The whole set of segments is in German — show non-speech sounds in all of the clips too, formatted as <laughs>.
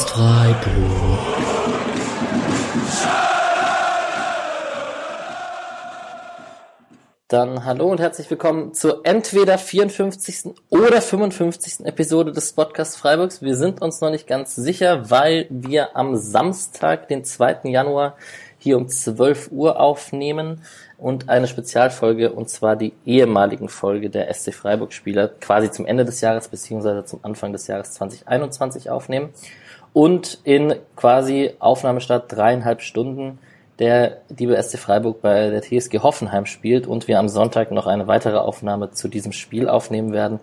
Podcast Freiburg. Dann hallo und herzlich willkommen zur entweder 54. oder 55. Episode des Podcasts Freiburgs. Wir sind uns noch nicht ganz sicher, weil wir am Samstag, den 2. Januar, hier um 12 Uhr aufnehmen und eine Spezialfolge, und zwar die ehemaligen Folge der SC Freiburg-Spieler, quasi zum Ende des Jahres beziehungsweise zum Anfang des Jahres 2021 aufnehmen. Und in quasi Aufnahmestart dreieinhalb Stunden der liebe SC Freiburg bei der TSG Hoffenheim spielt und wir am Sonntag noch eine weitere Aufnahme zu diesem Spiel aufnehmen werden.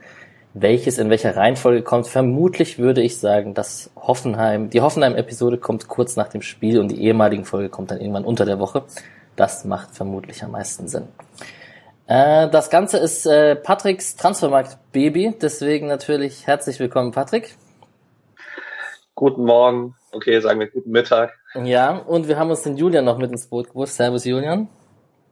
Welches in welcher Reihenfolge kommt, vermutlich würde ich sagen, dass Hoffenheim, die Hoffenheim-Episode kommt kurz nach dem Spiel und die ehemaligen Folge kommt dann irgendwann unter der Woche. Das macht vermutlich am meisten Sinn. Äh, das Ganze ist äh, Patricks Transfermarkt-Baby, deswegen natürlich herzlich willkommen, Patrick. Guten Morgen, okay, sagen wir guten Mittag. Ja, und wir haben uns den Julian noch mit ins Boot gewusst. Servus Julian.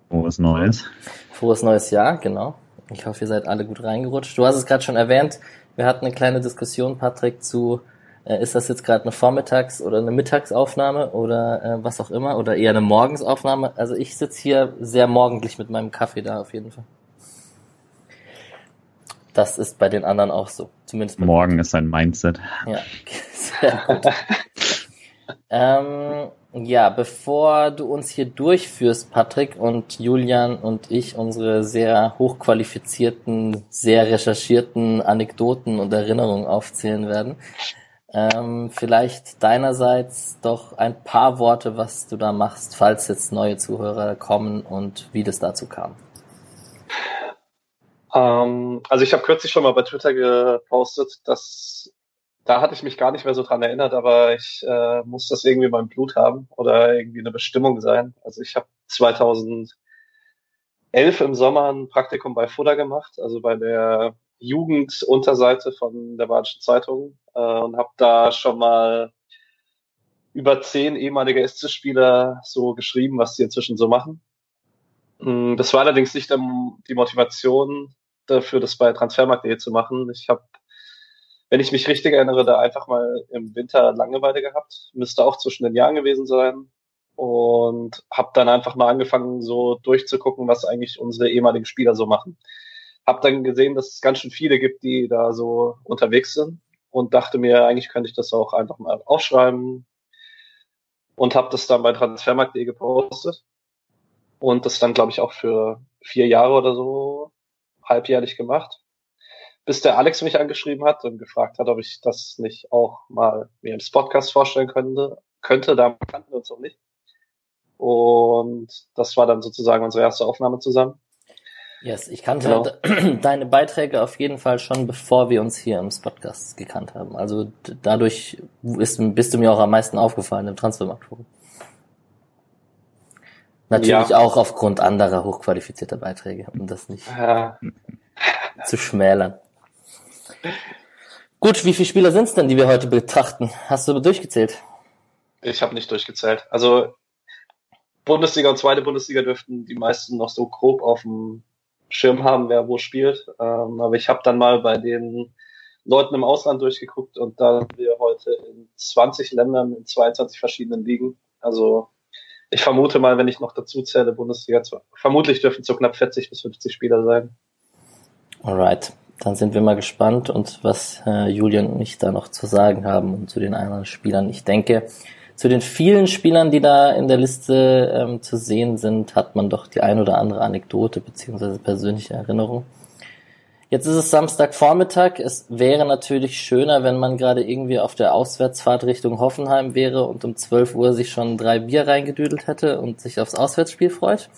Frohes Neues. Frohes neues Jahr, genau. Ich hoffe, ihr seid alle gut reingerutscht. Du hast es gerade schon erwähnt. Wir hatten eine kleine Diskussion, Patrick, zu äh, ist das jetzt gerade eine Vormittags- oder eine Mittagsaufnahme oder äh, was auch immer oder eher eine Morgensaufnahme. Also ich sitze hier sehr morgendlich mit meinem Kaffee da auf jeden Fall. Das ist bei den anderen auch so. Zumindest bei Morgen ist ein Mindset. Ja, <laughs> sehr gut. ähm, ja, bevor du uns hier durchführst, Patrick und Julian und ich unsere sehr hochqualifizierten, sehr recherchierten Anekdoten und Erinnerungen aufzählen werden, ähm, vielleicht deinerseits doch ein paar Worte, was du da machst, falls jetzt neue Zuhörer kommen und wie das dazu kam. Ähm, also ich habe kürzlich schon mal bei Twitter gepostet, dass da hatte ich mich gar nicht mehr so dran erinnert, aber ich äh, muss das irgendwie in meinem Blut haben oder irgendwie eine Bestimmung sein. Also ich habe 2011 im Sommer ein Praktikum bei Fudda gemacht, also bei der Jugendunterseite von der Badischen Zeitung äh, und habe da schon mal über zehn ehemalige SC-Spieler so geschrieben, was die inzwischen so machen. Mm, Das war allerdings nicht die Motivation dafür, das bei Transfermarkt.de zu machen. Ich habe, wenn ich mich richtig erinnere, da einfach mal im Winter Langeweile gehabt. Müsste auch zwischen den Jahren gewesen sein. Und habe dann einfach mal angefangen, so durchzugucken, was eigentlich unsere ehemaligen Spieler so machen. Hab dann gesehen, dass es ganz schön viele gibt, die da so unterwegs sind und dachte mir, eigentlich könnte ich das auch einfach mal aufschreiben und habe das dann bei Transfermarkt.de gepostet und das dann, glaube ich, auch für vier Jahre oder so halbjährlich gemacht, bis der Alex mich angeschrieben hat und gefragt hat, ob ich das nicht auch mal mir im Podcast vorstellen könnte. Könnte, da kannten wir uns noch nicht. Und das war dann sozusagen unsere erste Aufnahme zusammen. Yes, ich kannte Genau. <clears throat> deine Beiträge auf jeden Fall schon, bevor wir uns hier im Podcast gekannt haben. Also dadurch ist, bist du mir auch am meisten aufgefallen im Transfermarktforum. Natürlich Ja. auch aufgrund anderer hochqualifizierter Beiträge, um das nicht Ja, zu schmälern. Gut, wie viele Spieler sind es denn, die wir heute betrachten? Hast du durchgezählt? ich habe nicht durchgezählt. Also Bundesliga und zweite Bundesliga dürften die meisten noch so grob auf dem Schirm haben, wer wo spielt. Ähm, aber ich habe dann mal bei den Leuten im Ausland durchgeguckt und da sind wir heute in 20 Ländern in 22 verschiedenen Ligen. Also ich vermute mal, wenn ich noch dazu zähle, Bundesliga, zwei- vermutlich dürfen es so knapp 40 bis 50 Spieler sein. Alright, dann sind wir mal gespannt und was äh, Julian und ich da noch zu sagen haben und zu den anderen Spielern. Ich denke, zu den vielen Spielern, die da in der Liste ähm, zu sehen sind, hat man doch die ein oder andere Anekdote beziehungsweise persönliche Erinnerung. Jetzt ist es Samstagvormittag. Es wäre natürlich schöner, wenn man gerade irgendwie auf der Auswärtsfahrt Richtung Hoffenheim wäre und um 12 Uhr sich schon drei Bier reingedüdelt hätte und sich aufs Auswärtsspiel freut.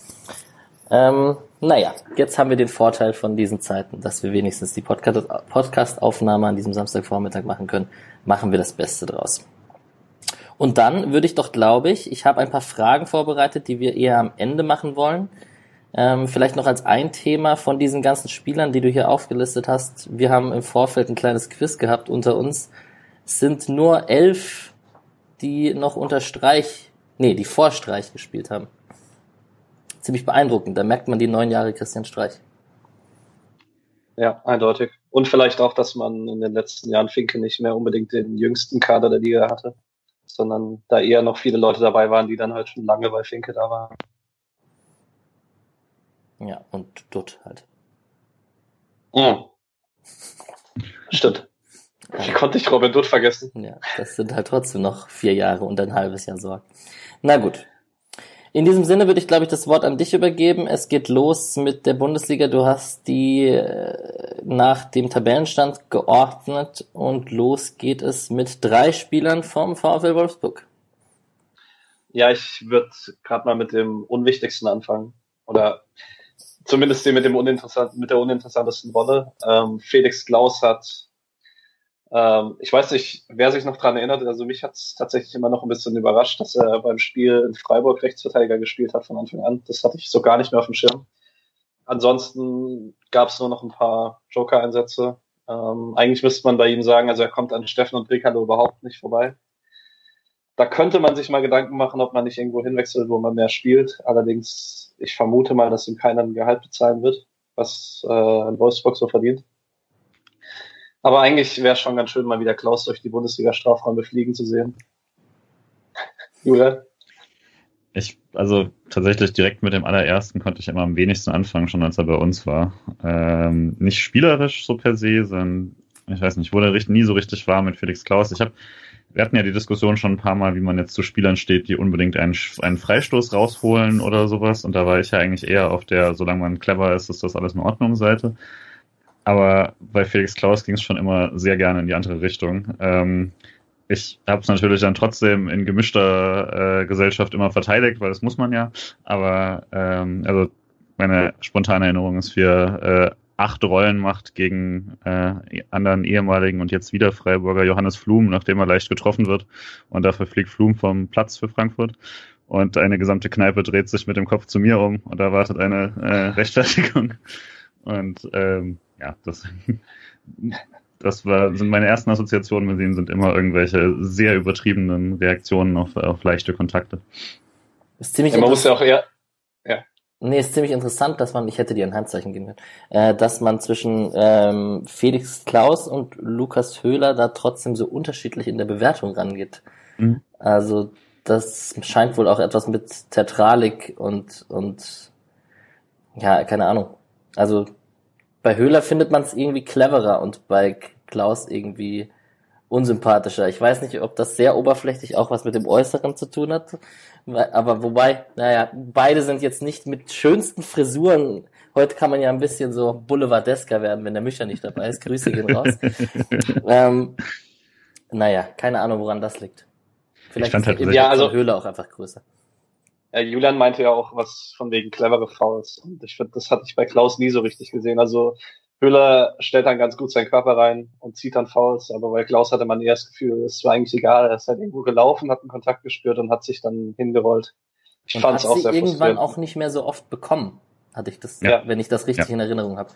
Ähm, naja, jetzt haben wir den Vorteil von diesen Zeiten, dass wir wenigstens die Podcast- Podcast-Aufnahme an diesem Samstagvormittag machen können. Machen wir das Beste draus. Und dann würde ich doch, glaube ich, ich habe ein paar Fragen vorbereitet, die wir eher am Ende machen wollen. Ähm, vielleicht noch als ein Thema von diesen ganzen Spielern, die du hier aufgelistet hast. Wir haben im Vorfeld ein kleines Quiz gehabt unter uns. Es sind nur elf, die noch unter Streich, nee, die vor Streich gespielt haben. Ziemlich beeindruckend. Da merkt man die neun Jahre Christian Streich. Ja, eindeutig. Und vielleicht auch, dass man in den letzten Jahren Finke nicht mehr unbedingt den jüngsten Kader der Liga hatte, sondern da eher noch viele Leute dabei waren, die dann halt schon lange bei Finke da waren. Ja, und Dutt halt. Mhm. Stimmt. Wie konnte ich Robin Dutt vergessen? Ja, das sind halt trotzdem noch vier Jahre und ein halbes Jahr Sorg. Na gut. In diesem Sinne würde ich, glaube ich, das Wort an dich übergeben. Es geht los mit der Bundesliga. Du hast die äh, nach dem Tabellenstand geordnet und los geht es mit drei Spielern vom VfL Wolfsburg. Ja, ich würde gerade mal mit dem Unwichtigsten anfangen. Oder zumindest den mit dem uninteressant, mit der uninteressantesten Rolle. Ähm, Felix Klaus hat ähm, ich weiß nicht, wer sich noch dran erinnert. Also mich hat es tatsächlich immer noch ein bisschen überrascht, dass er beim Spiel in Freiburg Rechtsverteidiger gespielt hat von Anfang an. Das hatte ich so gar nicht mehr auf dem Schirm. Ansonsten gab es nur noch ein paar Joker-Einsätze. Ähm, eigentlich müsste man bei ihm sagen, also er kommt an Steffen und Ricardo überhaupt nicht vorbei. Da könnte man sich mal Gedanken machen, ob man nicht irgendwo hinwechselt, wo man mehr spielt. Allerdings, ich vermute mal, dass ihm keiner ein Gehalt bezahlen wird, was äh, in Wolfsburg so verdient. Aber eigentlich wäre es schon ganz schön, mal wieder Klaus durch die Bundesliga-Strafräume fliegen zu sehen. <laughs> Julian? Ich, also tatsächlich direkt mit dem allerersten konnte ich immer am wenigsten anfangen, schon als er bei uns war. Ähm, nicht spielerisch so per se, sondern ich weiß nicht, wo der nie so richtig war mit Felix Klaus. Ich habe, wir hatten ja die Diskussion schon ein paar Mal, wie man jetzt zu Spielern steht, die unbedingt einen, einen Freistoß rausholen oder sowas. Und da war ich ja eigentlich eher auf der, solange man clever ist, ist das alles in Ordnung Seite. Aber bei Felix Klaus ging es schon immer sehr gerne in die andere Richtung. Ähm, ich habe es natürlich dann trotzdem in gemischter äh, Gesellschaft immer verteidigt, weil das muss man ja. Aber ähm, also meine spontane Erinnerung ist, wie er äh, acht Rollen macht gegen äh, anderen ehemaligen und jetzt wieder Freiburger Johannes Flum, nachdem er leicht getroffen wird. Und dafür fliegt Flum vom Platz für Frankfurt. Und eine gesamte Kneipe dreht sich mit dem Kopf zu mir um und erwartet eine äh, Rechtfertigung. Und ähm, ja, das, <laughs> das war, sind meine ersten Assoziationen mit ihm sind immer irgendwelche sehr übertriebenen Reaktionen auf, auf leichte Kontakte. Ist ziemlich ja, man muss ja auch eher. Nee, ist ziemlich interessant, dass man, ich hätte dir ein Handzeichen geben können, äh, dass man zwischen ähm, Felix Klaus und Lukas Höhler da trotzdem so unterschiedlich in der Bewertung rangeht. Mhm. Also das scheint wohl auch etwas mit Theatralik und und ja, keine Ahnung. Also bei Höhler findet man es irgendwie cleverer und bei Klaus irgendwie unsympathischer. Ich weiß nicht, ob das sehr oberflächlich auch was mit dem Äußeren zu tun hat. Aber wobei, naja, beide sind jetzt nicht mit schönsten Frisuren. Heute kann man ja ein bisschen so boulevardesker werden, wenn der Mischer nicht dabei ist. Grüße gehen raus. <laughs> ähm, naja, keine Ahnung, woran das liegt. Vielleicht ist halt ja, also, Höhle auch einfach größer. Ja, Julian meinte ja auch was von wegen clevere Fouls. Und ich finde, das hatte ich bei Klaus nie so richtig gesehen. Also Höhler stellt dann ganz gut seinen Körper rein und zieht dann Fouls, aber bei Klaus hatte man eher das Gefühl, es war eigentlich egal. Er ist halt irgendwo gelaufen, hat einen Kontakt gespürt und hat sich dann hingerollt. Ich fand es auch sehr irgendwann auch nicht mehr so oft bekommen, hatte ich das, ja. wenn ich das richtig ja. in Erinnerung habe.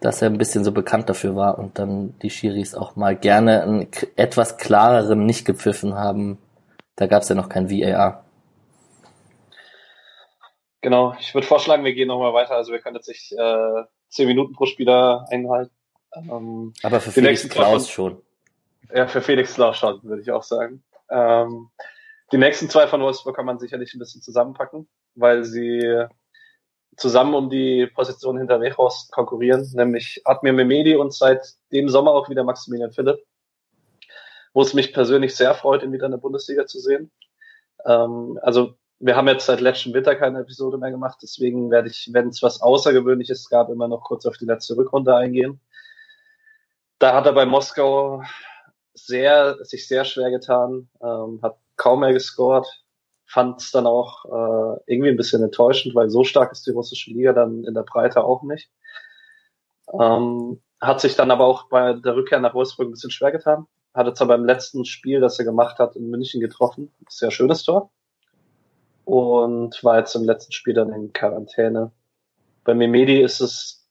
Dass er ein bisschen so bekannt dafür war und dann die Schiris auch mal gerne einen etwas klareren nicht gepfiffen haben. Da gab es ja noch kein VAR. Genau, ich würde vorschlagen, wir gehen nochmal weiter. Also wir können jetzt nicht äh, zehn Minuten pro Spieler einhalten. Ähm, Aber für Felix Klaus schon. Ja, für Felix Klaus schon, würde ich auch sagen. Ähm, die nächsten zwei von Wolfsburg kann man sicherlich ein bisschen zusammenpacken, weil sie zusammen um die Position hinter Wechhorst konkurrieren, nämlich Admir Memedi und seit dem Sommer auch wieder Maximilian Philipp, wo es mich persönlich sehr freut, ihn wieder in der Bundesliga zu sehen. Ähm, also wir haben jetzt seit letztem Winter keine Episode mehr gemacht, deswegen werde ich, wenn es was Außergewöhnliches gab, immer noch kurz auf die letzte Rückrunde eingehen. Da hat er bei Moskau sehr, sich sehr schwer getan, ähm, hat kaum mehr gescored, fand es dann auch äh, irgendwie ein bisschen enttäuschend, weil so stark ist die russische Liga dann in der Breite auch nicht. Ähm, hat sich dann aber auch bei der Rückkehr nach Wolfsburg ein bisschen schwer getan. Hat jetzt aber beim letzten Spiel, das er gemacht hat, in München getroffen. Sehr schönes Tor und war jetzt im letzten Spiel dann in Quarantäne. Bei Memedi ist es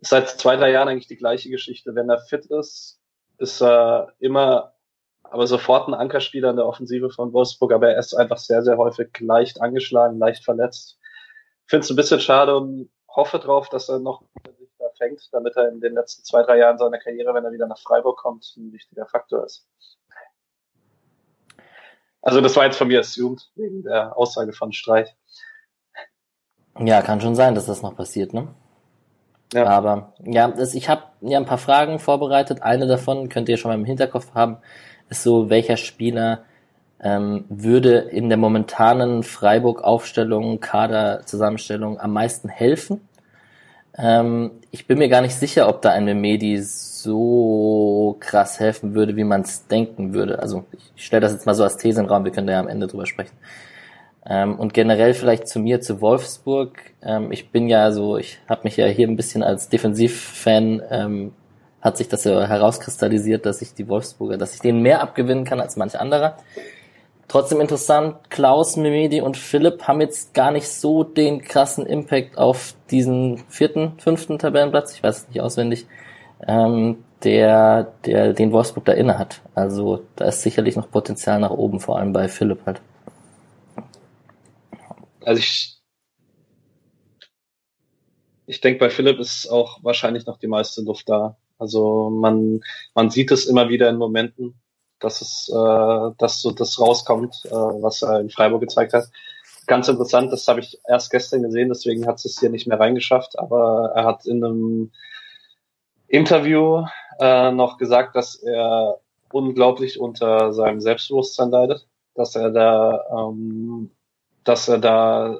seit zwei, drei Jahren eigentlich die gleiche Geschichte. Wenn er fit ist, ist er immer aber sofort ein Ankerspieler in der Offensive von Wolfsburg, aber er ist einfach sehr, sehr häufig leicht angeschlagen, leicht verletzt. Finde es ein bisschen schade und hoffe drauf, dass er noch sich da fängt, damit er in den letzten zwei, drei Jahren seiner Karriere, wenn er wieder nach Freiburg kommt, ein wichtiger Faktor ist. Also das war jetzt von mir assumed, wegen der Aussage von Streich. Ja, kann schon sein, dass das noch passiert, ne? Ja. Aber ja, das, ich habe ja ein paar Fragen vorbereitet. Eine davon könnt ihr schon mal im Hinterkopf haben, ist so, welcher Spieler ähm, würde in der momentanen Freiburg-Aufstellung, Kader-Zusammenstellung am meisten helfen. Ähm, ich bin mir gar nicht sicher, ob da ein Memedi so krass helfen würde, wie man es denken würde. Also ich stelle das jetzt mal so als These in den Raum, wir können da ja am Ende drüber sprechen. Ähm, und generell vielleicht zu mir, zu Wolfsburg. Ähm, ich bin ja so, ich habe mich ja hier ein bisschen als Defensivfan, ähm, hat sich das ja herauskristallisiert, dass ich die Wolfsburger, dass ich denen mehr abgewinnen kann als manch anderer. Trotzdem interessant, Klaus, Mimedi und Philipp haben jetzt gar nicht so den krassen Impact auf diesen vierten, fünften Tabellenplatz, ich weiß es nicht auswendig, ähm, der, der den Wolfsburg da inne hat. Also da ist sicherlich noch Potenzial nach oben, vor allem bei Philipp halt. Also ich, ich denke, bei Philipp ist auch wahrscheinlich noch die meiste Luft da. Also man, man sieht es immer wieder in Momenten, dass es, äh, dass so das rauskommt, äh, was er in Freiburg gezeigt hat. Ganz interessant, das habe ich erst gestern gesehen, deswegen hat es hier nicht mehr reingeschafft, aber er hat in einem Interview äh, noch gesagt, dass er unglaublich unter seinem Selbstbewusstsein leidet, dass er da, ähm, dass er da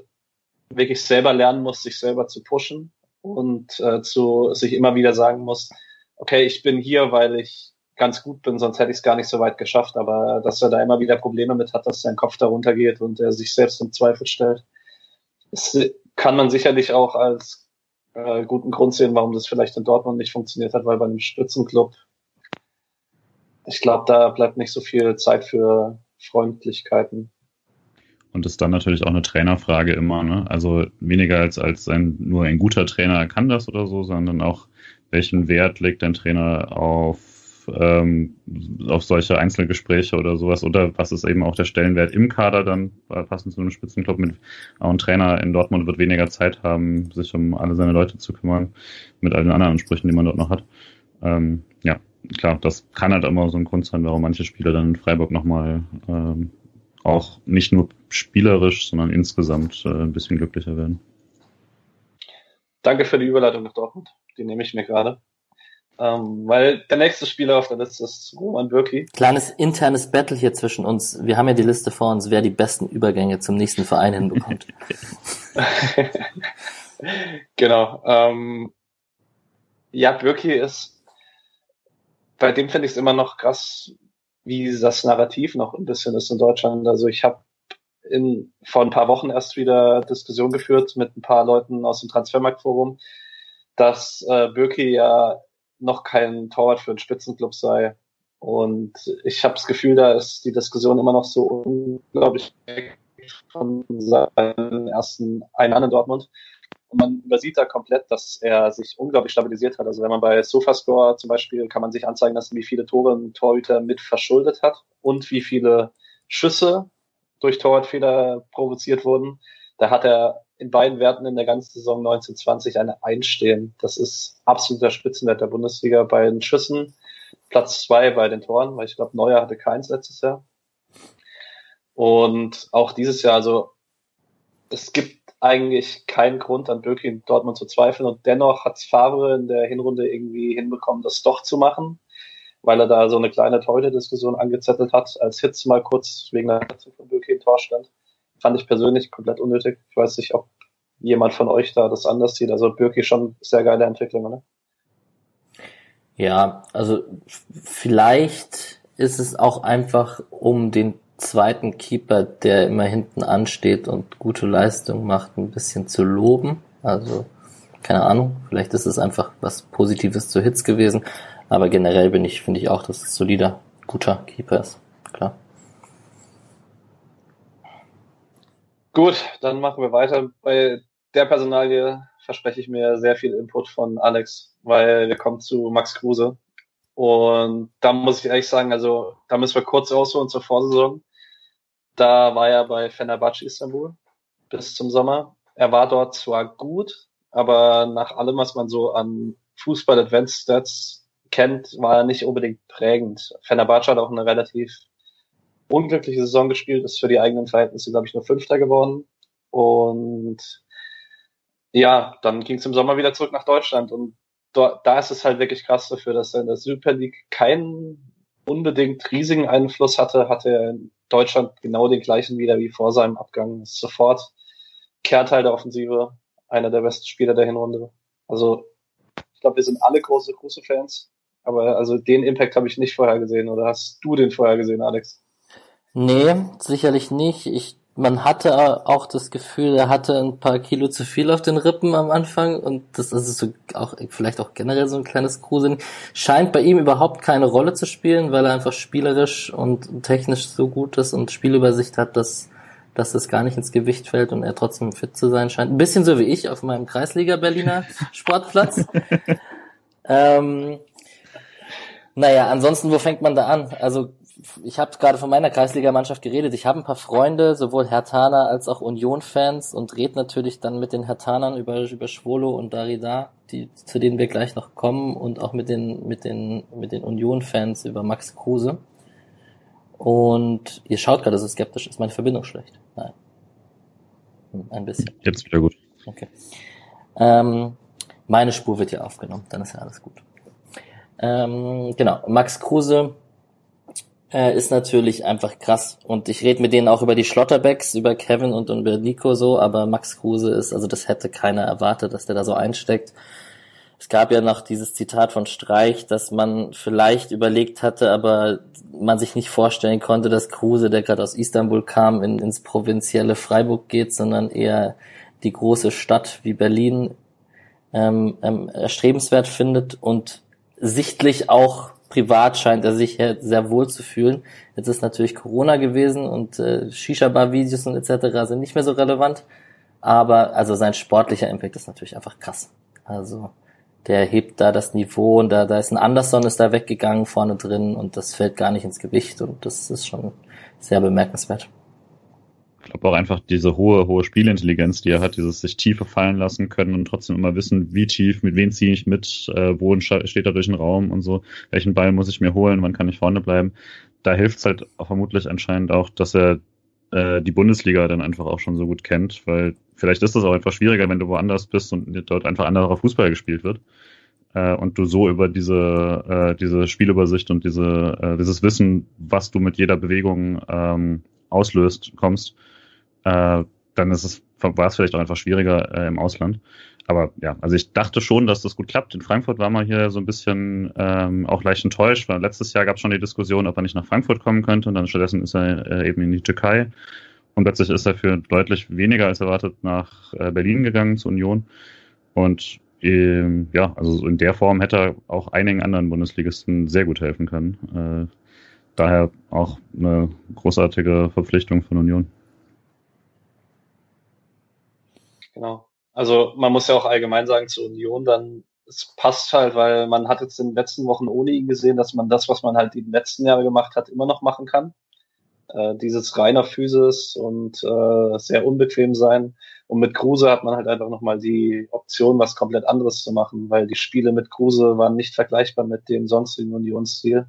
wirklich selber lernen muss, sich selber zu pushen und äh, zu sich immer wieder sagen muss, okay, ich bin hier, weil ich ganz gut bin, sonst hätte ich es gar nicht so weit geschafft. Aber dass er da immer wieder Probleme mit hat, dass sein Kopf darunter geht und er sich selbst in Zweifel stellt, das kann man sicherlich auch als äh, guten Grund sehen, warum das vielleicht in Dortmund nicht funktioniert hat, weil bei einem Spitzenclub, ich glaube, da bleibt nicht so viel Zeit für Freundlichkeiten. Und ist dann natürlich auch eine Trainerfrage immer, ne? Also weniger als, als ein, nur ein guter Trainer kann das oder so, sondern auch, welchen Wert legt ein Trainer auf ähm, auf solche Einzelgespräche oder sowas oder was ist eben auch der Stellenwert im Kader dann passend zu einem Spitzenclub mit auch ein Trainer in Dortmund wird weniger Zeit haben, sich um alle seine Leute zu kümmern mit all den anderen Ansprüchen, die man dort noch hat. Ähm, ja, klar, das kann halt immer so ein Grund sein, warum manche Spieler dann in Freiburg nochmal ähm, auch nicht nur spielerisch, sondern insgesamt äh, ein bisschen glücklicher werden. Danke für die Überleitung nach Dortmund. Die nehme ich mir gerade. Ähm, weil der nächste Spieler auf der Liste ist Roman Bürki. Kleines internes Battle hier zwischen uns. Wir haben ja die Liste vor uns, wer die besten Übergänge zum nächsten Verein hinbekommt. <laughs> genau. Ähm, ja, Bürki ist, bei dem finde ich es immer noch krass, wie das Narrativ noch ein bisschen ist in Deutschland. Also ich habe in, vor ein paar Wochen erst wieder Diskussion geführt mit ein paar Leuten aus dem Transfermarktforum, dass äh, Bürki ja noch kein Torwart für einen Spitzenclub sei. Und ich habe das Gefühl, da ist die Diskussion immer noch so unglaublich von seinen ersten ein Jahren in Dortmund. Und man übersieht da komplett, dass er sich unglaublich stabilisiert hat. Also wenn man bei Sofascore zum Beispiel kann man sich anzeigen lassen, wie viele Tore ein Torhüter mit verschuldet hat und wie viele Schüsse durch Torwartfehler provoziert wurden. Da hat er in beiden Werten in der ganzen Saison 1920 eine Einstehen. Das ist absoluter Spitzenwert der Bundesliga bei den Schüssen. Platz zwei bei den Toren, weil ich glaube, Neuer hatte keins letztes Jahr. Und auch dieses Jahr, also es gibt eigentlich keinen Grund an Böki in Dortmund zu zweifeln und dennoch hat Favre in der Hinrunde irgendwie hinbekommen, das doch zu machen, weil er da so eine kleine Torhüter-Diskussion angezettelt hat, als Hitz mal kurz wegen der Hetzung von Böki im Tor stand fand ich persönlich komplett unnötig. Ich weiß nicht, ob jemand von euch da das anders sieht. Also Birki schon sehr geile Entwicklung, ne? Ja, also vielleicht ist es auch einfach um den zweiten Keeper, der immer hinten ansteht und gute Leistung macht, ein bisschen zu loben. Also keine Ahnung, vielleicht ist es einfach was Positives zu Hits gewesen, aber generell bin ich finde ich auch, dass es solider, guter Keeper ist. Klar. Gut, dann machen wir weiter. Bei der Personalie verspreche ich mir sehr viel Input von Alex, weil wir kommen zu Max Kruse. Und da muss ich ehrlich sagen, also da müssen wir kurz rausholen zur Vorsaison. Da war er bei Fenerbahce Istanbul bis zum Sommer. Er war dort zwar gut, aber nach allem, was man so an Fußball Advanced Stats kennt, war er nicht unbedingt prägend. Fenerbahce hat auch eine relativ unglückliche Saison gespielt, ist für die eigenen Verhältnisse, glaube ich, nur Fünfter geworden. Und ja, dann ging es im Sommer wieder zurück nach Deutschland und da, da ist es halt wirklich krass dafür, dass er in der Super League keinen unbedingt riesigen Einfluss hatte, hatte er in Deutschland genau den gleichen wieder wie vor seinem Abgang. Ist sofort Kehrteil der Offensive, einer der besten Spieler der Hinrunde. Also ich glaube, wir sind alle große, große Fans, aber also den Impact habe ich nicht vorher gesehen. Oder hast du den vorher gesehen, Alex? Nee, sicherlich nicht. Ich man hatte auch das Gefühl, er hatte ein paar Kilo zu viel auf den Rippen am Anfang und das ist so auch vielleicht auch generell so ein kleines Gruseln. Scheint bei ihm überhaupt keine Rolle zu spielen, weil er einfach spielerisch und technisch so gut ist und Spielübersicht hat, dass dass es gar nicht ins Gewicht fällt und er trotzdem fit zu sein scheint. Ein bisschen so wie ich auf meinem Kreisliga Berliner <laughs> Sportplatz. ähm, naja, ansonsten, wo fängt man da an? Also ich habe gerade von meiner Kreisligamannschaft geredet. Ich habe ein paar Freunde, sowohl Hertaner als auch Union-Fans und rede natürlich dann mit den Hertanern über, über Schwolo und Darida, die, zu denen wir gleich noch kommen und auch mit den, mit den, mit den Union-Fans über Max Kruse. Und ihr schaut gerade so skeptisch. Ist meine Verbindung schlecht? Nein. Hm, ein bisschen. Jetzt wieder gut. Okay. Ähm, meine Spur wird ja aufgenommen, dann ist ja alles gut. Ähm, genau, Max Kruse äh, ist natürlich einfach krass. Und ich rede mit denen auch über die Schlotterbacks, über Kevin und, über Nico so, aber Max Kruse ist, also das hätte keiner erwartet, dass der da so einsteckt. Es gab ja noch dieses Zitat von Streich, dass man vielleicht überlegt hatte, aber man sich nicht vorstellen konnte, dass Kruse, der gerade aus Istanbul kam, in, ins provinzielle Freiburg geht, sondern eher die große Stadt wie Berlin ähm, ähm, erstrebenswert findet und sichtlich auch privat scheint er sich sehr wohl zu fühlen. Jetzt ist natürlich Corona gewesen und äh, Shisha-Bar-Videos und etc. sind nicht mehr so relevant. Aber also sein sportlicher Impact ist natürlich einfach krass. Also der hebt da das Niveau und da, da ist ein Anderson ist da weggegangen vorne drin und das fällt gar nicht ins Gewicht und das ist schon sehr bemerkenswert. Ich glaube auch einfach diese hohe, hohe Spielintelligenz, die er hat, dieses sich tiefer fallen lassen können und trotzdem immer wissen, wie tief, mit wem ziehe ich mit, äh, wo steht er durch den Raum und so, welchen Ball muss ich mir holen, wann kann ich vorne bleiben. Da hilft es halt vermutlich anscheinend auch, dass er äh, die Bundesliga dann einfach auch schon so gut kennt, weil vielleicht ist das auch einfach schwieriger, wenn du woanders bist und dort einfach anderer Fußball gespielt wird äh, und du so über diese äh, diese Spielübersicht und diese äh, dieses Wissen, was du mit jeder Bewegung ähm, auslöst, kommst, äh, dann ist es, war es vielleicht auch einfach schwieriger äh, im Ausland. Aber ja, also ich dachte schon, dass das gut klappt. In Frankfurt war man hier so ein bisschen ähm, auch leicht enttäuscht, weil letztes Jahr gab es schon die Diskussion, ob er nicht nach Frankfurt kommen könnte und dann stattdessen ist er äh, eben in die Türkei. Und plötzlich ist er für deutlich weniger als erwartet nach äh, Berlin gegangen zur Union. Und ähm, ja, also in der Form hätte er auch einigen anderen Bundesligisten sehr gut helfen können. Äh, daher auch eine großartige Verpflichtung von Union. Genau. Also man muss ja auch allgemein sagen zur Union dann, es passt halt, weil man hat jetzt in den letzten Wochen ohne ihn gesehen, dass man das, was man halt die letzten Jahre gemacht hat, immer noch machen kann. Äh, dieses reiner Physis und äh, sehr unbequem sein. Und mit Kruse hat man halt einfach nochmal die Option, was komplett anderes zu machen, weil die Spiele mit Kruse waren nicht vergleichbar mit dem sonstigen Unionsstil,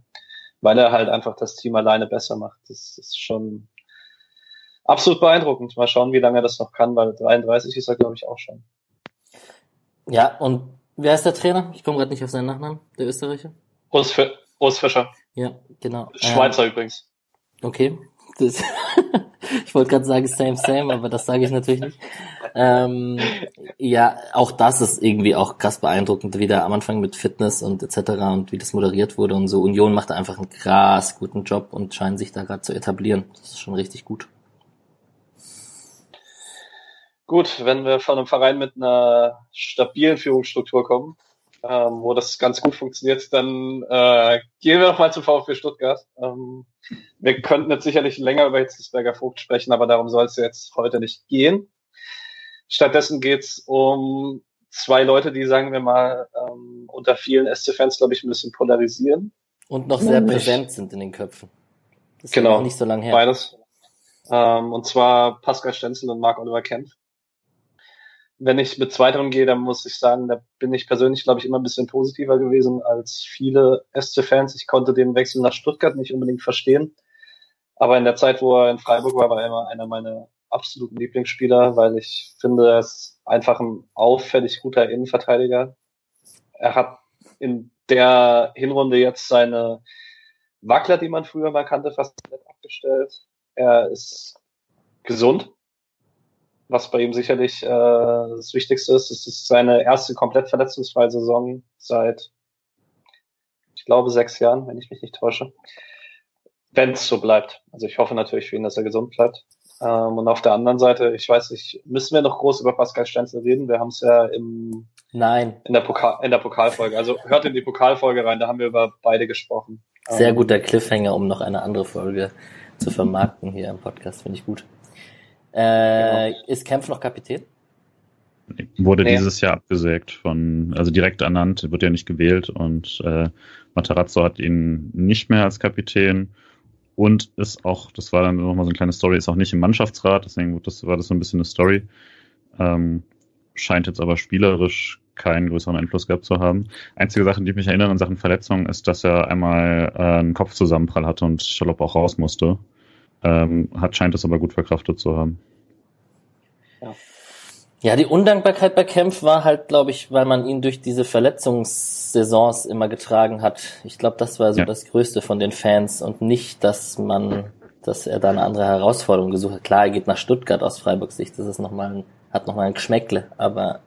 weil er halt einfach das Team alleine besser macht. Das ist schon absolut beeindruckend. Mal schauen, wie lange er das noch kann, weil 33 ist er, glaube ich, auch schon. Ja, und wer ist der Trainer? Ich komme gerade nicht auf seinen Nachnamen, der Österreicher. Urs, Urs Fischer. Ja, genau. Schweizer ähm, übrigens. Okay. Das <laughs> ich wollte gerade sagen same, same, aber das sage ich natürlich nicht. Ähm, ja, auch das ist irgendwie auch krass beeindruckend, wie der am Anfang mit Fitness und etc. und wie das moderiert wurde und so. Union macht einfach einen krass guten Job und scheint sich da gerade zu etablieren. Das ist schon richtig gut. Gut, wenn wir von einem Verein mit einer stabilen Führungsstruktur kommen, ähm, wo das ganz gut funktioniert, dann äh, gehen wir noch mal zu VfB Stuttgart. Ähm, wir könnten jetzt sicherlich länger über Hitzelsberger Vogt sprechen, aber darum soll es jetzt heute nicht gehen. Stattdessen geht es um zwei Leute, die, sagen wir mal, ähm, unter vielen SC-Fans, glaube ich, ein bisschen polarisieren. Und noch sehr präsent sind in den Köpfen. Das genau, nicht so lange her. Beides. Ähm, und zwar Pascal Stenzel und Marc Oliver Kempf. Wenn ich mit zweiterem gehe, dann muss ich sagen, da bin ich persönlich, glaube ich, immer ein bisschen positiver gewesen als viele SC-Fans. Ich konnte den Wechsel nach Stuttgart nicht unbedingt verstehen. Aber in der Zeit, wo er in Freiburg war, war er immer einer meiner absoluten Lieblingsspieler, weil ich finde, er ist einfach ein auffällig guter Innenverteidiger. Er hat in der Hinrunde jetzt seine Wackler, die man früher mal kannte, fast abgestellt. Er ist gesund was bei ihm sicherlich äh, das Wichtigste ist. Es ist seine erste komplett verletzungsfreie Saison seit, ich glaube, sechs Jahren, wenn ich mich nicht täusche. Wenn es so bleibt. Also ich hoffe natürlich für ihn, dass er gesund bleibt. Ähm, und auf der anderen Seite, ich weiß nicht, müssen wir noch groß über Pascal Stenzel reden? Wir haben es ja im Nein. In der, Pokal, in der Pokalfolge. Also hört in die Pokalfolge rein, da haben wir über beide gesprochen. Sehr ähm, guter Cliffhanger, um noch eine andere Folge zu vermarkten hier im Podcast, finde ich gut. Äh, genau. Ist Kempf noch Kapitän? Wurde nee. dieses Jahr abgesägt von, also direkt ernannt, wird ja nicht gewählt und äh, Matarazzo hat ihn nicht mehr als Kapitän und ist auch, das war dann nochmal so eine kleine Story, ist auch nicht im Mannschaftsrat, deswegen das, war das so ein bisschen eine Story. Ähm, scheint jetzt aber spielerisch keinen größeren Einfluss gehabt zu haben. Einzige Sache, die mich erinnern an Sachen Verletzungen, ist, dass er einmal äh, einen Kopfzusammenprall hatte und Schalopp auch raus musste. Ähm, hat, scheint es aber gut verkraftet zu haben. Ja. ja, die Undankbarkeit bei Kempf war halt, glaube ich, weil man ihn durch diese Verletzungssaisons immer getragen hat. Ich glaube, das war so ja. das Größte von den Fans und nicht, dass man, dass er da eine andere Herausforderung gesucht hat. Klar, er geht nach Stuttgart aus Freiburgs Sicht, das ist noch mal ein, hat nochmal ein Geschmäckle, aber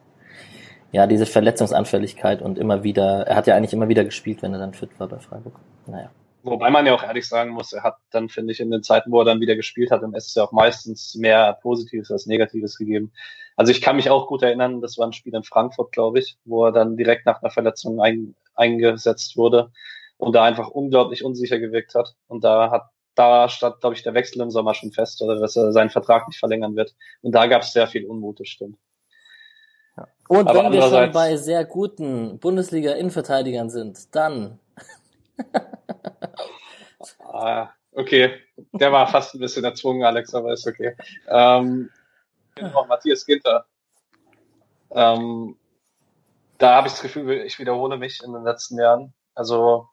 ja, diese Verletzungsanfälligkeit und immer wieder, er hat ja eigentlich immer wieder gespielt, wenn er dann fit war bei Freiburg. Naja. Wobei man ja auch ehrlich sagen muss, er hat dann, finde ich, in den Zeiten, wo er dann wieder gespielt hat, im SC auch meistens mehr Positives als Negatives gegeben. Also ich kann mich auch gut erinnern, das war ein Spiel in Frankfurt, glaube ich, wo er dann direkt nach einer Verletzung ein, eingesetzt wurde und da einfach unglaublich unsicher gewirkt hat. Und da hat da stand, glaube ich, der Wechsel im Sommer schon fest, oder dass er seinen Vertrag nicht verlängern wird. Und da gab es sehr viel Unmut, das stimmt. Ja. Und Aber wenn wir schon bei sehr guten Bundesliga-Innenverteidigern sind, dann ah, okay, der war fast ein bisschen erzwungen, Alex, aber ist okay. Ähm, genau, Matthias Ginter. Ähm, da habe ich das Gefühl, ich wiederhole mich in den letzten Jahren. Also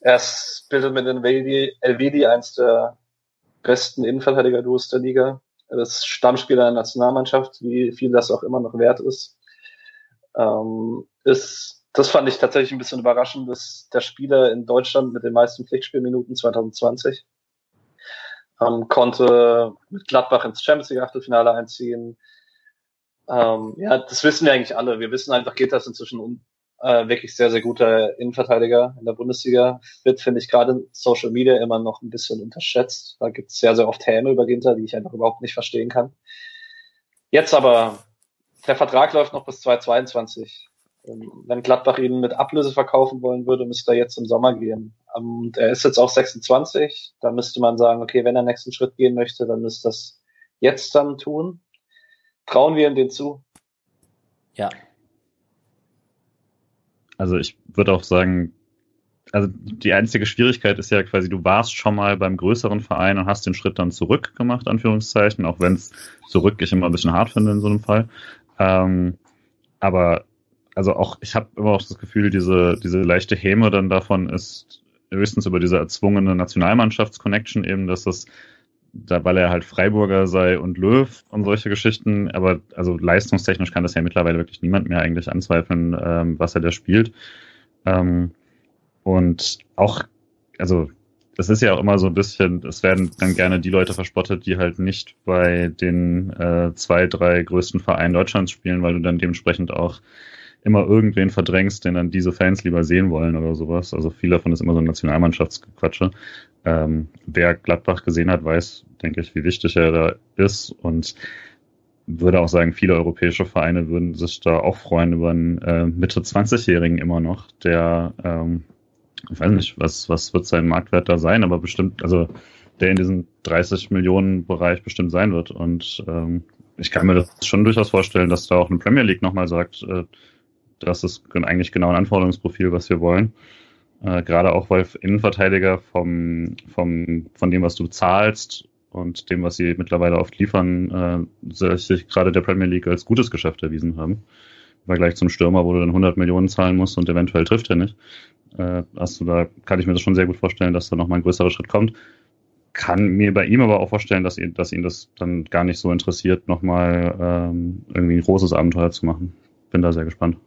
er bildet mit Elvedi, Elvedi eins der besten Innenverteidiger-Duos der Liga. Er ist Stammspieler der Nationalmannschaft, wie viel das auch immer noch wert ist. Ähm, ist das fand ich tatsächlich ein bisschen überraschend, dass der Spieler in Deutschland mit den meisten Pflichtspielminuten 2020 ähm, konnte mit Gladbach ins Champions League Achtelfinale einziehen. Ähm, ja, das wissen wir eigentlich alle. Wir wissen einfach, geht das inzwischen äh, wirklich sehr, sehr guter Innenverteidiger in der Bundesliga. Wird, finde ich, gerade Social Media immer noch ein bisschen unterschätzt. Da gibt es sehr, sehr oft Häme über Ginter, die ich einfach überhaupt nicht verstehen kann. Jetzt aber, der Vertrag läuft noch bis 2022. Ähm, wenn Gladbach ihn mit Ablöse verkaufen wollen würde, müsste er jetzt im Sommer gehen. Ähm, und er ist jetzt auch 26. Da müsste man sagen, okay, wenn er nächsten Schritt gehen möchte, dann müsste das jetzt dann tun. Trauen wir ihm den zu? Ja. Also ich würde auch sagen, also die einzige Schwierigkeit ist ja quasi, du warst schon mal beim größeren Verein und hast den Schritt dann zurück gemacht, Anführungszeichen, auch wenn es zurück ich immer ein bisschen hart finde in so einem Fall. Ähm, aber also auch, ich habe immer auch das Gefühl, diese, diese leichte Häme dann davon ist höchstens über diese erzwungene Nationalmannschaftsconnection eben, dass das, da, weil er halt Freiburger sei und Löw und solche Geschichten, aber also leistungstechnisch kann das ja mittlerweile wirklich niemand mehr eigentlich anzweifeln, ähm, was er da spielt. Ähm, und auch, also das ist ja auch immer so ein bisschen, es werden dann gerne die Leute verspottet, die halt nicht bei den äh, zwei, drei größten Vereinen Deutschlands spielen, weil du dann dementsprechend auch immer irgendwen verdrängst, den dann diese Fans lieber sehen wollen oder sowas. Also viel davon ist immer so ein Nationalmannschaftsquatsche. Ähm, wer Gladbach gesehen hat, weiß, denke ich, wie wichtig er da ist und würde auch sagen, viele europäische Vereine würden sich da auch freuen über einen äh, Mitte 20-Jährigen immer noch, der, ähm, ich weiß nicht, was, was wird sein Marktwert da sein, aber bestimmt, also der in diesem 30 Millionen Bereich bestimmt sein wird. Und ähm, ich kann mir das schon durchaus vorstellen, dass da auch eine Premier League nochmal sagt, äh, das ist eigentlich genau ein Anforderungsprofil, was wir wollen. Äh, gerade auch, weil Innenverteidiger vom, vom, von dem, was du zahlst, und dem, was sie mittlerweile oft liefern, äh, sich gerade der Premier League als gutes Geschäft erwiesen haben. Vergleich zum Stürmer, wo du dann 100 Millionen zahlen musst und eventuell trifft er nicht. Äh, du da, kann ich mir das schon sehr gut vorstellen, dass da nochmal ein größerer Schritt kommt. Kann mir bei ihm aber auch vorstellen, dass ihn, dass ihn das dann gar nicht so interessiert, nochmal ähm, irgendwie ein großes Abenteuer zu machen. Bin da sehr gespannt.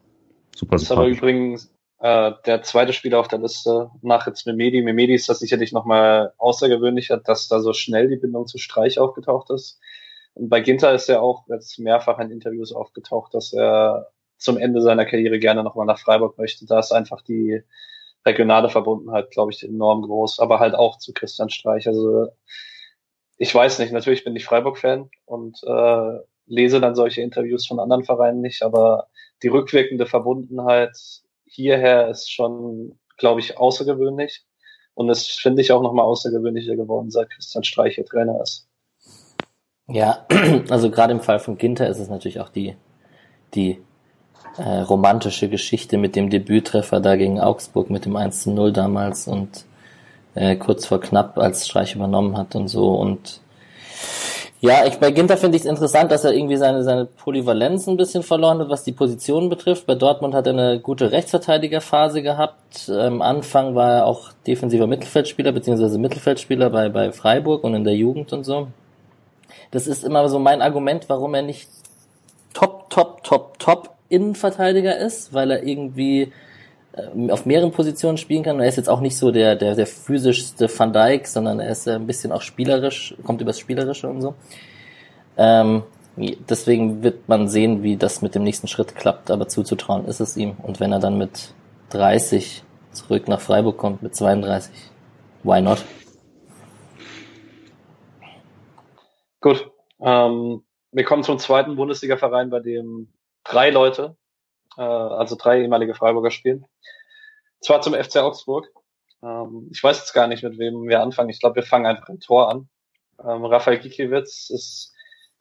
Super, das ist aber übrigens äh, der zweite Spieler auf der Liste nach jetzt Memedi. Memedi ist das sicherlich nochmal außergewöhnlicher, dass da so schnell die Bindung zu Streich aufgetaucht ist. Und bei Ginter ist er auch jetzt mehrfach in Interviews aufgetaucht, dass er zum Ende seiner Karriere gerne nochmal nach Freiburg möchte. Da ist einfach die regionale Verbundenheit, glaube ich, enorm groß, aber halt auch zu Christian Streich. Also ich weiß nicht, natürlich bin ich Freiburg-Fan und äh, lese dann solche Interviews von anderen Vereinen nicht, aber die rückwirkende Verbundenheit hierher ist schon, glaube ich, außergewöhnlich. Und es finde ich auch nochmal außergewöhnlicher geworden, seit Christian Streich hier Trainer ist. Ja, <clears throat> also gerade im Fall von Ginter ist es natürlich auch die, die äh, romantische Geschichte mit dem Debüttreffer da gegen Augsburg mit dem 1 zu 0 damals und äh, kurz vor knapp, als Streich übernommen hat und so. Und ja, ich, bei Ginter finde ich es interessant, dass er irgendwie seine, seine Polyvalenz ein bisschen verloren hat, was die Positionen betrifft. Bei Dortmund hat er eine gute Rechtsverteidigerphase gehabt. Am Anfang war er auch defensiver Mittelfeldspieler, beziehungsweise Mittelfeldspieler bei, bei Freiburg und in der Jugend und so. Das ist immer so mein Argument, warum er nicht top, top, top, top Innenverteidiger ist, weil er irgendwie auf mehreren Positionen spielen kann. Er ist jetzt auch nicht so der, der, der physischste Van Dijk, sondern er ist ein bisschen auch spielerisch, kommt übers Spielerische und so. Ähm, deswegen wird man sehen, wie das mit dem nächsten Schritt klappt, aber zuzutrauen ist es ihm. Und wenn er dann mit 30 zurück nach Freiburg kommt, mit 32, why not? Gut. Ähm, wir kommen zum zweiten Bundesliga-Verein, bei dem drei Leute äh, also drei ehemalige Freiburger spielen. Zwar zum FC Augsburg. Ähm, ich weiß jetzt gar nicht, mit wem wir anfangen. Ich glaube, wir fangen einfach im Tor an. Ähm, Rafael Gikiewicz ist,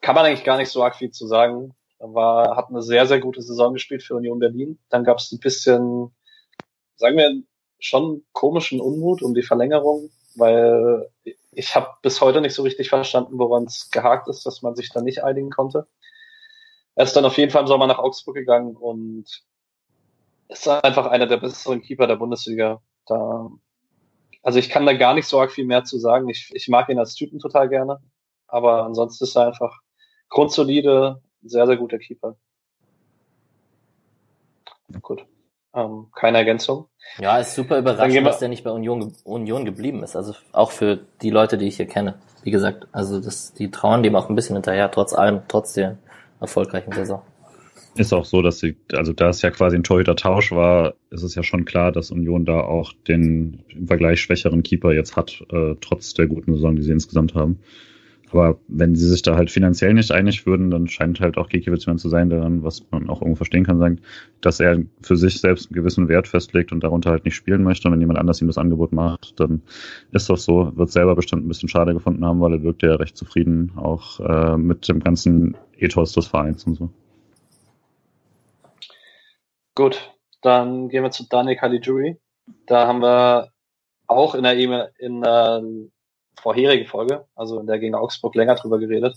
kann man eigentlich gar nicht so arg viel zu sagen. War, hat eine sehr, sehr gute Saison gespielt für Union Berlin. Dann gab es ein bisschen, sagen wir, schon komischen Unmut um die Verlängerung, weil ich habe bis heute nicht so richtig verstanden, woran es gehakt ist, dass man sich da nicht einigen konnte. Er ist dann auf jeden Fall im Sommer nach Augsburg gegangen und ist einfach einer der besseren Keeper der Bundesliga. Da, also ich kann da gar nicht so arg viel mehr zu sagen. Ich, ich mag ihn als Typen total gerne. Aber ansonsten ist er einfach grundsolide, sehr, sehr guter Keeper. Gut. Ähm, keine Ergänzung. Ja, ist super überraschend, dass der nicht bei Union, Union geblieben ist. Also auch für die Leute, die ich hier kenne. Wie gesagt, also das, die trauen dem auch ein bisschen hinterher, trotz allem, trotz der erfolgreichen Saison. Ist auch so, dass sie, also da es ja quasi ein Torhüter-Tausch war, ist es ja schon klar, dass Union da auch den im Vergleich schwächeren Keeper jetzt hat, äh, trotz der guten Saison, die sie insgesamt haben. Aber wenn sie sich da halt finanziell nicht einig würden, dann scheint halt auch Gikiewicz jemand zu sein, der dann, was man auch irgendwo verstehen kann, sagt, dass er für sich selbst einen gewissen Wert festlegt und darunter halt nicht spielen möchte. Und wenn jemand anders ihm das Angebot macht, dann ist das so. Wird selber bestimmt ein bisschen schade gefunden haben, weil er wirkte ja recht zufrieden, auch äh, mit dem ganzen Ethos des Vereins und so. Gut, dann gehen wir zu Daniel Caligiuri. Da haben wir auch in der, e in der vorherigen Folge, also in der gegen Augsburg, länger drüber geredet,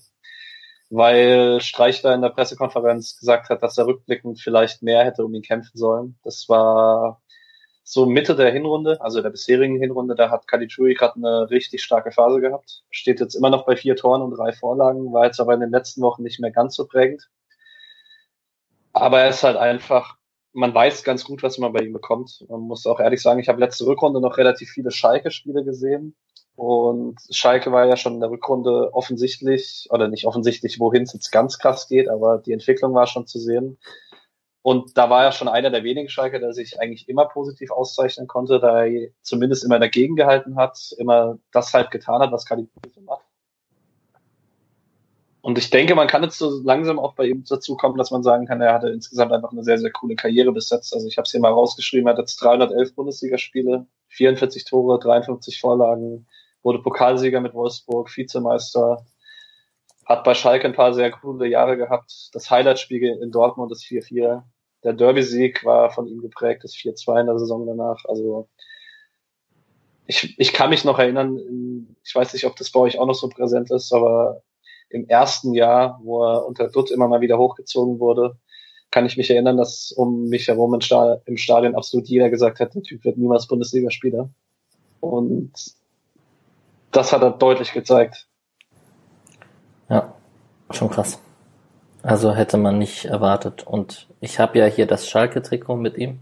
weil Streich da in der Pressekonferenz gesagt hat, dass er rückblickend vielleicht mehr hätte um ihn kämpfen sollen. Das war so Mitte der Hinrunde, also der bisherigen Hinrunde, da hat Caligiuri gerade eine richtig starke Phase gehabt. Steht jetzt immer noch bei vier Toren und drei Vorlagen, war jetzt aber in den letzten Wochen nicht mehr ganz so prägend. Aber er ist halt einfach, man weiß ganz gut, was man bei ihm bekommt. Man muss auch ehrlich sagen, ich habe letzte Rückrunde noch relativ viele Schalke-Spiele gesehen. Und Schalke war ja schon in der Rückrunde offensichtlich, oder nicht offensichtlich, wohin es jetzt ganz krass geht, aber die Entwicklung war schon zu sehen. Und da war er schon einer der wenigen Schalke, der sich eigentlich immer positiv auszeichnen konnte, da er zumindest immer dagegen gehalten hat, immer das halt getan hat, was Kali so macht. Und ich denke, man kann jetzt so langsam auch bei ihm dazu kommen, dass man sagen kann, er hatte insgesamt einfach eine sehr, sehr coole Karriere besetzt. Also ich habe es hier mal rausgeschrieben, er hat jetzt 311 Bundesligaspiele, 44 Tore, 53 Vorlagen, wurde Pokalsieger mit Wolfsburg, Vizemeister, hat bei Schalke ein paar sehr coole Jahre gehabt. Das Highlight-Spiel in Dortmund, das 4-4. Der Derby-Sieg war von ihm geprägt, das 4-2 in der Saison danach. Also ich, ich kann mich noch erinnern, ich weiß nicht, ob das bei euch auch noch so präsent ist, aber im ersten Jahr, wo er unter Dutt immer mal wieder hochgezogen wurde, kann ich mich erinnern, dass um mich herum im Stadion absolut jeder gesagt hat, der Typ wird niemals Bundesligaspieler. Und das hat er deutlich gezeigt. Ja, schon krass. Also hätte man nicht erwartet. Und ich habe ja hier das Schalke-Trikot mit ihm.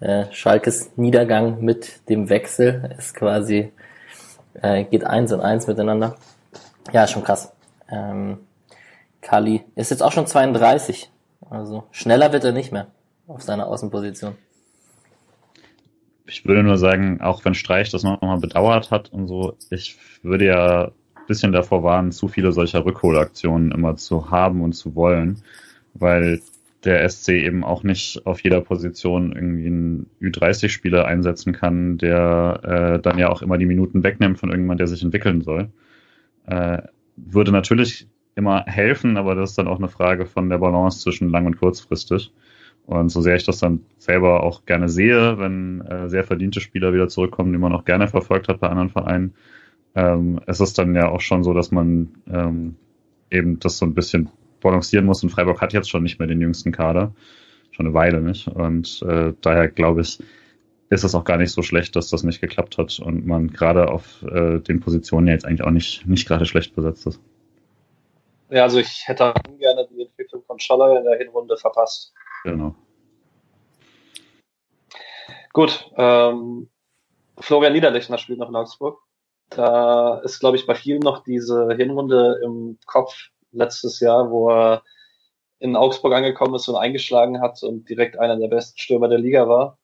Äh, Schalkes Niedergang mit dem Wechsel ist quasi, äh, geht eins und eins miteinander. Ja, schon krass. Ähm, Kali ist jetzt auch schon 32. Also schneller wird er nicht mehr auf seiner Außenposition. Ich würde nur sagen, auch wenn Streich das nochmal bedauert hat und so, ich würde ja bisschen davor warnen, zu viele solcher Rückholaktionen immer zu haben und zu wollen, weil der SC eben auch nicht auf jeder Position irgendwie einen Ü30-Spieler einsetzen kann, der äh, dann ja auch immer die Minuten wegnimmt von irgendjemand, der sich entwickeln soll. Äh, würde natürlich immer helfen, aber das ist dann auch eine Frage von der Balance zwischen lang und kurzfristig. Und so sehr ich das dann selber auch gerne sehe, wenn äh, sehr verdiente Spieler wieder zurückkommen, die man auch gerne verfolgt hat bei anderen Vereinen, ähm, es ist dann ja auch schon so, dass man ähm, eben das so ein bisschen balancieren muss. Und Freiburg hat jetzt schon nicht mehr den jüngsten Kader, schon eine Weile nicht. Und äh, daher glaube ich, ist es auch gar nicht so schlecht, dass das nicht geklappt hat und man gerade auf äh, den Positionen jetzt eigentlich auch nicht, nicht gerade schlecht besetzt ist. Ja, also ich hätte gerne die Entwicklung von Schaller in der Hinrunde verpasst. Genau. Gut, ähm, Florian Niederlechner spielt noch in Augsburg. Da ist, glaube ich, bei vielen noch diese Hinrunde im Kopf letztes Jahr, wo er in Augsburg angekommen ist und eingeschlagen hat und direkt einer der besten Stürmer der Liga war.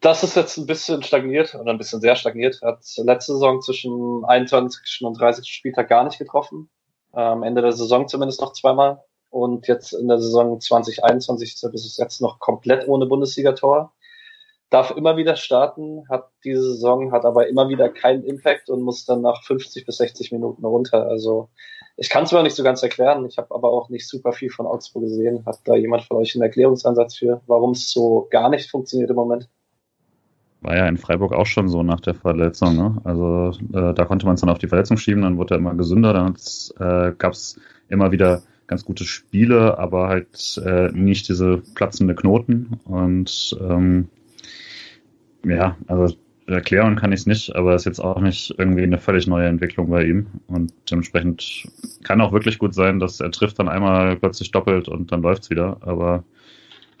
Das ist jetzt ein bisschen stagniert oder ein bisschen sehr stagniert. Er hat letzte Saison zwischen 21. und 30. Spieltag gar nicht getroffen. Am Ende der Saison zumindest noch zweimal. Und jetzt in der Saison 2021 ist bis jetzt noch komplett ohne Bundesligator darf immer wieder starten, hat diese Saison, hat aber immer wieder keinen Impact und muss dann nach 50 bis 60 Minuten runter. Also ich kann es mir auch nicht so ganz erklären. Ich habe aber auch nicht super viel von Augsburg gesehen. Hat da jemand von euch einen Erklärungsansatz für, warum es so gar nicht funktioniert im Moment? War ja in Freiburg auch schon so nach der Verletzung. Ne? Also äh, da konnte man es dann auf die Verletzung schieben, dann wurde er immer gesünder, dann äh, gab es immer wieder ganz gute Spiele, aber halt äh, nicht diese platzende Knoten. Und ähm, ja, also erklären kann ich es nicht, aber es ist jetzt auch nicht irgendwie eine völlig neue Entwicklung bei ihm. Und dementsprechend kann auch wirklich gut sein, dass er trifft dann einmal plötzlich doppelt und dann läuft's wieder. Aber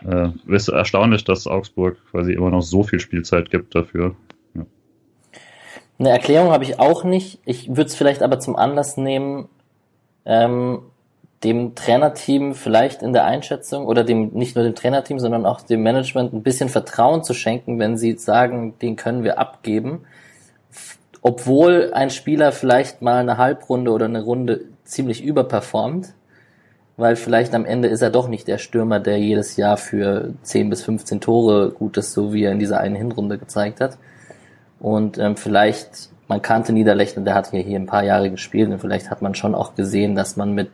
äh, ist erstaunlich, dass Augsburg quasi immer noch so viel Spielzeit gibt dafür. Ja. Eine Erklärung habe ich auch nicht. Ich würde es vielleicht aber zum Anlass nehmen, ähm, dem Trainerteam vielleicht in der Einschätzung oder dem nicht nur dem Trainerteam, sondern auch dem Management ein bisschen Vertrauen zu schenken, wenn sie sagen, den können wir abgeben, obwohl ein Spieler vielleicht mal eine Halbrunde oder eine Runde ziemlich überperformt, weil vielleicht am Ende ist er doch nicht der Stürmer, der jedes Jahr für 10 bis 15 Tore gut ist, so wie er in dieser einen Hinrunde gezeigt hat. Und ähm, vielleicht, man kannte Niederlechner, der hat hier, hier ein paar Jahre gespielt und vielleicht hat man schon auch gesehen, dass man mit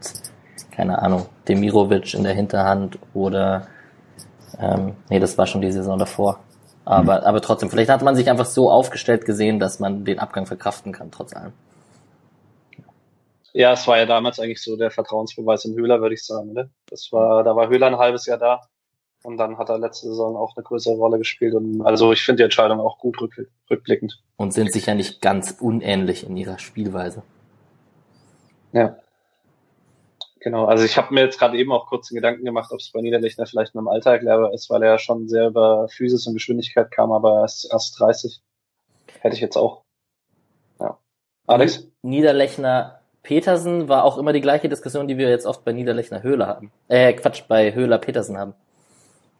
keine Ahnung, Demirovic in der Hinterhand oder ähm, nee, das war schon die Saison davor. Aber, mhm. aber trotzdem, vielleicht hat man sich einfach so aufgestellt gesehen, dass man den Abgang verkraften kann, trotz allem. Ja, es war ja damals eigentlich so der Vertrauensbeweis in Höhler, würde ich sagen. Ne? Das war, da war Höhler ein halbes Jahr da und dann hat er letzte Saison auch eine größere Rolle gespielt. Und also ich finde die Entscheidung auch gut rückblickend. Und sind sicher nicht ganz unähnlich in ihrer Spielweise. Ja. Genau, also ich habe mir jetzt gerade eben auch kurz den Gedanken gemacht, ob es bei Niederlechner vielleicht mit dem Alter erklärbar ist, weil er ja schon sehr über Physis und Geschwindigkeit kam, aber er ist erst 30. Hätte ich jetzt auch. Ja. Alex? Niederlechner Petersen war auch immer die gleiche Diskussion, die wir jetzt oft bei Niederlechner Höhler haben. Äh, Quatsch, bei Höhler Petersen haben.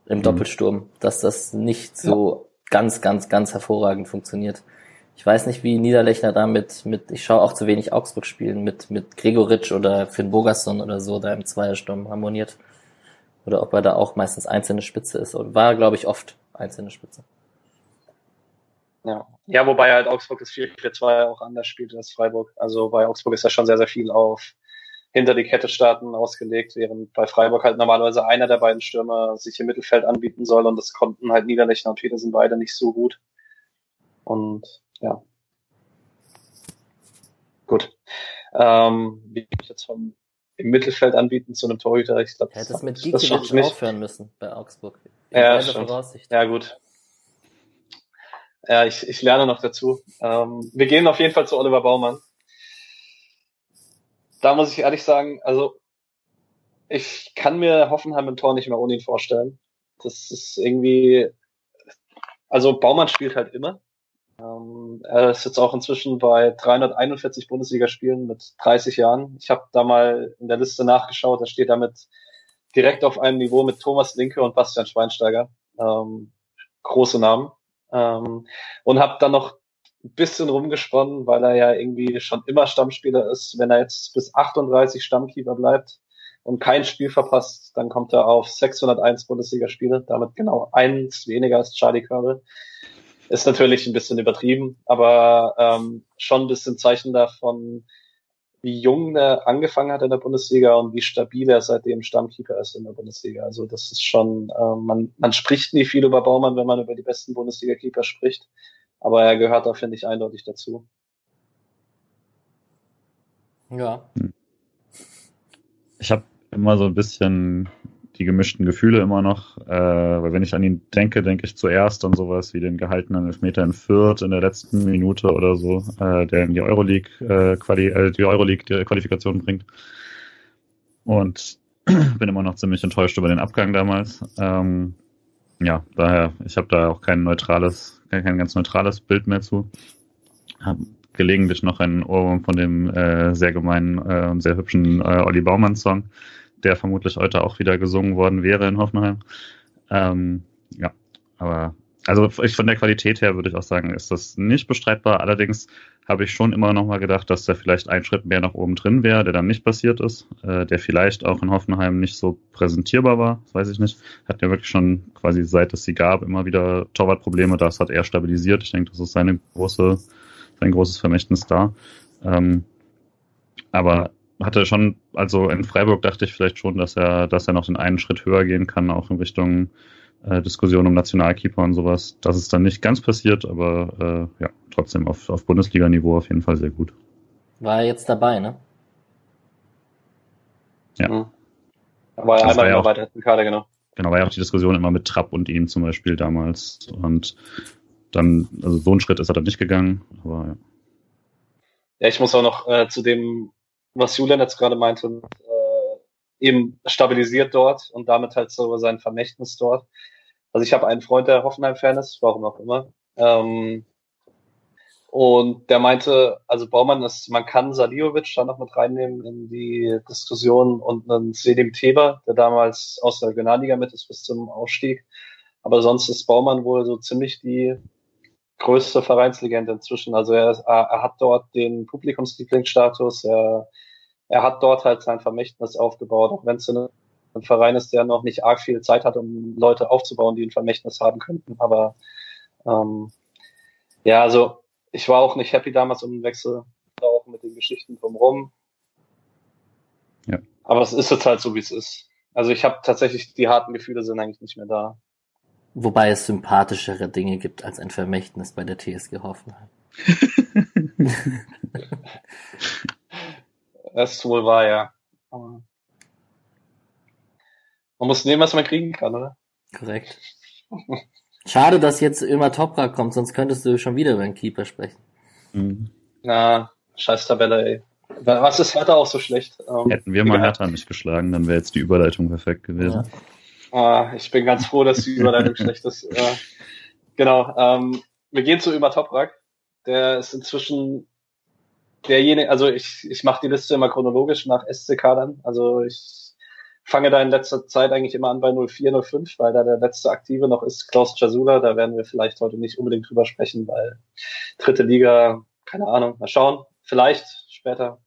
Im mhm. Doppelsturm. Dass das nicht so ja. ganz, ganz, ganz hervorragend funktioniert. Ich weiß nicht, wie Niederlechner da mit, mit ich schaue auch zu wenig Augsburg spielen, mit, mit Gregoritsch oder Finn Bogasson oder so da im Zweiersturm harmoniert. Oder ob er da auch meistens einzelne Spitze ist. Und war, glaube ich, oft einzelne Spitze. Ja. ja, wobei halt Augsburg das 4-4-2 auch anders spielt als Freiburg. Also bei Augsburg ist ja schon sehr, sehr viel auf hinter die Kette starten ausgelegt, während bei Freiburg halt normalerweise einer der beiden Stürmer sich im Mittelfeld anbieten soll und das konnten halt Niederlechner und Petersen beide nicht so gut. Und ja. Gut. Ähm, wie ich jetzt vom im Mittelfeld anbieten zu einem Torhüter, ich glaube, Hätte es mit Gikiewicz aufhören müssen bei Augsburg. ja, Voraussicht. ja, gut. Ja, ich, ich lerne noch dazu. Ähm, wir gehen auf jeden Fall zu Oliver Baumann. Da muss ich ehrlich sagen, also ich kann mir Hoffenheim im Tor nicht mehr ohne ihn vorstellen. Das ist irgendwie, also Baumann spielt halt immer. Ähm, er ist jetzt auch inzwischen bei 341 Bundesligaspielen mit 30 Jahren. Ich habe da mal in der Liste nachgeschaut, er steht damit direkt auf einem Niveau mit Thomas Linke und Bastian Schweinsteiger. Ähm, große Namen. Ähm, und habe dann noch ein bisschen rumgesponnen, weil er ja irgendwie schon immer Stammspieler ist. Wenn er jetzt bis 38 Stammkeeper bleibt und kein Spiel verpasst, dann kommt er auf 601 Bundesligaspiele, damit genau eins weniger als Charlie Körbel. Ist natürlich ein bisschen übertrieben, aber ähm, schon ein bisschen Zeichen davon, wie jung er angefangen hat in der Bundesliga und wie stabil er seitdem Stammkeeper ist in der Bundesliga. Also das ist schon, äh, man, man spricht nie viel über Baumann, wenn man über die besten Bundesliga-Keeper spricht, aber er gehört da, finde ich, eindeutig dazu. Ja. Ich habe immer so ein bisschen die gemischten Gefühle immer noch, äh, weil wenn ich an ihn denke, denke ich zuerst an sowas wie den gehaltenen Elfmeter in Fürth in der letzten Minute oder so, äh, der in die Euroleague äh, Quali äh, die Euroleague die Qualifikation bringt. Und <clears throat> bin immer noch ziemlich enttäuscht über den Abgang damals. Ähm, ja, daher, ich habe da auch kein neutrales, kein ganz neutrales Bild mehr zu. Hab gelegentlich noch einen Ohrwurm von dem äh, sehr gemeinen äh, und sehr hübschen äh, Olli Baumann Song der vermutlich heute auch wieder gesungen worden wäre in Hoffenheim. Ähm, ja, aber also ich, von der Qualität her würde ich auch sagen, ist das nicht bestreitbar. Allerdings habe ich schon immer noch mal gedacht, dass da vielleicht ein Schritt mehr nach oben drin wäre, der dann nicht passiert ist, äh, der vielleicht auch in Hoffenheim nicht so präsentierbar war, das weiß ich nicht. Hat ja wirklich schon quasi seit es sie gab immer wieder Torwartprobleme, das hat er stabilisiert. Ich denke, das ist seine große, sein großes Vermächtnis da. Ähm, aber hatte schon, also in Freiburg dachte ich vielleicht schon, dass er, dass er noch den einen Schritt höher gehen kann, auch in Richtung äh, Diskussion um Nationalkeeper und sowas. Das ist dann nicht ganz passiert, aber äh, ja, trotzdem auf, auf Bundesliga-Niveau auf jeden Fall sehr gut. War er jetzt dabei, ne? Ja. Mhm. War er einmal im erweiterten Kader, genau. Genau, war ja auch die Diskussion immer mit Trapp und ihm zum Beispiel damals. Und dann, also so einen Schritt ist er dann nicht gegangen, aber ja. Ja, ich muss auch noch äh, zu dem was Julian jetzt gerade meinte, äh, eben stabilisiert dort und damit halt so sein Vermächtnis dort. Also ich habe einen Freund, der Hoffenheim-Fan ist, warum auch immer. Ähm, und der meinte, also Baumann ist, man kann Saliovic da noch mit reinnehmen in die Diskussion und einen Selim Teber, der damals aus der Regionalliga mit ist bis zum Ausstieg. Aber sonst ist Baumann wohl so ziemlich die größte Vereinslegende inzwischen. Also er, er hat dort den Publikumslieblingsstatus, er, er hat dort halt sein Vermächtnis aufgebaut, auch wenn es ein, ein Verein ist, der noch nicht arg viel Zeit hat, um Leute aufzubauen, die ein Vermächtnis haben könnten. Aber ähm, ja, also ich war auch nicht happy damals um den Wechsel, auch mit den Geschichten drumherum. Ja. Aber es ist jetzt halt so, wie es ist. Also ich habe tatsächlich, die harten Gefühle sind eigentlich nicht mehr da. Wobei es sympathischere Dinge gibt als ein Vermächtnis bei der TSG Hoffenheim. <laughs> das ist wohl wahr, ja. Aber man muss nehmen, was man kriegen kann, oder? Korrekt. Schade, dass jetzt immer Toprak kommt, sonst könntest du schon wieder über den Keeper sprechen. Mhm. Na, scheiß Tabelle, ey. Was ist Hertha auch so schlecht? Ähm, Hätten wir mal Hertha nicht geschlagen, dann wäre jetzt die Überleitung perfekt gewesen. Ja. Ah, ich bin ganz froh, dass die Überleitung <laughs> schlecht ist. Äh, genau. Ähm, wir gehen zu Ömer Toprak. Der ist inzwischen derjenige, also ich, ich mache die Liste immer chronologisch nach SCK dann. Also ich fange da in letzter Zeit eigentlich immer an bei 04, 05, weil da der letzte Aktive noch ist, Klaus Jasula. Da werden wir vielleicht heute nicht unbedingt drüber sprechen, weil dritte Liga, keine Ahnung, mal schauen. Vielleicht später.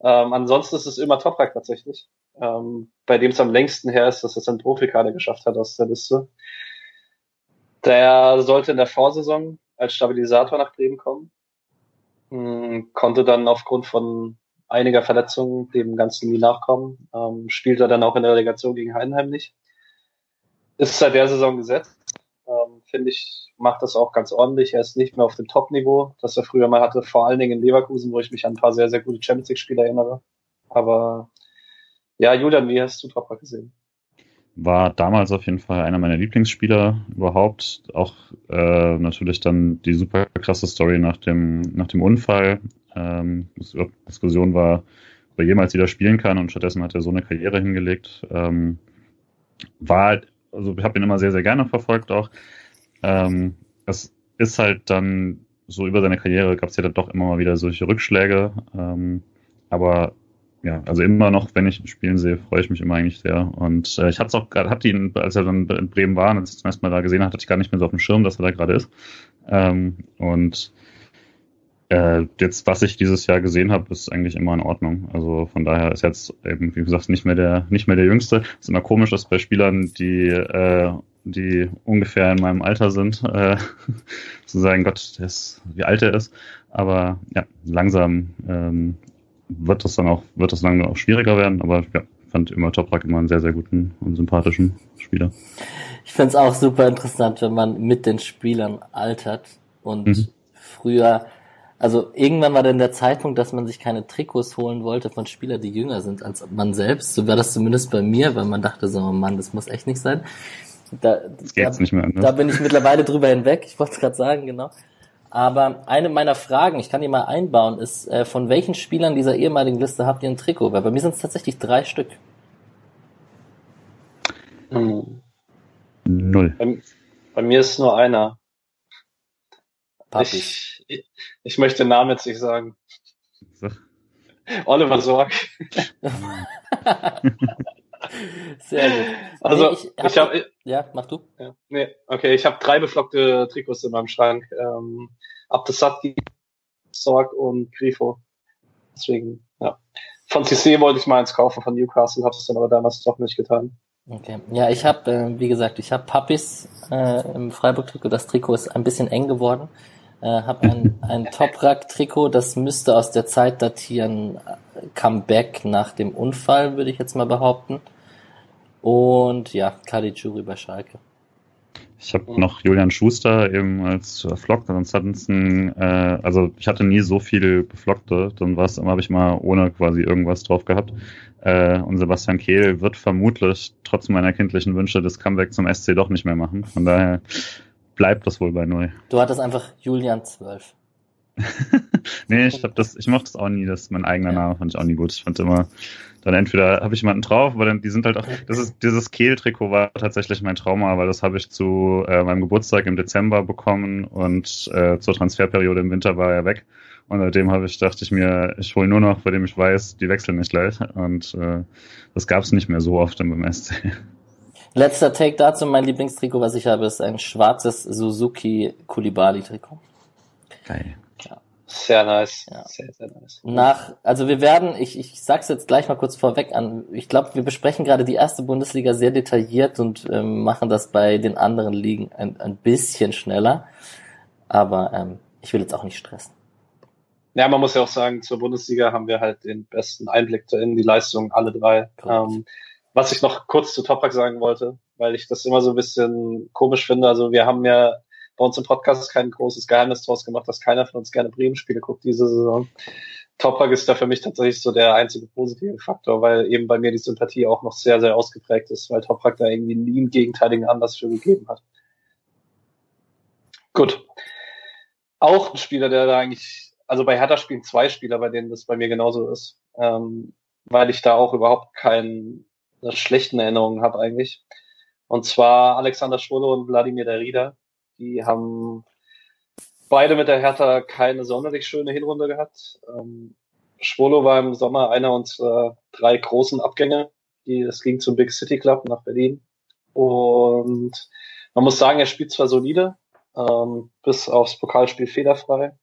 Ähm, ansonsten ist es immer Toprak tatsächlich ähm, bei dem es am längsten her ist, dass es ein Profikader geschafft hat aus der Liste. Der sollte in der Vorsaison als Stabilisator nach Bremen kommen, hm, konnte dann aufgrund von einiger Verletzungen dem Ganzen nie nachkommen, ähm, spielte dann auch in der Relegation gegen Heidenheim nicht. Ist seit der Saison gesetzt, ähm, finde ich macht das auch ganz ordentlich. Er ist nicht mehr auf dem Top-Niveau, das er früher mal hatte, vor allen Dingen in Leverkusen, wo ich mich an ein paar sehr, sehr gute Champions League-Spiele erinnere. Aber ja, Julian, wie hast du Toprak gesehen? War damals auf jeden Fall einer meiner Lieblingsspieler überhaupt. Auch äh, natürlich dann die super krasse Story nach dem, nach dem Unfall. Ähm, Diskussion war, ob er jemals wieder spielen kann und stattdessen hat er so eine Karriere hingelegt. Ähm, war, also ich habe ihn immer sehr, sehr gerne verfolgt auch. Ähm, es ist halt dann so über seine Karriere gab es ja dann doch immer mal wieder solche Rückschläge. Ähm, aber ja, also immer noch, wenn ich spielen sehe, freue ich mich immer eigentlich sehr. Und äh, ich hatte auch gerade, hatte ihn, als er dann in Bremen war und als ich zum ersten Mal da gesehen hatte, hatte ich gar nicht mehr so auf dem Schirm, dass er da gerade ist. Ähm, und äh, jetzt, was ich dieses Jahr gesehen habe, ist eigentlich immer in Ordnung. Also von daher ist jetzt eben, wie gesagt, nicht mehr der, nicht mehr der Jüngste. ist immer komisch, dass bei Spielern, die, äh, die ungefähr in meinem Alter sind, äh, <laughs> zu sagen, Gott, der ist, wie alt er ist. Aber ja, langsam ähm, wird das dann auch, wird das langsam auch schwieriger werden, aber ja, fand immer Toprak immer einen sehr, sehr guten und sympathischen Spieler. Ich finde es auch super interessant, wenn man mit den Spielern altert und mhm. früher, also irgendwann war dann der Zeitpunkt, dass man sich keine Trikots holen wollte von Spielern, die jünger sind als man selbst. So war das zumindest bei mir, weil man dachte so, oh Mann, das muss echt nicht sein. Da, da, nicht mehr, ne? da bin ich mittlerweile drüber hinweg. Ich wollte es gerade sagen, genau. Aber eine meiner Fragen, ich kann die mal einbauen, ist, äh, von welchen Spielern dieser ehemaligen Liste habt ihr ein Trikot? Weil bei mir sind es tatsächlich drei Stück. Hm. Null. Bei, bei, mir ist nur einer. Ich, ich, ich, möchte den Namen jetzt nicht sagen. So. Oliver Sorg. <laughs> <laughs> Sehr gut. Also nee, ich, hab, ich habe ja, mach du. Ja, nee, okay, ich habe drei beflockte Trikots in meinem Schrank. Ähm, Abdesati, Sorg und Grifo. Deswegen, ja. Von CC wollte ich mal eins kaufen von Newcastle, habe es dann aber damals doch nicht getan. Okay, ja, ich habe, äh, wie gesagt, ich habe Puppies äh, im Freiburg-Trikot. Das Trikot ist ein bisschen eng geworden. Äh, habe ein, ein Toprak-Trikot, das müsste aus der Zeit datieren, äh, Comeback nach dem Unfall, würde ich jetzt mal behaupten. Und ja, Caligiuri bei Schalke. Ich habe noch Julian Schuster eben als Flock, ansonsten, äh, also ich hatte nie so viel Beflockte, dann war es immer, habe ich mal ohne quasi irgendwas drauf gehabt. Äh, und Sebastian Kehl wird vermutlich trotz meiner kindlichen Wünsche das Comeback zum SC doch nicht mehr machen. Von daher bleibt das wohl bei null. Du hattest einfach Julian 12. <laughs> nee, ich hab das, ich mochte das auch nie, das mein eigener Name fand ich auch nie gut. Ich fand immer, dann entweder habe ich jemanden drauf, aber dann die sind halt auch, das ist dieses Kehl-Trikot war tatsächlich mein Trauma, weil das habe ich zu äh, meinem Geburtstag im Dezember bekommen und äh, zur Transferperiode im Winter war er weg. Und seitdem habe ich, dachte ich mir, ich hole nur noch, bei dem ich weiß, die wechseln nicht gleich. Und äh, das gab es nicht mehr so oft im SC. Letzter Take dazu, mein Lieblingstrikot, was ich habe, ist ein schwarzes Suzuki Kulibali Trikot. Geil. Sehr nice. Ja. Sehr, sehr nice. Nach, also wir werden, ich, ich sag's jetzt gleich mal kurz vorweg an, ich glaube, wir besprechen gerade die erste Bundesliga sehr detailliert und ähm, machen das bei den anderen Ligen ein, ein bisschen schneller. Aber ähm, ich will jetzt auch nicht stressen. Ja, man muss ja auch sagen, zur Bundesliga haben wir halt den besten Einblick in die Leistung, alle drei. Ähm, was ich noch kurz zu Topak sagen wollte, weil ich das immer so ein bisschen komisch finde. Also wir haben ja bei uns im Podcast kein großes Geheimnis draus gemacht, dass keiner von uns gerne Bremen-Spiele guckt diese Saison. Toprak ist da für mich tatsächlich so der einzige positive Faktor, weil eben bei mir die Sympathie auch noch sehr, sehr ausgeprägt ist, weil Toprak da irgendwie nie einen gegenteiligen Anlass für gegeben hat. Gut. Auch ein Spieler, der da eigentlich, also bei Hertha spielen zwei Spieler, bei denen das bei mir genauso ist, ähm, weil ich da auch überhaupt keine schlechten Erinnerungen habe eigentlich. Und zwar Alexander Schwolo und Wladimir Derrida. Die haben beide mit der Hertha keine sonderlich schöne Hinrunde gehabt. Ähm, Schwolo war im Sommer einer unserer drei großen Abgänge. Die, es ging zum Big City Club nach Berlin. Und man muss sagen, er spielt zwar solide, ähm, bis aufs Pokalspiel fehlerfrei.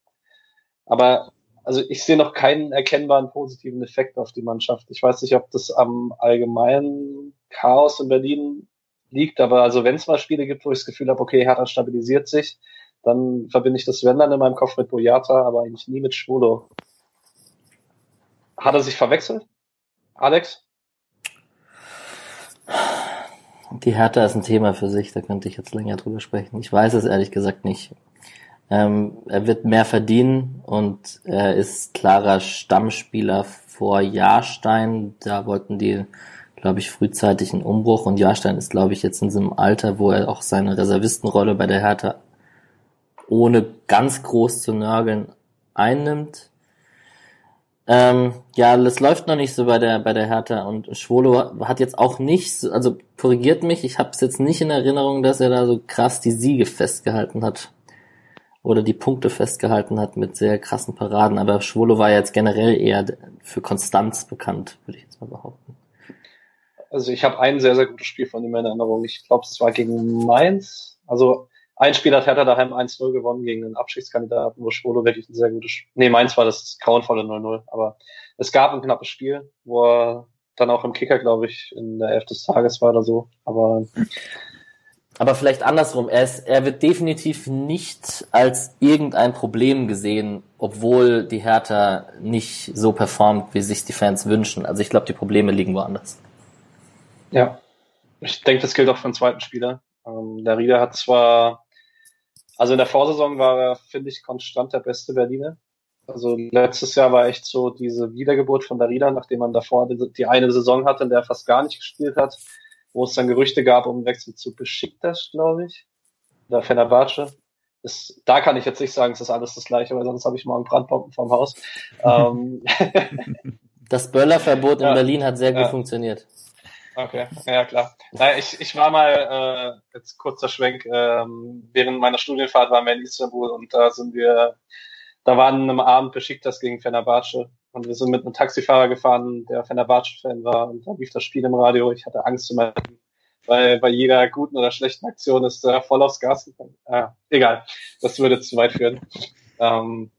Aber also ich sehe noch keinen erkennbaren positiven Effekt auf die Mannschaft. Ich weiß nicht, ob das am allgemeinen Chaos in Berlin liegt. Aber also wenn es mal Spiele gibt, wo ich das Gefühl habe, okay, Hertha stabilisiert sich, dann verbinde ich das wenn dann in meinem Kopf mit Boyata, aber eigentlich nie mit Schwulo. Hat er sich verwechselt? Alex? Die Hertha ist ein Thema für sich, da könnte ich jetzt länger drüber sprechen. Ich weiß es ehrlich gesagt nicht. Ähm, er wird mehr verdienen und er ist klarer Stammspieler vor Jahrstein. Da wollten die, glaube ich, frühzeitig einen Umbruch und Jahrstein ist, glaube ich, jetzt in so einem Alter, wo er auch seine Reservistenrolle bei der Hertha ohne ganz groß zu nörgeln einnimmt. Ähm, ja, das läuft noch nicht so bei der bei der Hertha und Schwolo hat jetzt auch nicht, also korrigiert mich, ich habe es jetzt nicht in Erinnerung, dass er da so krass die Siege festgehalten hat oder die Punkte festgehalten hat mit sehr krassen Paraden, aber Schwolo war jetzt generell eher für Konstanz bekannt, würde ich jetzt mal behaupten. Also ich habe ein sehr sehr gutes Spiel von ihm in Erinnerung. Ich glaube, es war gegen Mainz. Also ein Spiel hat Hertha daheim 1-0 gewonnen gegen einen Abschiedskandidaten, wo Schwolo wirklich ein sehr gutes Spiel. Nee, meins war das grauenvolle 0-0. Aber es gab ein knappes Spiel, wo er dann auch im Kicker, glaube ich, in der Elf des Tages war oder so. Aber aber vielleicht andersrum. Er, ist, er wird definitiv nicht als irgendein Problem gesehen, obwohl die Hertha nicht so performt, wie sich die Fans wünschen. Also ich glaube, die Probleme liegen woanders. Ja, ich denke, das gilt auch für den zweiten Spieler. Ähm, der Rieder hat zwar also in der Vorsaison war er, finde ich, konstant der beste Berliner. Also letztes Jahr war echt so diese Wiedergeburt von Darida, nachdem man davor die, die eine Saison hatte, in der er fast gar nicht gespielt hat, wo es dann Gerüchte gab um Wechsel zu Besiktas, glaube ich, oder Fenerbahce. Das, da kann ich jetzt nicht sagen, es ist alles das Gleiche, weil sonst habe ich morgen Brandbomben vom Haus. ähm, <laughs> das Böllerverbot in ja, Berlin hat sehr gut ja. funktioniert. Okay, ja klar. Naja, ich, ich war mal, äh, jetzt kurzer Schwenk, ähm, während meiner Studienfahrt waren wir in Istanbul und da sind wir, da waren einem Abend beschickt das gegen Fenerbahce und wir sind mit einem Taxifahrer gefahren, der Fenerbahce-Fan war und da lief das Spiel im Radio. Ich hatte Angst zu meinem weil bei jeder guten oder schlechten Aktion ist er voll aufs Gas gekommen. Ah, egal, das würde zu weit führen. Ähm,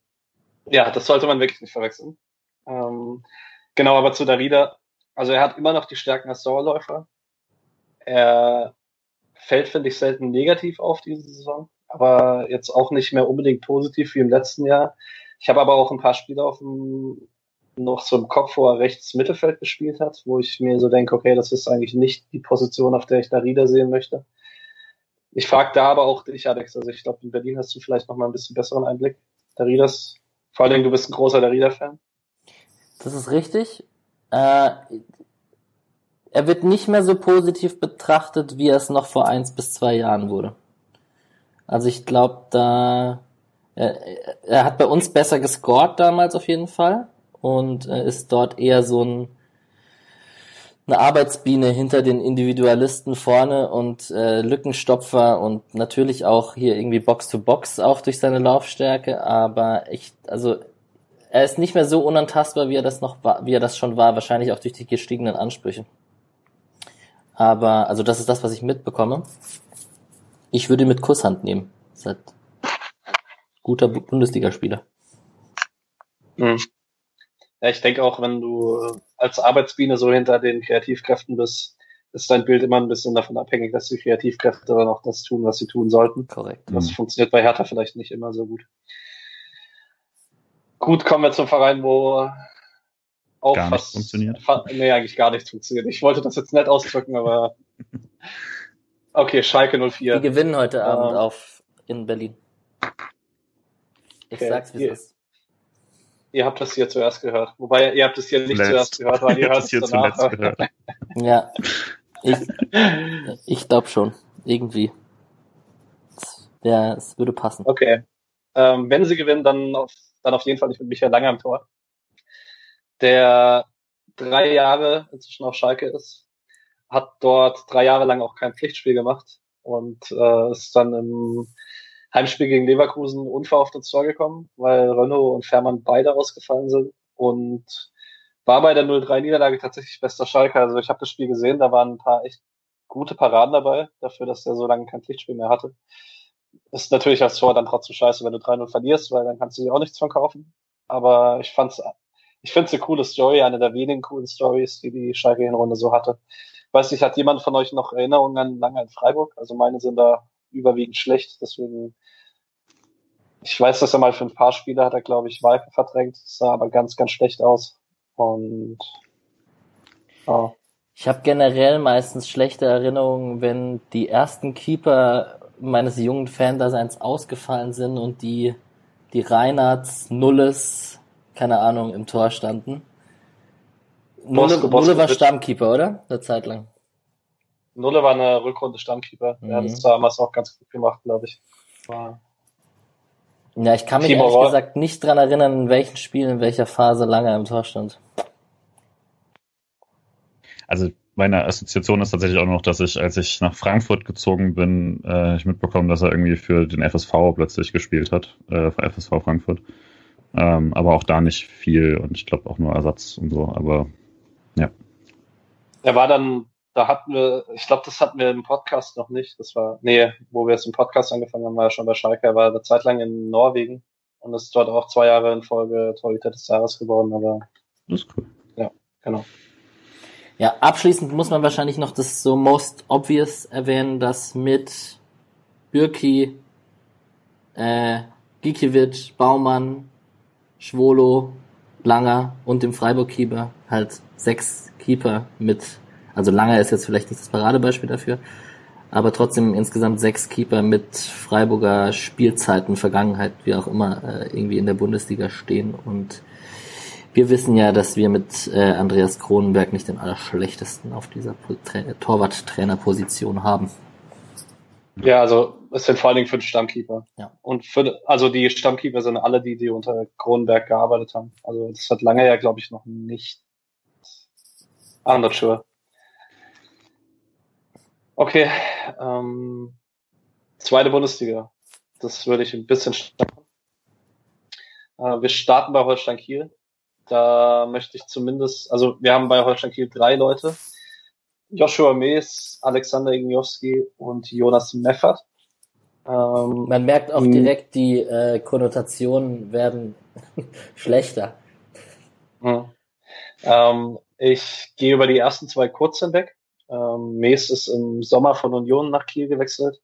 ja, das sollte man wirklich nicht verwechseln. Ähm, genau, aber zu Darida, also er hat immer noch die Stärken als Dauerläufer. Er fällt, finde ich, selten negativ auf diese Saison, aber jetzt auch nicht mehr unbedingt positiv wie im letzten Jahr. Ich habe aber auch ein paar Spiele auf dem, noch so im Kopf, wo er rechts Mittelfeld gespielt hat, wo ich mir so denke, okay, das ist eigentlich nicht die Position, auf der ich da Rieder sehen möchte. Ich frage da aber auch dich, Alex. Also ich glaube, in Berlin hast du vielleicht noch mal ein bisschen besseren Einblick. Der Rieders, vor allem du bist ein großer der Rieder-Fan. Das ist richtig. Äh, er wird nicht mehr so positiv betrachtet, wie er es noch vor eins bis zwei Jahren wurde. Also ich glaube, da er, er hat bei uns besser gescored damals auf jeden Fall und ist dort eher so ein eine Arbeitsbiene hinter den Individualisten vorne und äh, Lückenstopfer und natürlich auch hier irgendwie Box to Box auch durch seine Laufstärke, aber ich also er ist nicht mehr so unantastbar, wie er das noch war, wie er das schon war, wahrscheinlich auch durch die gestiegenen Ansprüche. Aber, also das ist das, was ich mitbekomme. Ich würde mit Kusshand nehmen. Seit guter Bundesligaspieler. Mhm. Ja, ich denke auch, wenn du als Arbeitsbiene so hinter den Kreativkräften bist, ist dein Bild immer ein bisschen davon abhängig, dass die Kreativkräfte dann auch das tun, was sie tun sollten. Korrekt. Das mhm. funktioniert bei Hertha vielleicht nicht immer so gut. Gut, kommen wir zum Verein, wo auch gar fast, funktioniert. nee, eigentlich gar nichts funktioniert. Ich wollte das jetzt nett ausdrücken, aber <laughs> okay, Schalke 04. Die gewinnen heute Abend ähm, auf in Berlin. Ich okay. sag's, wie es ist. Ihr habt das hier zuerst gehört. Wobei, ihr habt es hier nicht Letzt. zuerst gehört, weil ihr <laughs> hört es hier danach. zuletzt gehört. ja, ich, <laughs> ich glaube schon. Irgendwie. Ja, es würde passen. Okay. Ähm, wenn sie gewinnen, dann auf dann auf jeden Fall nicht mit Michael Lange am Tor, der drei Jahre inzwischen auf Schalke ist, hat dort drei Jahre lang auch kein Pflichtspiel gemacht und äh, ist dann im Heimspiel gegen Leverkusen unverhofft ins Tor gekommen, weil Renault und Fährmann beide ausgefallen sind und war bei der 0-3-Niederlage tatsächlich bester Schalke. Also ich habe das Spiel gesehen, da waren ein paar echt gute Paraden dabei, dafür, dass er so lange kein Pflichtspiel mehr hatte ist natürlich als Tor dann trotzdem scheiße, wenn du 3-0 verlierst, weil dann kannst du dir auch nichts von kaufen. Aber ich fand's, ich finde es eine coole Story, eine der wenigen coolen Stories, die die Schalke Hinrunde so hatte. Weiß nicht, hat jemand von euch noch Erinnerungen an lange in Freiburg? Also meine sind da überwiegend schlecht, deswegen ich weiß, dass er mal für ein paar Spiele hat er, glaube ich, Weife verdrängt, sah aber ganz, ganz schlecht aus. Und oh. Ich habe generell meistens schlechte Erinnerungen, wenn die ersten Keeper meines jungen Fandaseins ausgefallen sind und die, die Reinhards, Nulles, keine Ahnung, im Tor standen. Nulle, Nulle war Stammkeeper, oder? Eine Zeit lang. Nulle war eine Rückrunde Stammkeeper. Mhm. Er hat es damals auch ganz gut gemacht, glaube ich. War ja, ich kann mich Timo ehrlich gesagt nicht dran erinnern, in welchen Spielen, in welcher Phase lange im Tor stand. Also meine Assoziation ist tatsächlich auch noch, dass ich, als ich nach Frankfurt gezogen bin, äh, ich mitbekommen, dass er irgendwie für den FSV plötzlich gespielt hat, äh, für FSV Frankfurt. Ähm, aber auch da nicht viel und ich glaube auch nur Ersatz und so, aber ja. Er war dann da hatten wir, ich glaube, das hatten wir im Podcast noch nicht. Das war, nee, wo wir es im Podcast angefangen haben, war er schon bei Schalke. Er war eine Zeit lang in Norwegen und ist dort auch zwei Jahre in Folge Torhüter des Jahres geworden, aber. Das ist cool. Ja, genau. Ja, abschließend muss man wahrscheinlich noch das so most obvious erwähnen, dass mit Bürki, äh, Gikiewicz, Baumann, Schwolo, Langer und dem Freiburg-Keeper halt sechs Keeper mit also Langer ist jetzt vielleicht nicht das Paradebeispiel dafür, aber trotzdem insgesamt sechs Keeper mit Freiburger Spielzeiten, Vergangenheit, wie auch immer, äh, irgendwie in der Bundesliga stehen. Und wir wissen ja, dass wir mit äh, Andreas Kronenberg nicht den allerschlechtesten auf dieser Torwart-Trainerposition haben. Ja, also es sind vor allen Dingen fünf Stammkeeper. Ja. Und für, also die Stammkeeper sind alle die, die unter Kronenberg gearbeitet haben. Also das hat lange ja, glaube ich, noch nicht. I'm not sure. Okay, ähm, zweite Bundesliga. Das würde ich ein bisschen starten. Äh, wir starten bei Holstein Kiel. Da möchte ich zumindest, also wir haben bei Holstein Kiel drei Leute. Joshua Mees, Alexander Igniowski und Jonas Meffert. Ähm, Man merkt auch direkt, die äh, Konnotationen werden <laughs> schlechter. Hm. Ähm, ich gehe über die ersten zwei kurz hinweg. Ähm, Mees ist im Sommer von Union nach Kiel gewechselt.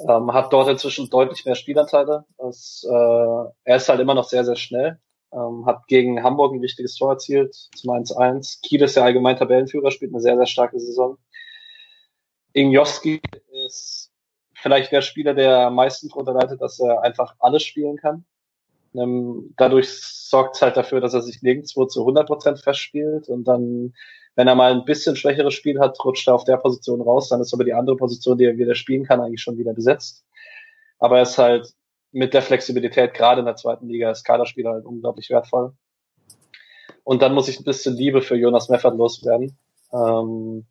Ähm, hat dort inzwischen deutlich mehr Spielanteile. Das, äh, er ist halt immer noch sehr, sehr schnell. Ähm, hat gegen Hamburg ein wichtiges Tor erzielt, zum 1-1. Kiel ist ja allgemein Tabellenführer, spielt eine sehr, sehr starke Saison. Ingjoski ist vielleicht der Spieler, der am meisten darunter leitet, dass er einfach alles spielen kann. Ähm, dadurch sorgt es halt dafür, dass er sich nirgendwo zu 100% festspielt und dann wenn er mal ein bisschen schwächeres Spiel hat, rutscht er auf der Position raus, dann ist aber die andere Position, die er wieder spielen kann, eigentlich schon wieder besetzt. Aber er ist halt mit der Flexibilität, gerade in der zweiten Liga, als Kaderspieler halt unglaublich wertvoll. Und dann muss ich ein bisschen Liebe für Jonas Meffert loswerden, ähm,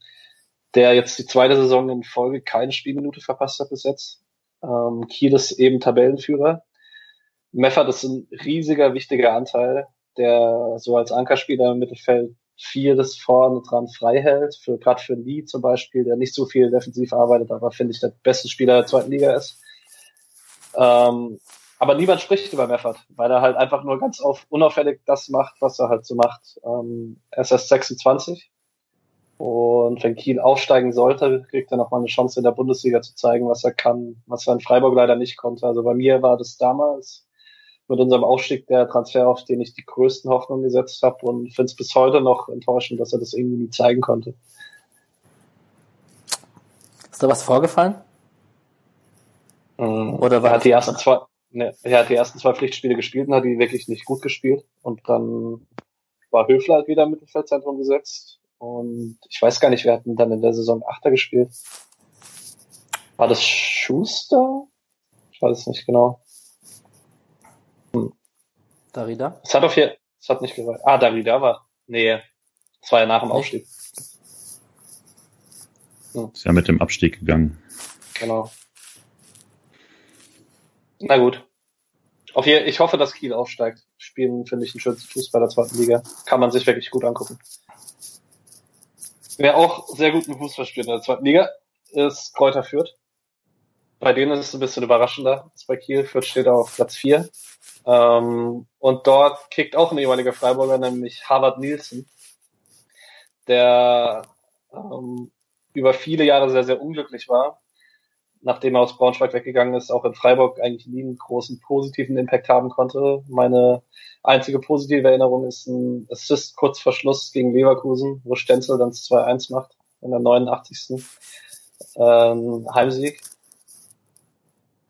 der jetzt die zweite Saison in Folge keine Spielminute verpasst hat bis jetzt. Ähm, Kiel ist eben Tabellenführer. Meffert ist ein riesiger, wichtiger Anteil, der so als Ankerspieler im Mittelfeld vieles vorne dran frei hält, für gerade für Lee zum Beispiel, der nicht so viel defensiv arbeitet, aber finde ich der beste Spieler der zweiten Liga ist. Ähm, aber niemand spricht über Meffert, weil er halt einfach nur ganz auf, unauffällig das macht, was er halt so macht. Ähm, er ist erst 26 und wenn Kiel aufsteigen sollte, kriegt er nochmal eine Chance in der Bundesliga zu zeigen, was er kann, was er in Freiburg leider nicht konnte. Also bei mir war das damals mit unserem Aufstieg der Transfer, auf den ich die größten Hoffnungen gesetzt habe und finde es bis heute noch enttäuschend, dass er das irgendwie nie zeigen konnte. Ist da was vorgefallen? Mhm. Oder war er hat die ersten zwei, ne, er hat die ersten zwei Pflichtspiele gespielt und hat die wirklich nicht gut gespielt. Und dann war Höfler halt wieder im Mittelfeldzentrum gesetzt. Und ich weiß gar nicht, wer hat denn dann in der Saison Achter gespielt? War das Schuster? Ich weiß es nicht genau. Darida? Es hat auf hier, es hat nicht gesagt. Ah, Darida war, nee, es war ja nach dem Aufstieg. Hm. Ist ja mit dem Abstieg gegangen. Genau. Na gut. Auf hier, ich hoffe, dass Kiel aufsteigt. Spielen finde ich ein schönes Fußball der zweiten Liga. Kann man sich wirklich gut angucken. Wer auch sehr guten Fußball spielt in der zweiten Liga, ist Kräuter Fürth. Bei denen ist es ein bisschen überraschender als bei Kiel. Fürth steht auf Platz 4 ähm, und dort kickt auch ein ehemaliger Freiburger, nämlich Harvard Nielsen, der ähm, über viele Jahre sehr, sehr unglücklich war. nachdem er aus Braunschweig weggegangen ist, auch in Freiburg eigentlich nie einen großen positiven Impact haben konnte. Meine einzige positive Erinnerung ist ein Assist kurz vor Schluss gegen Leverkusen, wo Stenzel dann 2-1 macht in der 89. Ähm, Heimsieg.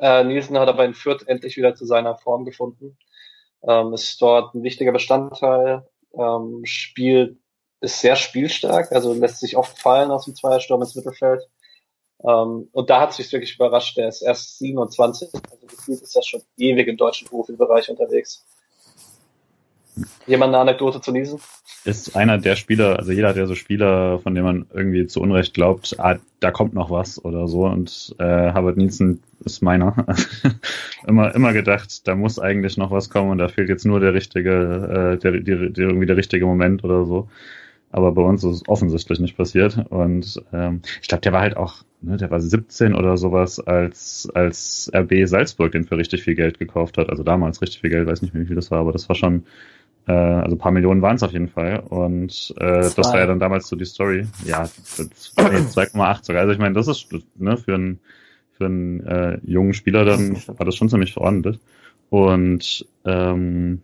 Äh, Nielsen hat aber in Fürth endlich wieder zu seiner Form gefunden. Ähm, ist dort ein wichtiger Bestandteil, ähm, spielt, ist sehr spielstark, also lässt sich oft fallen aus dem Zweiersturm ins Mittelfeld. Ähm, und da hat es sich wirklich überrascht, der ist erst 27, also gefühlt ist das schon ewig im deutschen Profibereich unterwegs. Jemand eine Anekdote zu Niesen? Ist einer der Spieler, also jeder der so Spieler, von dem man irgendwie zu Unrecht glaubt, ah, da kommt noch was oder so. Und äh, Harvard Nielsen ist meiner. <laughs> immer, immer gedacht, da muss eigentlich noch was kommen und da fehlt jetzt nur der richtige, äh, der, der, der irgendwie der richtige Moment oder so. Aber bei uns ist es offensichtlich nicht passiert. Und ähm, ich glaube, der war halt auch, ne, der war 17 oder sowas, als, als RB Salzburg den für richtig viel Geld gekauft hat. Also damals richtig viel Geld, weiß nicht mehr, wie viel das war, aber das war schon äh, also paar Millionen waren es auf jeden Fall. Und äh, das war ja dann damals so die Story. Ja, 2,8 sogar. Also ich meine, das ist ne, für einen für einen äh, jungen Spieler dann war das schon ziemlich verordnet. Und ähm,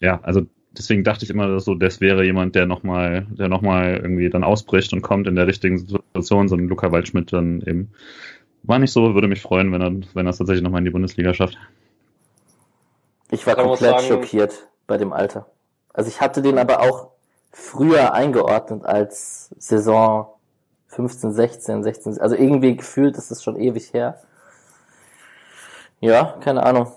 ja, also deswegen dachte ich immer dass so, das wäre jemand, der nochmal, der nochmal irgendwie dann ausbricht und kommt in der richtigen Situation, so ein Luca Waldschmidt dann eben. War nicht so, würde mich freuen, wenn er, wenn er es tatsächlich nochmal in die Bundesliga schafft. Ich war komplett sagen, schockiert bei dem Alter. Also ich hatte den aber auch früher eingeordnet als Saison 15, 16, 16, also irgendwie gefühlt ist es schon ewig her. Ja, keine Ahnung.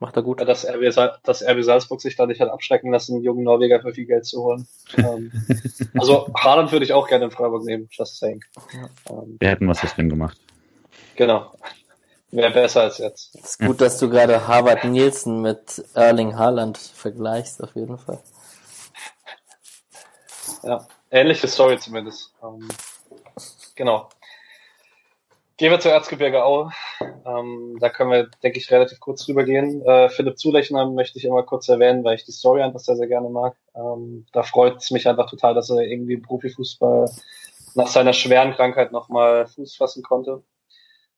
Macht er gut. Ja, dass, RB, dass RB Salzburg sich da nicht hat abschrecken lassen, einen jungen Norweger für viel Geld zu holen. <laughs> ähm, also Haaland würde ich auch gerne in Freiburg nehmen, just saying. Ähm, Wir hätten was drin gemacht. Genau. Wäre besser als jetzt. Es ist gut, dass du gerade Harvard Nielsen mit Erling Haaland vergleichst, auf jeden Fall. Ja, ähnliche Story zumindest. Ähm, genau. Gehen wir zur Erzgebirge Aue. Ähm, da können wir, denke ich, relativ kurz drüber gehen. Äh, Philipp Zulechner möchte ich immer kurz erwähnen, weil ich die Story einfach sehr, sehr gerne mag. Ähm, da freut es mich einfach total, dass er irgendwie im Profifußball nach seiner schweren Krankheit nochmal Fuß fassen konnte.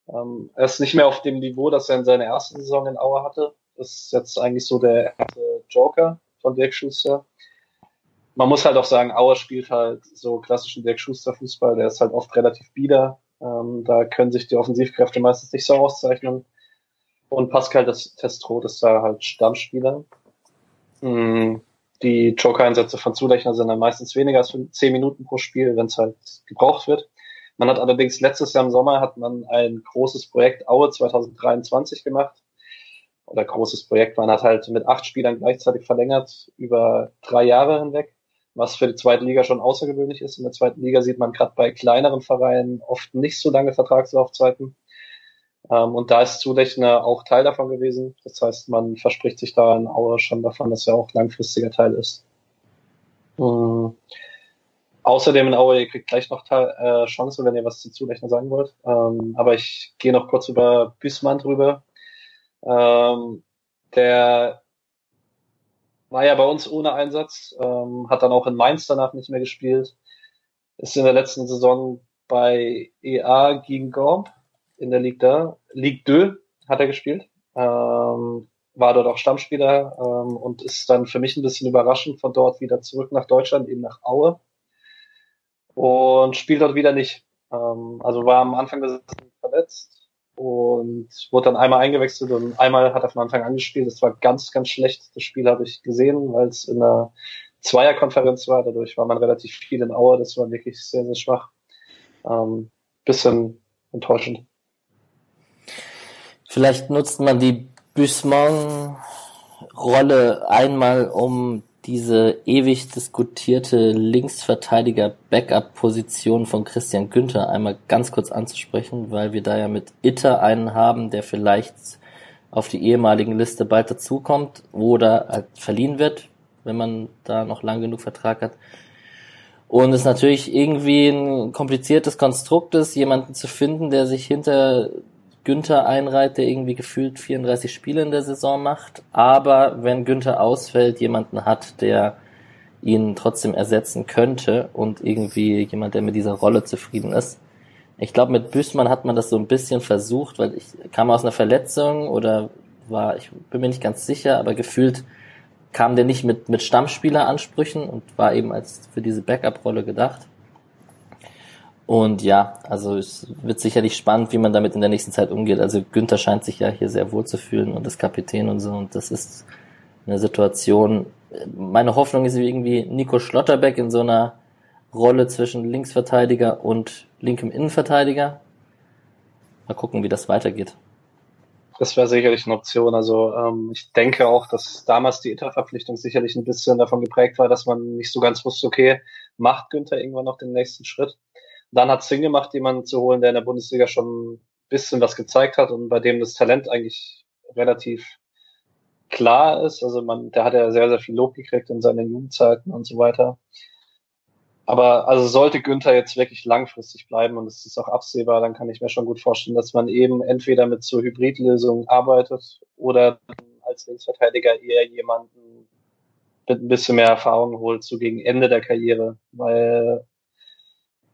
Ähm, er ist nicht mehr auf dem Niveau, das er in seiner ersten Saison in Aue hatte. Das ist jetzt eigentlich so der erste Joker von Dirk Schuster. Man muss halt auch sagen, Auer spielt halt so klassischen Dirk Schuster Fußball. Der ist halt oft relativ bieder. Ähm, da können sich die Offensivkräfte meistens nicht so auszeichnen. Und Pascal das Testrot ist da halt Stammspieler. Mhm. Die Joker-Einsätze von Zulechner sind dann meistens weniger als 10 Minuten pro Spiel, wenn es halt gebraucht wird. Man hat allerdings letztes Jahr im Sommer hat man ein großes Projekt Aue 2023 gemacht. Oder großes Projekt. Man hat halt mit acht Spielern gleichzeitig verlängert über drei Jahre hinweg, was für die zweite Liga schon außergewöhnlich ist. In der zweiten Liga sieht man gerade bei kleineren Vereinen oft nicht so lange Vertragslaufzeiten. Ähm, und da ist Zulechner auch Teil davon gewesen. Das heißt, man verspricht sich da in Aue schon davon, dass er auch langfristiger Teil ist. Außerdem in Aue, ihr kriegt gleich noch äh, Chance, wenn ihr was zu Zulechner sagen wollt. Ähm, aber ich gehe noch kurz über Büßmann drüber. Ähm, der war ja bei uns ohne Einsatz, ähm, hat dann auch in Mainz danach nicht mehr gespielt. Ist in der letzten Saison bei EA gegen Gorb in der Ligue da. Ligue 2 hat er gespielt. Ähm, war dort auch Stammspieler ähm, und ist dann für mich ein bisschen überraschend von dort wieder zurück nach Deutschland, eben nach Aue und spielt dort wieder nicht. Ähm, also war am Anfang der Saison verletzt und wurde dann einmal eingewechselt und einmal hat er von Anfang an gespielt. Das war ganz, ganz schlecht. Das Spiel habe ich gesehen, weil es in einer Zweierkonferenz war. Dadurch war man relativ viel in Aue. Das war wirklich sehr, sehr schwach. Ähm, bisschen enttäuschend. Vielleicht nutzt man die Bussmann-Rolle einmal, um diese ewig diskutierte Linksverteidiger-Backup-Position von Christian Günther einmal ganz kurz anzusprechen, weil wir da ja mit Itter einen haben, der vielleicht auf die ehemaligen Liste bald dazukommt oder halt verliehen wird, wenn man da noch lang genug Vertrag hat. Und es natürlich irgendwie ein kompliziertes Konstrukt ist, jemanden zu finden, der sich hinter Günther einreiht, der irgendwie gefühlt 34 Spiele in der Saison macht, aber wenn Günther ausfällt, jemanden hat, der ihn trotzdem ersetzen könnte und irgendwie jemand, der mit dieser Rolle zufrieden ist, Ich glaube, mit Büßmann hat man das so ein bisschen versucht, weil ich kam aus einer Verletzung oder war, ich bin mir nicht ganz sicher, aber gefühlt kam der nicht mit, mit Stammspieleransprüchen und war eben als für diese Backup-Rolle gedacht. Und ja, also es wird sicherlich spannend, wie man damit in der nächsten Zeit umgeht. Also Günther scheint sich ja hier sehr wohl zu fühlen und das Kapitän und so. Und das ist eine Situation. Meine Hoffnung ist irgendwie Nico Schlotterbeck in so einer Rolle zwischen Linksverteidiger und linkem Innenverteidiger. Mal gucken, wie das weitergeht. Das wäre sicherlich eine Option. Also ähm, ich denke auch, dass damals die Interverpflichtung sicherlich ein bisschen davon geprägt war, dass man nicht so ganz wusste, okay, macht Günther irgendwann noch den nächsten Schritt. Dann hat Sinn gemacht, jemanden zu holen, der in der Bundesliga schon ein bisschen was gezeigt hat und bei dem das Talent eigentlich relativ klar ist. Also man, der hat ja sehr, sehr viel Lob gekriegt in seinen Jugendzeiten und so weiter. Aber also sollte Günther jetzt wirklich langfristig bleiben und es ist auch absehbar, dann kann ich mir schon gut vorstellen, dass man eben entweder mit so Hybridlösungen arbeitet oder als Linksverteidiger eher jemanden mit ein bisschen mehr Erfahrung holt, so gegen Ende der Karriere. Weil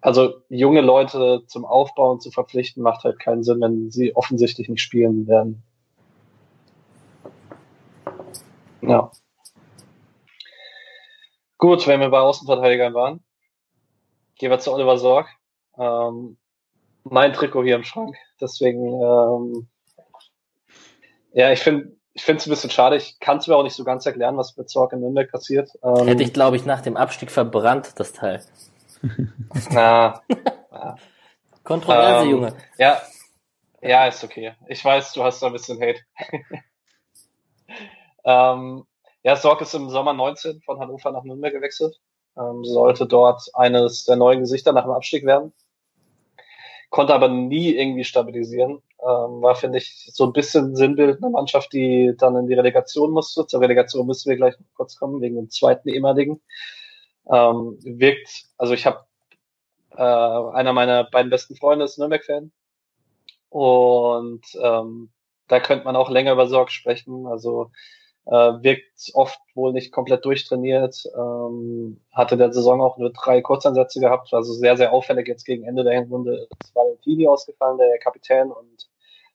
also junge Leute zum Aufbauen zu verpflichten, macht halt keinen Sinn, wenn sie offensichtlich nicht spielen werden. Ja. Gut, wenn wir bei Außenverteidigern waren, gehen wir zu Oliver Sorg. Ähm, mein Trikot hier im Schrank. Deswegen, ähm, ja, ich finde ich finde es ein bisschen schade. Ich kann es mir auch nicht so ganz erklären, was mit Zorg in Nürnberg passiert. Ähm, Hätte ich, glaube ich, nach dem Abstieg verbrannt, das Teil. Na, ja. Kontroverse, ähm, Junge. Ja, ja, ist okay. Ich weiß, du hast da ein bisschen Hate. <laughs> ähm, ja, Sorg ist im Sommer 19 von Hannover nach Nürnberg gewechselt ähm, sollte dort eines der neuen Gesichter nach dem Abstieg werden. Konnte aber nie irgendwie stabilisieren. Ähm, war, finde ich, so ein bisschen Sinnbild einer Mannschaft, die dann in die Relegation musste. Zur Relegation müssen wir gleich noch kurz kommen, wegen dem zweiten ehemaligen. Ähm, wirkt, also ich habe äh, einer meiner beiden besten Freunde ist Nürnberg-Fan. Und ähm, da könnte man auch länger über Sorg sprechen. Also äh, wirkt oft wohl nicht komplett durchtrainiert, ähm, hatte der Saison auch nur drei Kurzansätze gehabt, also sehr, sehr auffällig jetzt gegen Ende der Hinrunde ist Valentini ausgefallen, der Kapitän und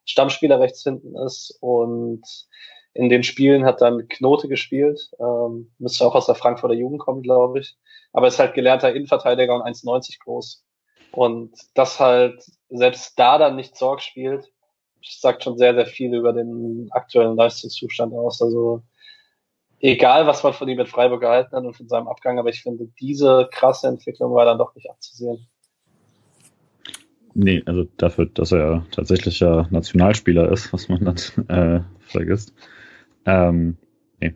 Stammspieler rechts hinten ist und in den Spielen hat dann Knote gespielt, ähm, müsste auch aus der Frankfurter Jugend kommen, glaube ich, aber ist halt gelernter Innenverteidiger und 1,90 groß und das halt selbst da dann nicht Sorg spielt, sagt schon sehr, sehr viel über den aktuellen Leistungszustand aus. Also egal, was man von ihm mit Freiburg gehalten hat und von seinem Abgang, aber ich finde, diese krasse Entwicklung war dann doch nicht abzusehen. Nee, also dafür, dass er ja tatsächlich ja Nationalspieler ist, was man dann äh, vergisst. Ähm, nee,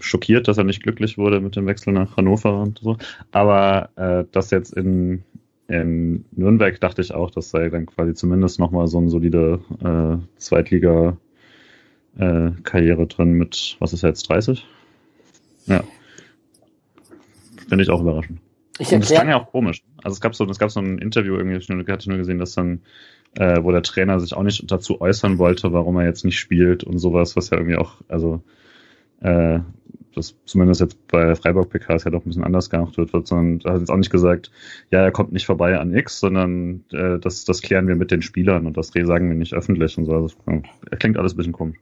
schockiert, dass er nicht glücklich wurde mit dem Wechsel nach Hannover und so. Aber äh, das jetzt in in Nürnberg dachte ich auch, das sei dann quasi zumindest nochmal so eine solide äh, Zweitliga-Karriere äh, drin mit, was ist jetzt, 30? Ja. Finde ich auch überraschend. Ich Und das klang ja auch komisch. Also es gab so, es gab so ein Interview irgendwie, ich hatte nur gesehen, dass dann, äh, wo der Trainer sich auch nicht dazu äußern wollte, warum er jetzt nicht spielt und sowas, was ja irgendwie auch, also äh, das zumindest jetzt bei Freiburg PKs ja doch ein bisschen anders gemacht wird, sondern da hat jetzt auch nicht gesagt, ja, er kommt nicht vorbei an X, sondern äh, das, das klären wir mit den Spielern und das sagen wir nicht öffentlich und so. Also, ja, klingt alles ein bisschen komisch.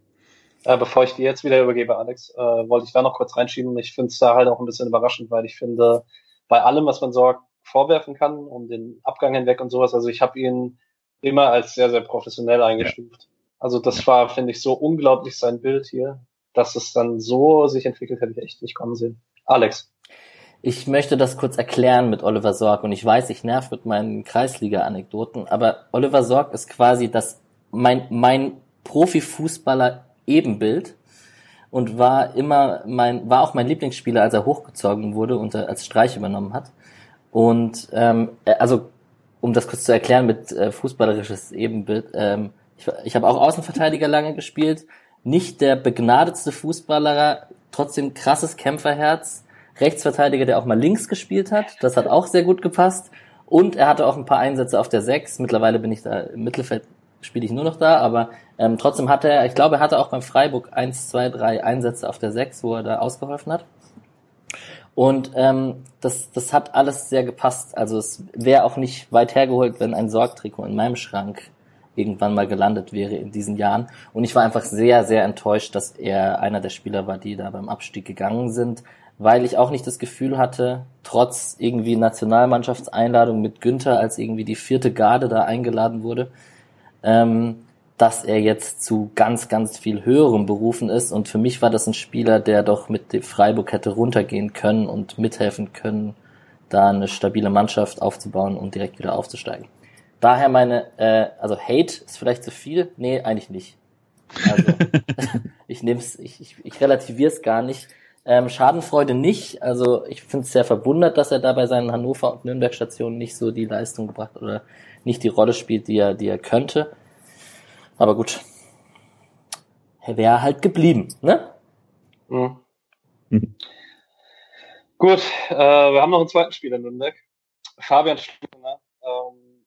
Äh, bevor ich dir jetzt wieder übergebe, Alex, äh, wollte ich da noch kurz reinschieben. Ich finde es da halt auch ein bisschen überraschend, weil ich finde, bei allem, was man so vorwerfen kann, um den Abgang hinweg und sowas, also ich habe ihn immer als sehr, sehr professionell eingestuft. Ja. Also das war, finde ich, so unglaublich sein Bild hier dass es dann so sich entwickelt, hätte ich echt nicht kommen sehen. Alex. Ich möchte das kurz erklären mit Oliver Sorg und ich weiß, ich nerv mit meinen Kreisliga-Anekdoten, aber Oliver Sorg ist quasi das mein mein Profifußballer Ebenbild und war immer mein war auch mein Lieblingsspieler, als er hochgezogen wurde und als Streich übernommen hat. Und ähm, also um das kurz zu erklären mit äh, fußballerisches Ebenbild, ähm, ich, ich habe auch Außenverteidiger lange gespielt, nicht der begnadetste Fußballer, trotzdem krasses Kämpferherz, Rechtsverteidiger, der auch mal links gespielt hat, das hat auch sehr gut gepasst. Und er hatte auch ein paar Einsätze auf der Sechs. Mittlerweile bin ich da im Mittelfeld, spiele ich nur noch da, aber ähm, trotzdem hatte er, ich glaube, er hatte auch beim Freiburg eins, zwei, drei Einsätze auf der Sechs, wo er da ausgeholfen hat. Und ähm, das, das hat alles sehr gepasst. Also es wäre auch nicht weit hergeholt, wenn ein Sorgtrikot in meinem Schrank irgendwann mal gelandet wäre in diesen Jahren. Und ich war einfach sehr, sehr enttäuscht, dass er einer der Spieler war, die da beim Abstieg gegangen sind, weil ich auch nicht das Gefühl hatte, trotz irgendwie Nationalmannschaftseinladung mit Günther, als irgendwie die vierte Garde da eingeladen wurde, ähm, dass er jetzt zu ganz, ganz viel höherem berufen ist. Und für mich war das ein Spieler, der doch mit dem Freiburg hätte runtergehen können und mithelfen können, da eine stabile Mannschaft aufzubauen und direkt wieder aufzusteigen. Daher meine, äh, also Hate ist vielleicht zu viel. Nee, eigentlich nicht. Also, <laughs> <laughs> ich nehme es, ich, ich, ich relativiere es gar nicht. Ähm, Schadenfreude nicht. Also ich finde es sehr verwundert, dass er da bei seinen Hannover und Nürnberg Stationen nicht so die Leistung gebracht oder nicht die Rolle spielt, die er, die er könnte. Aber gut. Er wäre halt geblieben, ne? Mhm. Mhm. Gut, äh, wir haben noch einen zweiten Spieler in Nürnberg. Fabian Schlünger. Ähm,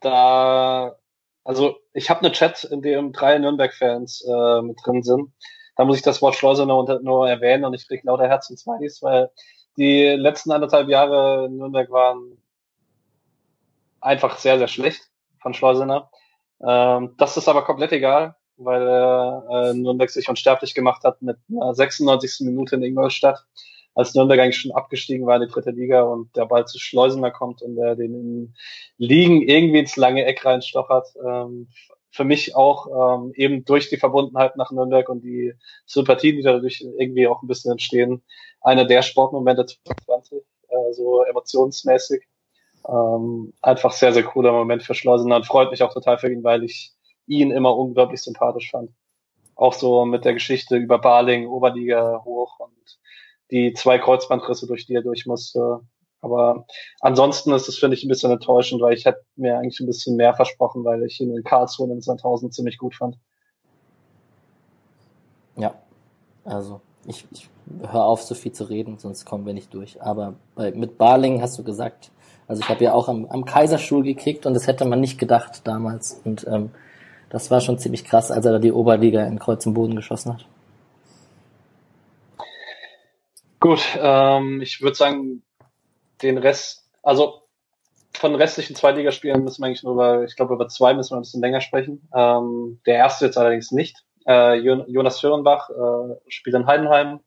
da, also ich habe eine Chat, in dem drei Nürnberg-Fans äh, mit drin sind. Da muss ich das Wort Schleuse nur, nur erwähnen und ich krieg lauter Herzensmilies, weil die letzten anderthalb Jahre in Nürnberg waren einfach sehr, sehr schlecht von Schleusener. Ähm, das ist aber komplett egal, weil äh, Nürnberg sich unsterblich gemacht hat mit einer 96. Minute in Ingolstadt als Nürnberg eigentlich schon abgestiegen war in die dritte Liga und der Ball zu Schleusener kommt und der den Liegen irgendwie ins lange Eck reinstochert. Ähm, für mich auch ähm, eben durch die Verbundenheit nach Nürnberg und die Sympathien, die dadurch irgendwie auch ein bisschen entstehen, einer der Sportmomente 2020, äh, so emotionsmäßig. Ähm, einfach sehr, sehr cooler Moment für Schleusener und freut mich auch total für ihn, weil ich ihn immer unglaublich sympathisch fand. Auch so mit der Geschichte über Barling, Oberliga hoch und die zwei Kreuzbandrisse, durch die er durch musste. Aber ansonsten ist es, finde ich, ein bisschen enttäuschend, weil ich hätte mir eigentlich ein bisschen mehr versprochen, weil ich ihn in Karlsruhe in 2000 ziemlich gut fand. Ja, also ich, ich höre auf, so viel zu reden, sonst kommen wir nicht durch. Aber bei, mit Barling hast du gesagt, also ich habe ja auch am, am Kaiserstuhl gekickt und das hätte man nicht gedacht damals. Und ähm, das war schon ziemlich krass, als er da die Oberliga in Kreuz im Boden geschossen hat. Gut, ähm, ich würde sagen, den Rest, also von restlichen Zweitligaspielen müssen wir eigentlich nur über, ich glaube, über zwei müssen wir ein bisschen länger sprechen. Ähm, der erste jetzt allerdings nicht. Äh, Jonas Schörenbach äh, spielt in Heidenheim,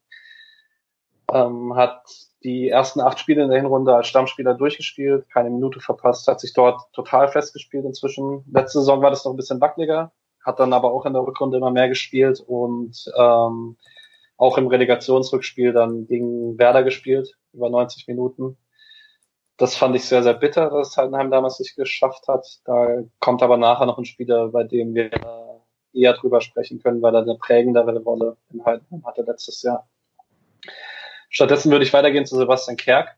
ähm, hat die ersten acht Spiele in der Hinrunde als Stammspieler durchgespielt, keine Minute verpasst, hat sich dort total festgespielt inzwischen. Letzte Saison war das noch ein bisschen wackeliger, hat dann aber auch in der Rückrunde immer mehr gespielt und ähm, auch im Relegationsrückspiel dann gegen Werder gespielt, über 90 Minuten. Das fand ich sehr, sehr bitter, dass Heidenheim damals nicht geschafft hat. Da kommt aber nachher noch ein Spieler, bei dem wir eher drüber sprechen können, weil er eine prägendere Rolle in Heidenheim hatte letztes Jahr. Stattdessen würde ich weitergehen zu Sebastian Kerk.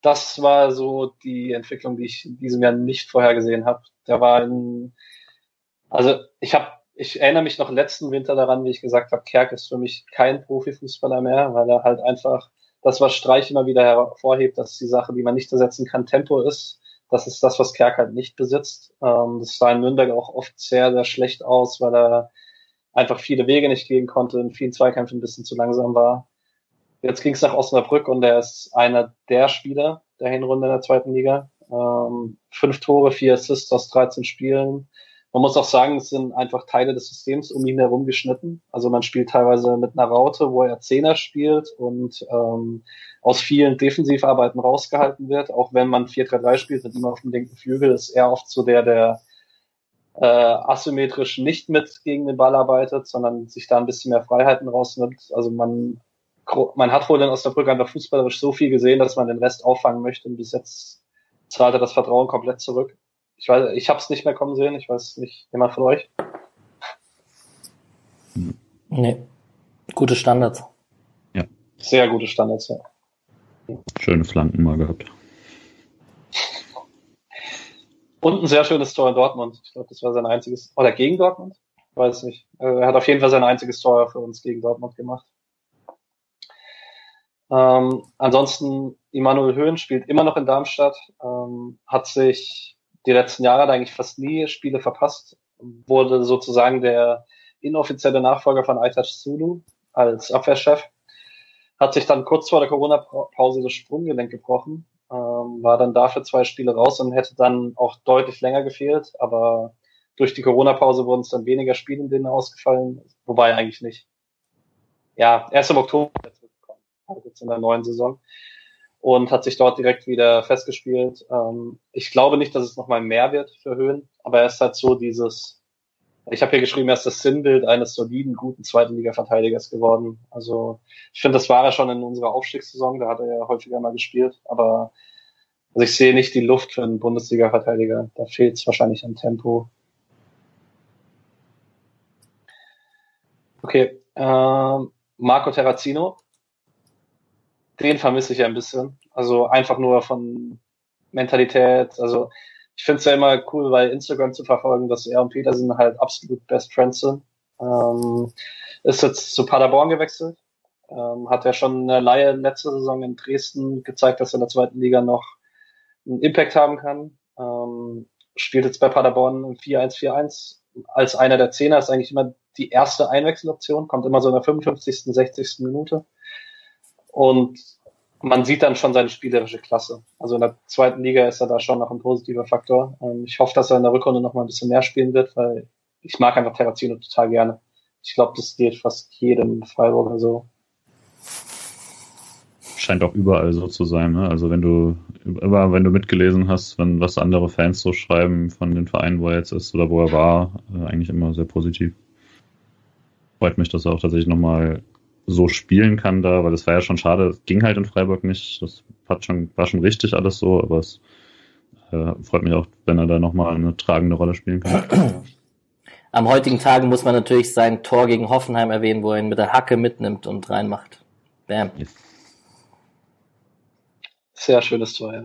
Das war so die Entwicklung, die ich in diesem Jahr nicht vorhergesehen habe. Der war in, also ich habe ich erinnere mich noch letzten Winter daran, wie ich gesagt habe, Kerk ist für mich kein Profifußballer mehr, weil er halt einfach das, was Streich immer wieder hervorhebt, dass die Sache, die man nicht ersetzen kann, Tempo ist. Das ist das, was Kerk halt nicht besitzt. Ähm, das sah in Nürnberg auch oft sehr, sehr schlecht aus, weil er einfach viele Wege nicht gehen konnte, in vielen Zweikämpfen ein bisschen zu langsam war. Jetzt ging es nach Osnabrück und er ist einer der Spieler der Hinrunde in der zweiten Liga. Ähm, fünf Tore, vier Assists aus 13 Spielen. Man muss auch sagen, es sind einfach Teile des Systems um ihn herum geschnitten. Also man spielt teilweise mit einer Raute, wo er Zehner spielt und ähm, aus vielen Defensivarbeiten rausgehalten wird. Auch wenn man 4-3-3 spielt mit ihm auf dem linken Flügel, ist er oft so der, der äh, asymmetrisch nicht mit gegen den Ball arbeitet, sondern sich da ein bisschen mehr Freiheiten rausnimmt. Also man, man hat wohl in Osnabrück einfach fußballerisch so viel gesehen, dass man den Rest auffangen möchte und bis jetzt zahlt er das Vertrauen komplett zurück. Ich weiß, ich habe es nicht mehr kommen sehen. Ich weiß nicht, jemand von euch? Nee. Gute Standards. Ja. Sehr gute Standards, ja. Schöne Flanken mal gehabt. Und ein sehr schönes Tor in Dortmund. Ich glaube, das war sein einziges. Oder gegen Dortmund? Ich weiß nicht. Also, er hat auf jeden Fall sein einziges Tor für uns gegen Dortmund gemacht. Ähm, ansonsten, Immanuel Höhn spielt immer noch in Darmstadt, ähm, hat sich die letzten Jahre eigentlich fast nie Spiele verpasst, wurde sozusagen der inoffizielle Nachfolger von Aitash Sulu als Abwehrchef. hat sich dann kurz vor der Corona-Pause das Sprunggelenk gebrochen, ähm, war dann dafür zwei Spiele raus und hätte dann auch deutlich länger gefehlt, aber durch die Corona-Pause wurden es dann weniger Spiele in denen ausgefallen, wobei eigentlich nicht. Ja, erst im Oktober also jetzt in der neuen Saison und hat sich dort direkt wieder festgespielt. Ähm, ich glaube nicht, dass es nochmal mehr wird für Höhen, aber er ist halt so dieses, ich habe hier geschrieben, er ist das Sinnbild eines soliden, guten zweiten Liga-Verteidigers geworden. Also ich finde, das war er schon in unserer Aufstiegssaison, da hat er ja häufiger mal gespielt, aber also ich sehe nicht die Luft für einen Bundesliga-Verteidiger. Da fehlt es wahrscheinlich an Tempo. Okay, äh, Marco Terrazino, den vermisse ich ein bisschen. Also einfach nur von Mentalität. Also ich finde es ja immer cool, bei Instagram zu verfolgen, dass er und Petersen halt absolut Best Friends sind. Ähm, ist jetzt zu Paderborn gewechselt. Ähm, hat ja schon eine Laie letzte Saison in Dresden gezeigt, dass er in der zweiten Liga noch einen Impact haben kann. Ähm, spielt jetzt bei Paderborn 4-1-4-1 als einer der Zehner, ist eigentlich immer die erste Einwechseloption, kommt immer so in der 55., 60. Minute. Und man sieht dann schon seine spielerische Klasse. Also in der zweiten Liga ist er da schon noch ein positiver Faktor. Ähm, ich hoffe, dass er in der Rückrunde noch mal ein bisschen mehr spielen wird, weil ich mag einfach Terrazino total gerne. Ich glaube, das geht fast jedem Freiburger so. Scheint auch überall so zu sein. Ne? Also wenn du immer, wenn du mitgelesen hast, wenn was andere Fans so schreiben von den Vereinen, wo er jetzt ist oder wo er war, äh, eigentlich immer sehr positiv. Freut mich, dass er auch tatsächlich nochmal so spielen kann da, weil das war ja schon schade, es ging halt in Freiburg nicht. Das hat schon, war schon richtig alles so, aber es äh, freut mich auch, wenn er da nochmal eine tragende Rolle spielen kann. <clears throat> Am heutigen Tage muss man natürlich sein Tor gegen Hoffenheim erwähnen, wo er ihn mit der Hacke mitnimmt und reinmacht. Bam. Yes. Sehr schönes Tor, ja.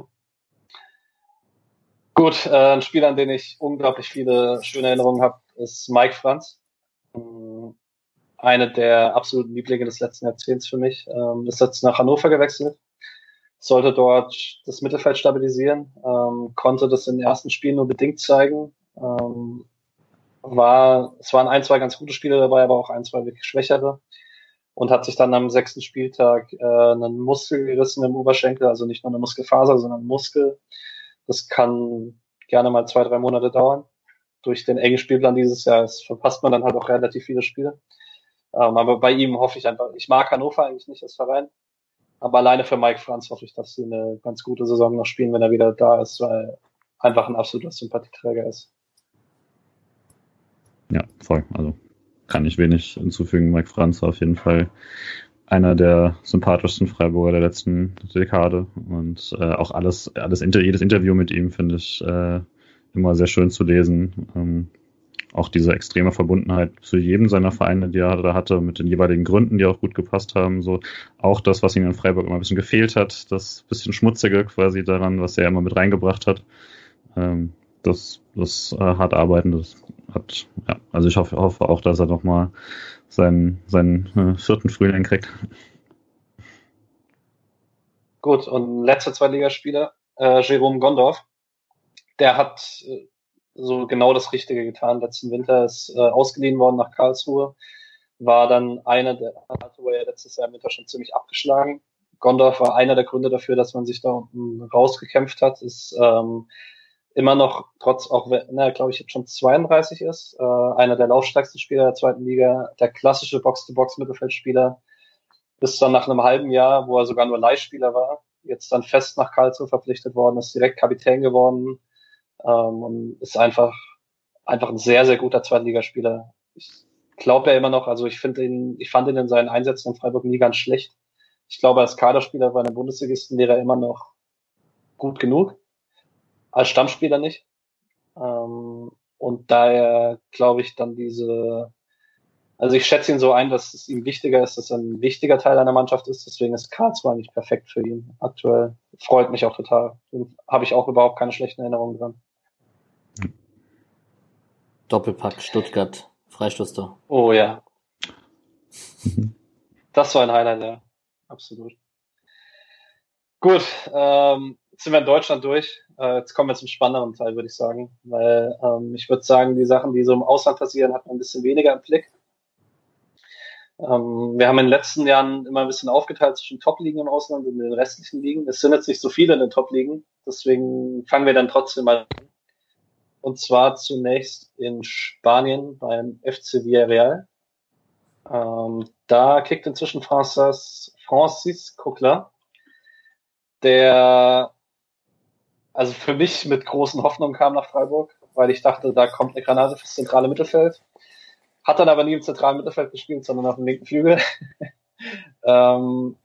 Gut, äh, ein Spiel, an den ich unglaublich viele schöne Erinnerungen habe, ist Mike Franz eine der absoluten Lieblinge des letzten Jahrzehnts für mich. Ähm, ist jetzt nach Hannover gewechselt, sollte dort das Mittelfeld stabilisieren, ähm, konnte das in den ersten Spielen nur bedingt zeigen. Ähm, war, es waren ein, zwei ganz gute Spiele dabei, aber auch ein, zwei wirklich schwächere und hat sich dann am sechsten Spieltag äh, einen Muskel gerissen im Oberschenkel, also nicht nur eine Muskelfaser, sondern ein Muskel. Das kann gerne mal zwei, drei Monate dauern. Durch den engen Spielplan dieses Jahr verpasst man dann halt auch relativ viele Spiele. Ähm, aber bei ihm hoffe ich einfach, ich mag Hannover eigentlich nicht als Verein, aber alleine für Mike Franz hoffe ich, dass sie eine ganz gute Saison noch spielen, wenn er wieder da ist, weil einfach ein absoluter Sympathieträger ist. Ja, voll. Also kann ich wenig hinzufügen. Mike Franz war auf jeden Fall einer der sympathischsten Freiburger der letzten Dekade und äh, auch alles, alles jedes Interview mit ihm finde ich äh, immer sehr schön zu lesen. Ähm, auch diese extreme Verbundenheit zu jedem seiner Vereine, die er da hatte, mit den jeweiligen Gründen, die auch gut gepasst haben. So auch das, was ihm in Freiburg immer ein bisschen gefehlt hat, das bisschen schmutzige quasi daran, was er immer mit reingebracht hat. Ähm, das, das äh, hart arbeiten, das hat, ja, also ich hoffe, hoffe auch, dass er nochmal seinen, seinen äh, vierten Frühling kriegt. Gut, und letzter Zweitligaspieler, äh, Jerome Gondorf, der hat äh, so genau das Richtige getan. Letzten Winter ist äh, ausgeliehen worden nach Karlsruhe, war dann einer der, er letztes Jahr im Winter schon ziemlich abgeschlagen. Gondorf war einer der Gründe dafür, dass man sich da unten rausgekämpft hat, ist ähm, immer noch, trotz auch, na, glaube ich, jetzt schon 32 ist, äh, einer der laufstärksten Spieler der zweiten Liga, der klassische Box-to-Box-Mittelfeldspieler, bis dann nach einem halben Jahr, wo er sogar nur Leihspieler war, jetzt dann fest nach Karlsruhe verpflichtet worden, ist direkt Kapitän geworden, ähm, und ist einfach, einfach ein sehr, sehr guter Zweitligaspieler. Ich glaube ja immer noch, also ich finde ihn, ich fand ihn in seinen Einsätzen in Freiburg nie ganz schlecht. Ich glaube, als Kaderspieler bei einem Bundesligisten wäre er immer noch gut genug. Als Stammspieler nicht. Ähm, und daher glaube ich dann diese, also ich schätze ihn so ein, dass es ihm wichtiger ist, dass er ein wichtiger Teil einer Mannschaft ist. Deswegen ist Karlsruhe eigentlich perfekt für ihn aktuell. Freut mich auch total. Habe ich auch überhaupt keine schlechten Erinnerungen dran. Doppelpack Stuttgart, Freistoßtor. Oh ja. Das war ein Highlight, ja. Absolut. Gut, ähm, jetzt sind wir in Deutschland durch. Äh, jetzt kommen wir zum spannenderen Teil, würde ich sagen. Weil ähm, ich würde sagen, die Sachen, die so im Ausland passieren, hat man ein bisschen weniger im Blick. Ähm, wir haben in den letzten Jahren immer ein bisschen aufgeteilt zwischen Top-Ligen im Ausland und den restlichen Ligen. Es sind jetzt nicht so viele in den Top-Ligen, deswegen fangen wir dann trotzdem mal an. Und zwar zunächst in Spanien beim FC Villarreal. Ähm, da kickt inzwischen Francis, Francis Coquelin, der also für mich mit großen Hoffnungen kam nach Freiburg, weil ich dachte, da kommt eine Granate fürs zentrale Mittelfeld. Hat dann aber nie im zentralen Mittelfeld gespielt, sondern auf dem linken Flügel. <laughs> ähm,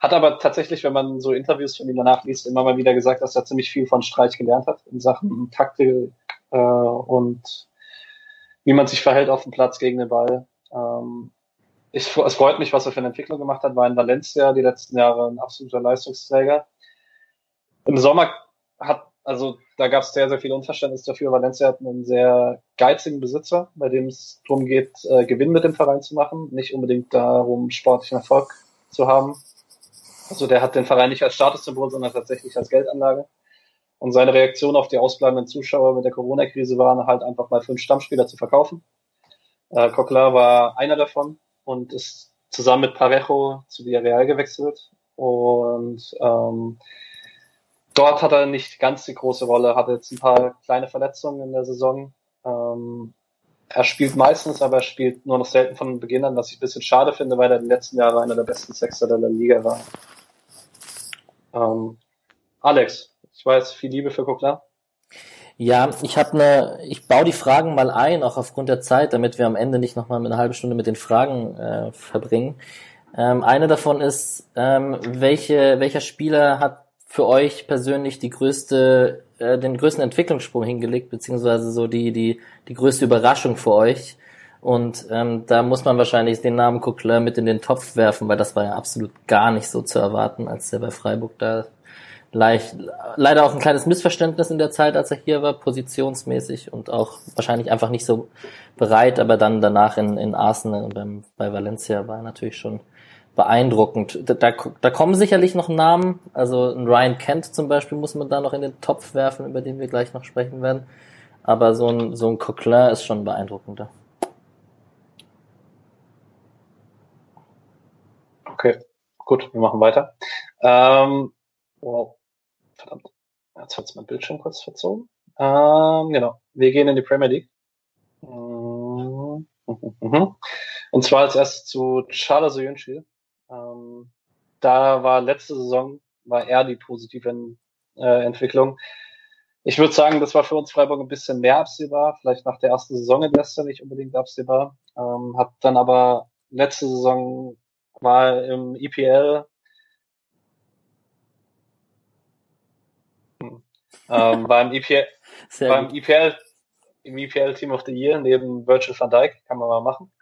hat aber tatsächlich, wenn man so Interviews von ihm danach liest, immer mal wieder gesagt, dass er ziemlich viel von Streich gelernt hat in Sachen Taktik äh, und wie man sich verhält auf dem Platz gegen den Ball. Ähm, ich, es freut mich, was er für eine Entwicklung gemacht hat, war in Valencia die letzten Jahre ein absoluter Leistungsträger. Im Sommer hat also da gab es sehr, sehr viel Unverständnis dafür. Valencia hat einen sehr geizigen Besitzer, bei dem es darum geht, äh, Gewinn mit dem Verein zu machen, nicht unbedingt darum, sportlichen Erfolg zu haben. Also der hat den Verein nicht als Statussymbol, sondern tatsächlich als Geldanlage. Und seine Reaktion auf die ausbleibenden Zuschauer mit der Corona-Krise war halt einfach mal fünf Stammspieler zu verkaufen. Äh, Coquelin war einer davon und ist zusammen mit Parejo zu Villarreal gewechselt. Und ähm, dort hat er nicht ganz die große Rolle, hatte jetzt ein paar kleine Verletzungen in der Saison. Ähm, er spielt meistens, aber er spielt nur noch selten von Beginn an, was ich ein bisschen schade finde, weil er die letzten Jahre einer der besten Sechser der Liga war. Ähm, Alex, ich weiß, viel Liebe für Kokler. Ja, ich habe eine, ich baue die Fragen mal ein, auch aufgrund der Zeit, damit wir am Ende nicht nochmal eine halbe Stunde mit den Fragen äh, verbringen. Ähm, eine davon ist, ähm, welche, welcher Spieler hat für euch persönlich die größte, äh, den größten Entwicklungssprung hingelegt, beziehungsweise so die, die, die größte Überraschung für euch? Und ähm, da muss man wahrscheinlich den Namen Coquelin mit in den Topf werfen, weil das war ja absolut gar nicht so zu erwarten, als der bei Freiburg da leicht, leider auch ein kleines Missverständnis in der Zeit, als er hier war, positionsmäßig und auch wahrscheinlich einfach nicht so bereit, aber dann danach in, in Arsenal und beim, bei Valencia war er natürlich schon beeindruckend. Da, da, da kommen sicherlich noch Namen, also ein Ryan Kent zum Beispiel muss man da noch in den Topf werfen, über den wir gleich noch sprechen werden. Aber so ein, so ein Coquelin ist schon beeindruckender. Okay, gut, wir machen weiter. Ähm, wow, verdammt, jetzt hat es mein Bildschirm kurz verzogen. Ähm, genau, wir gehen in die Premier League. Mhm. <laughs> Und zwar als erstes zu Charles Soyuncu, ähm, da war letzte Saison, war er die positive äh, Entwicklung. Ich würde sagen, das war für uns Freiburg ein bisschen mehr absehbar, vielleicht nach der ersten Saison in Leicester nicht unbedingt absehbar. Ähm, hat dann aber letzte Saison war im EPL hm, ähm, beim EPL, <laughs> beim EPL, im EPL Team of the Year neben Virgil van Dijk, kann man mal machen.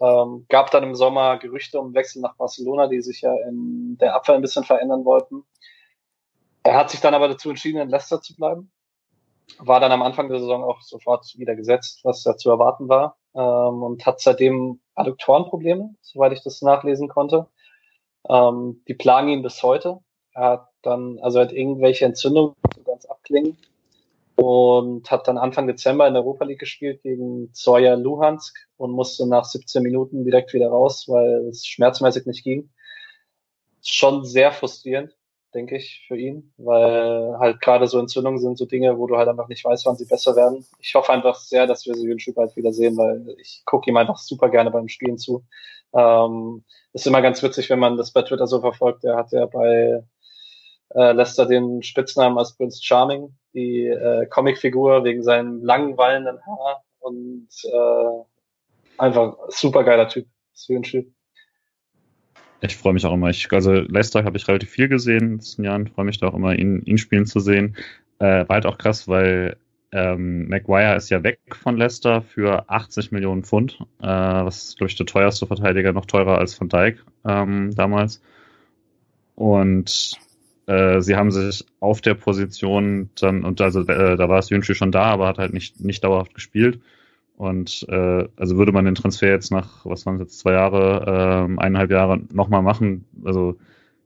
Ähm, gab dann im Sommer Gerüchte um Wechsel nach Barcelona, die sich ja in der Abwehr ein bisschen verändern wollten. Er hat sich dann aber dazu entschieden, in Leicester zu bleiben. War dann am Anfang der Saison auch sofort wieder gesetzt, was ja zu erwarten war. Ähm, und hat seitdem Adduktorenprobleme, soweit ich das nachlesen konnte. Ähm, die plagen ihn bis heute. Er hat dann, also er hat irgendwelche Entzündungen, so ganz abklingen und hat dann Anfang Dezember in der Europa League gespielt gegen Zoya Luhansk und musste nach 17 Minuten direkt wieder raus, weil es schmerzmäßig nicht ging. Schon sehr frustrierend, denke ich, für ihn, weil halt gerade so Entzündungen sind so Dinge, wo du halt einfach nicht weißt, wann sie besser werden. Ich hoffe einfach sehr, dass wir sie ein Stück weit wieder sehen, weil ich gucke ihm einfach super gerne beim Spielen zu. Ähm, ist immer ganz witzig, wenn man das bei Twitter so verfolgt. Er hat ja bei äh, Lester den Spitznamen als Prince Charming, die äh, Comicfigur wegen seinem langen, wallenden Haar und äh, einfach super geiler Typ. Schön. Ich freue mich auch immer. Ich, also Leicester habe ich relativ viel gesehen in den letzten Jahren. Freue mich da auch immer, ihn, ihn spielen zu sehen. Äh, war halt auch krass, weil ähm, Maguire ist ja weg von Leicester für 80 Millionen Pfund, äh, was glaube ich der teuerste Verteidiger, noch teurer als Van Dijk ähm, damals. Und äh, sie haben sich auf der Position dann, und also äh, da war es Jünschi schon da, aber hat halt nicht, nicht dauerhaft gespielt. Und äh, also würde man den Transfer jetzt nach, was waren es jetzt, zwei Jahre, äh, eineinhalb Jahre nochmal machen, also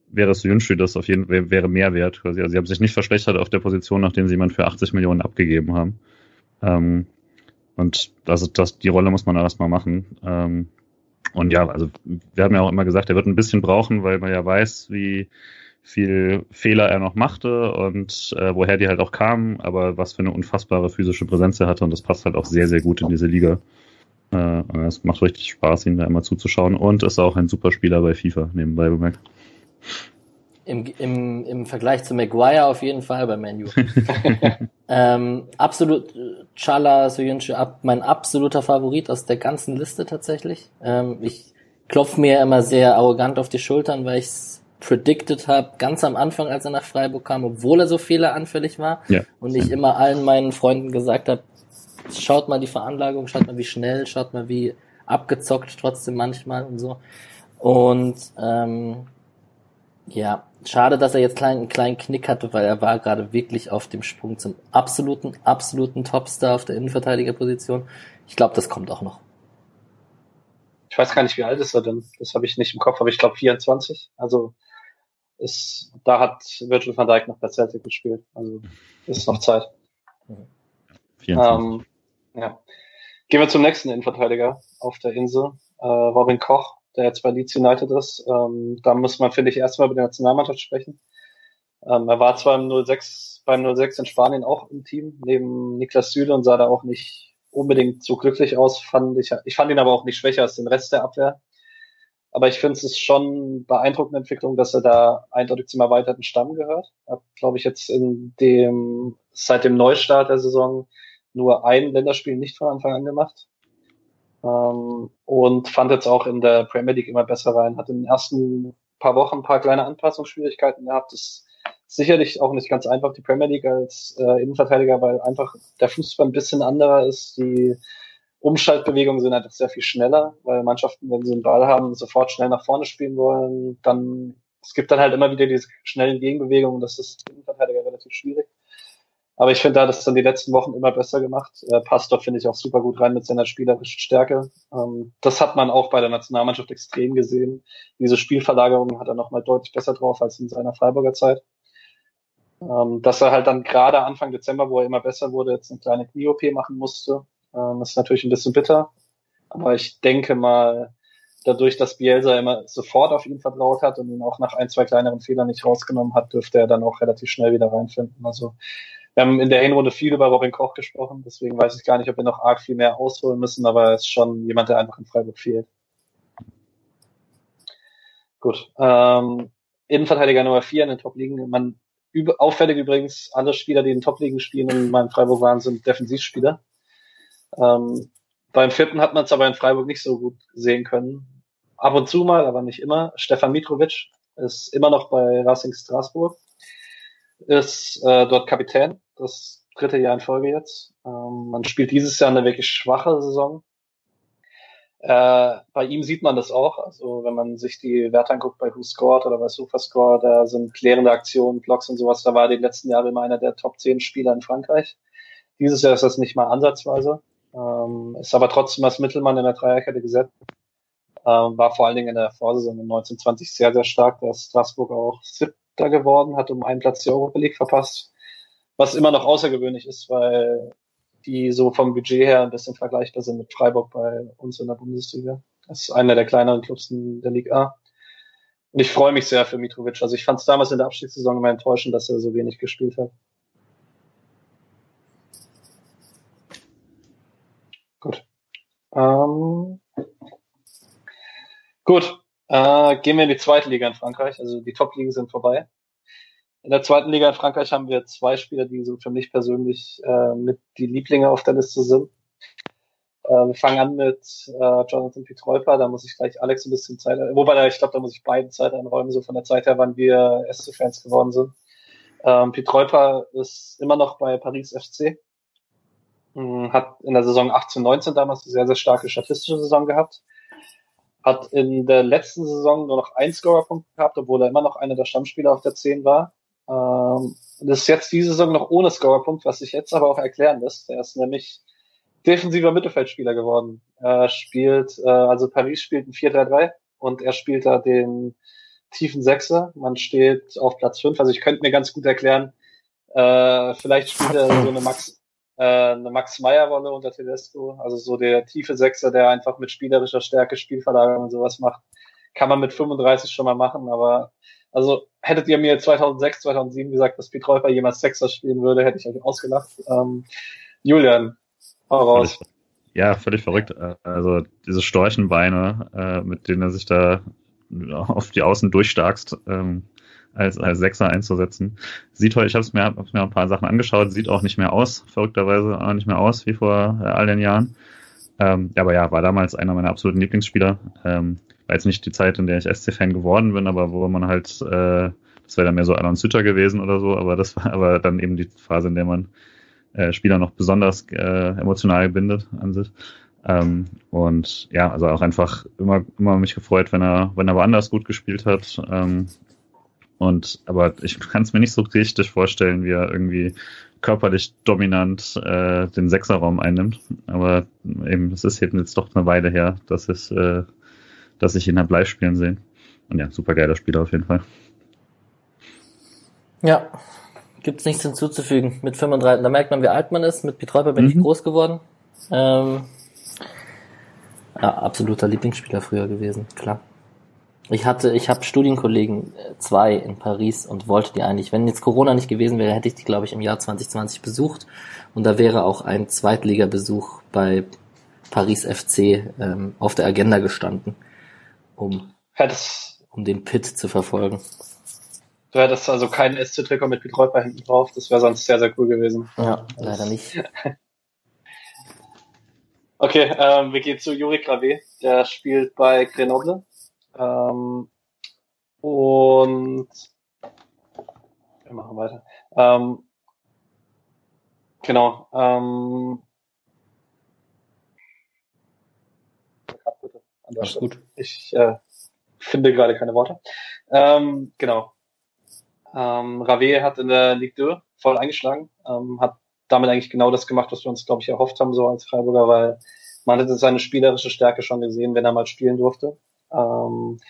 wäre es Jünschi das auf jeden Fall wäre mehr wert quasi. Also sie haben sich nicht verschlechtert auf der Position, nachdem sie jemand für 80 Millionen abgegeben haben. Ähm, und das, das, die Rolle muss man erstmal machen. Ähm, Und ja, also wir haben ja auch immer gesagt, er wird ein bisschen brauchen, weil man ja weiß, wie viel Fehler er noch machte und äh, woher die halt auch kamen, aber was für eine unfassbare physische Präsenz er hatte und das passt halt auch sehr, sehr gut in diese Liga. Äh, es macht richtig Spaß, ihn da immer zuzuschauen und ist auch ein super Spieler bei FIFA, nebenbei bemerkt. Im, im, Im Vergleich zu Maguire auf jeden Fall bei Manu. <laughs> ähm, absolut, Chala Soyuncu, ab, mein absoluter Favorit aus der ganzen Liste tatsächlich. Ähm, ich klopfe mir immer sehr arrogant auf die Schultern, weil ich es predicted habe, ganz am Anfang, als er nach Freiburg kam, obwohl er so fehleranfällig war. Ja. Und ich immer allen meinen Freunden gesagt habe, schaut mal die Veranlagung, schaut mal wie schnell, schaut mal wie abgezockt trotzdem manchmal und so. Und ähm, ja, schade, dass er jetzt einen kleinen Knick hatte, weil er war gerade wirklich auf dem Sprung zum absoluten, absoluten Topstar auf der Innenverteidigerposition. Ich glaube, das kommt auch noch. Ich weiß gar nicht, wie alt ist er denn? Das habe ich nicht im Kopf, aber ich glaube 24. Also ist, da hat Virgil van Dijk noch bei Celtic gespielt. Also ist noch Zeit. 24. Ähm, ja. Gehen wir zum nächsten Innenverteidiger auf der Insel. Äh, Robin Koch der jetzt bei Leeds United ist. Ähm, da muss man, finde ich, erstmal über die Nationalmannschaft sprechen. Ähm, er war zwar im 06, beim 06 in Spanien auch im Team, neben Niklas Süle und sah da auch nicht unbedingt so glücklich aus, fand ich. Ich fand ihn aber auch nicht schwächer als den Rest der Abwehr. Aber ich finde, es schon beeindruckende Entwicklung, dass er da eindeutig zum erweiterten Stamm gehört. Er glaube ich, jetzt in dem, seit dem Neustart der Saison nur ein Länderspiel nicht von Anfang an gemacht. Ähm, und fand jetzt auch in der Premier League immer besser rein. Hat in den ersten paar Wochen ein paar kleine Anpassungsschwierigkeiten gehabt. Das ist sicherlich auch nicht ganz einfach, die Premier League als äh, Innenverteidiger, weil einfach der Fußball ein bisschen anderer ist. Die Umschaltbewegungen sind einfach sehr viel schneller, weil Mannschaften, wenn sie einen Ball haben, sofort schnell nach vorne spielen wollen. Dann, es gibt dann halt immer wieder diese schnellen Gegenbewegungen. Das ist Innenverteidiger relativ schwierig. Aber ich finde, da hat es dann die letzten Wochen immer besser gemacht. Äh, passt doch, finde ich, auch super gut rein mit seiner spielerischen Stärke. Ähm, das hat man auch bei der Nationalmannschaft extrem gesehen. Diese Spielverlagerung hat er nochmal deutlich besser drauf als in seiner Freiburger Zeit. Ähm, dass er halt dann gerade Anfang Dezember, wo er immer besser wurde, jetzt eine kleine Knie-OP machen musste, ähm, ist natürlich ein bisschen bitter. Aber ich denke mal, dadurch, dass Bielsa immer sofort auf ihn vertraut hat und ihn auch nach ein, zwei kleineren Fehlern nicht rausgenommen hat, dürfte er dann auch relativ schnell wieder reinfinden. Also wir haben in der Hinrunde viel über Robin Koch gesprochen, deswegen weiß ich gar nicht, ob wir noch arg viel mehr ausholen müssen, aber er ist schon jemand, der einfach in Freiburg fehlt. Gut. Ähm, Innenverteidiger Nummer 4 in den Top-Ligen. Man, auffällig übrigens, alle Spieler, die in Top-Ligen spielen und in Freiburg waren, sind Defensivspieler. Ähm, beim vierten hat man es aber in Freiburg nicht so gut sehen können. Ab und zu mal, aber nicht immer. Stefan Mitrovic ist immer noch bei Racing Straßburg ist äh, dort Kapitän, das dritte Jahr in Folge jetzt. Ähm, man spielt dieses Jahr eine wirklich schwache Saison. Äh, bei ihm sieht man das auch. Also wenn man sich die Werte anguckt bei Who Scored oder bei SofaScore, da sind klärende Aktionen, Blocks und sowas. Da war die letzten Jahre immer einer der Top 10 Spieler in Frankreich. Dieses Jahr ist das nicht mal ansatzweise. Ähm, ist aber trotzdem als Mittelmann in der Dreierkette gesetzt. Ähm, war vor allen Dingen in der Vorsaison in 1920 sehr, sehr stark. Da ist Straßburg auch Siebter geworden, hat um einen Platz die Europa League verpasst. Was immer noch außergewöhnlich ist, weil die so vom Budget her ein bisschen vergleichbar sind mit Freiburg bei uns in der Bundesliga. Das ist einer der kleineren Clubs in der Liga A. Und ich freue mich sehr für Mitrovic. Also ich fand es damals in der Abstiegssaison immer enttäuschend, dass er so wenig gespielt hat. Ähm, gut. Äh, gehen wir in die zweite Liga in Frankreich. Also die Top-Ligen sind vorbei. In der zweiten Liga in Frankreich haben wir zwei Spieler, die so für mich persönlich äh, mit die Lieblinge auf der Liste sind. Äh, wir fangen an mit äh, Jonathan Pietreuper, da muss ich gleich Alex ein bisschen Zeit, wobei ich glaube, da muss ich beiden Zeit einräumen, so von der Zeit her, wann wir SC-Fans geworden sind. Ähm, Pietreuper ist immer noch bei Paris FC, hat in der Saison 18-19 damals eine sehr, sehr starke statistische Saison gehabt hat in der letzten Saison nur noch ein Scorerpunkt gehabt, obwohl er immer noch einer der Stammspieler auf der 10 war. Ähm, das ist jetzt diese Saison noch ohne Scorerpunkt, was sich jetzt aber auch erklären lässt. Er ist nämlich defensiver Mittelfeldspieler geworden. Er spielt, äh, also Paris spielt ein 4-3-3 und er spielt da den tiefen Sechser. Man steht auf Platz 5. Also ich könnte mir ganz gut erklären, äh, vielleicht spielt er so eine Max äh, eine Max-Meyer-Rolle unter Tedesco, also so der tiefe Sechser, der einfach mit spielerischer Stärke Spielverlagerung und sowas macht, kann man mit 35 schon mal machen, aber also hättet ihr mir 2006, 2007 gesagt, dass Pietreuper jemals Sechser spielen würde, hätte ich euch ausgelacht. Ähm, Julian, hau raus. Ja, völlig verrückt. Also diese Storchenbeine, äh, mit denen er sich da auf die Außen durchstarkst, ähm, als, als Sechser einzusetzen. Sieht heute, ich habe mir, hab's mir ein paar Sachen angeschaut, sieht auch nicht mehr aus, verrückterweise auch nicht mehr aus wie vor äh, all den Jahren. Ähm, aber ja, war damals einer meiner absoluten Lieblingsspieler. Ähm, war jetzt nicht die Zeit, in der ich SC-Fan geworden bin, aber wo man halt, äh, das wäre dann mehr so Alon Sütter gewesen oder so, aber das war <laughs> aber dann eben die Phase, in der man äh, Spieler noch besonders äh, emotional bindet an sich. Ähm, und ja, also auch einfach immer, immer mich gefreut, wenn er, wenn er woanders gut gespielt hat. Ähm, und aber ich kann es mir nicht so richtig vorstellen, wie er irgendwie körperlich dominant äh, den Sechserraum einnimmt. Aber eben, es ist eben jetzt doch eine Weile her, dass ich, äh, dass ich ihn habe live spielen sehen. Und ja, super geiler Spieler auf jeden Fall. Ja, gibt's nichts hinzuzufügen. Mit 35, da merkt man, wie alt man ist. Mit Pietreuper bin mhm. ich groß geworden. Ähm, ja, absoluter Lieblingsspieler früher gewesen, klar. Ich hatte, ich habe Studienkollegen äh, zwei in Paris und wollte die eigentlich, wenn jetzt Corona nicht gewesen wäre, hätte ich die, glaube ich, im Jahr 2020 besucht. Und da wäre auch ein Zweitligabesuch bei Paris FC ähm, auf der Agenda gestanden, um, um den Pit zu verfolgen. Du hättest also keinen SC-Trikot mit Betreuper hinten drauf, das wäre sonst sehr, sehr cool gewesen. Ja, leider nicht. <laughs> okay, ähm, wir gehen zu Juri Gravé, der spielt bei Grenoble ähm, und wir machen weiter. Ähm, genau. Ähm, Alles gut. Ich äh, finde gerade keine Worte. Ähm, genau. Ähm, Rave hat in der Ligue 2 voll eingeschlagen, ähm, hat damit eigentlich genau das gemacht, was wir uns, glaube ich, erhofft haben, so als Freiburger, weil man hätte seine spielerische Stärke schon gesehen, wenn er mal spielen durfte. Ähm,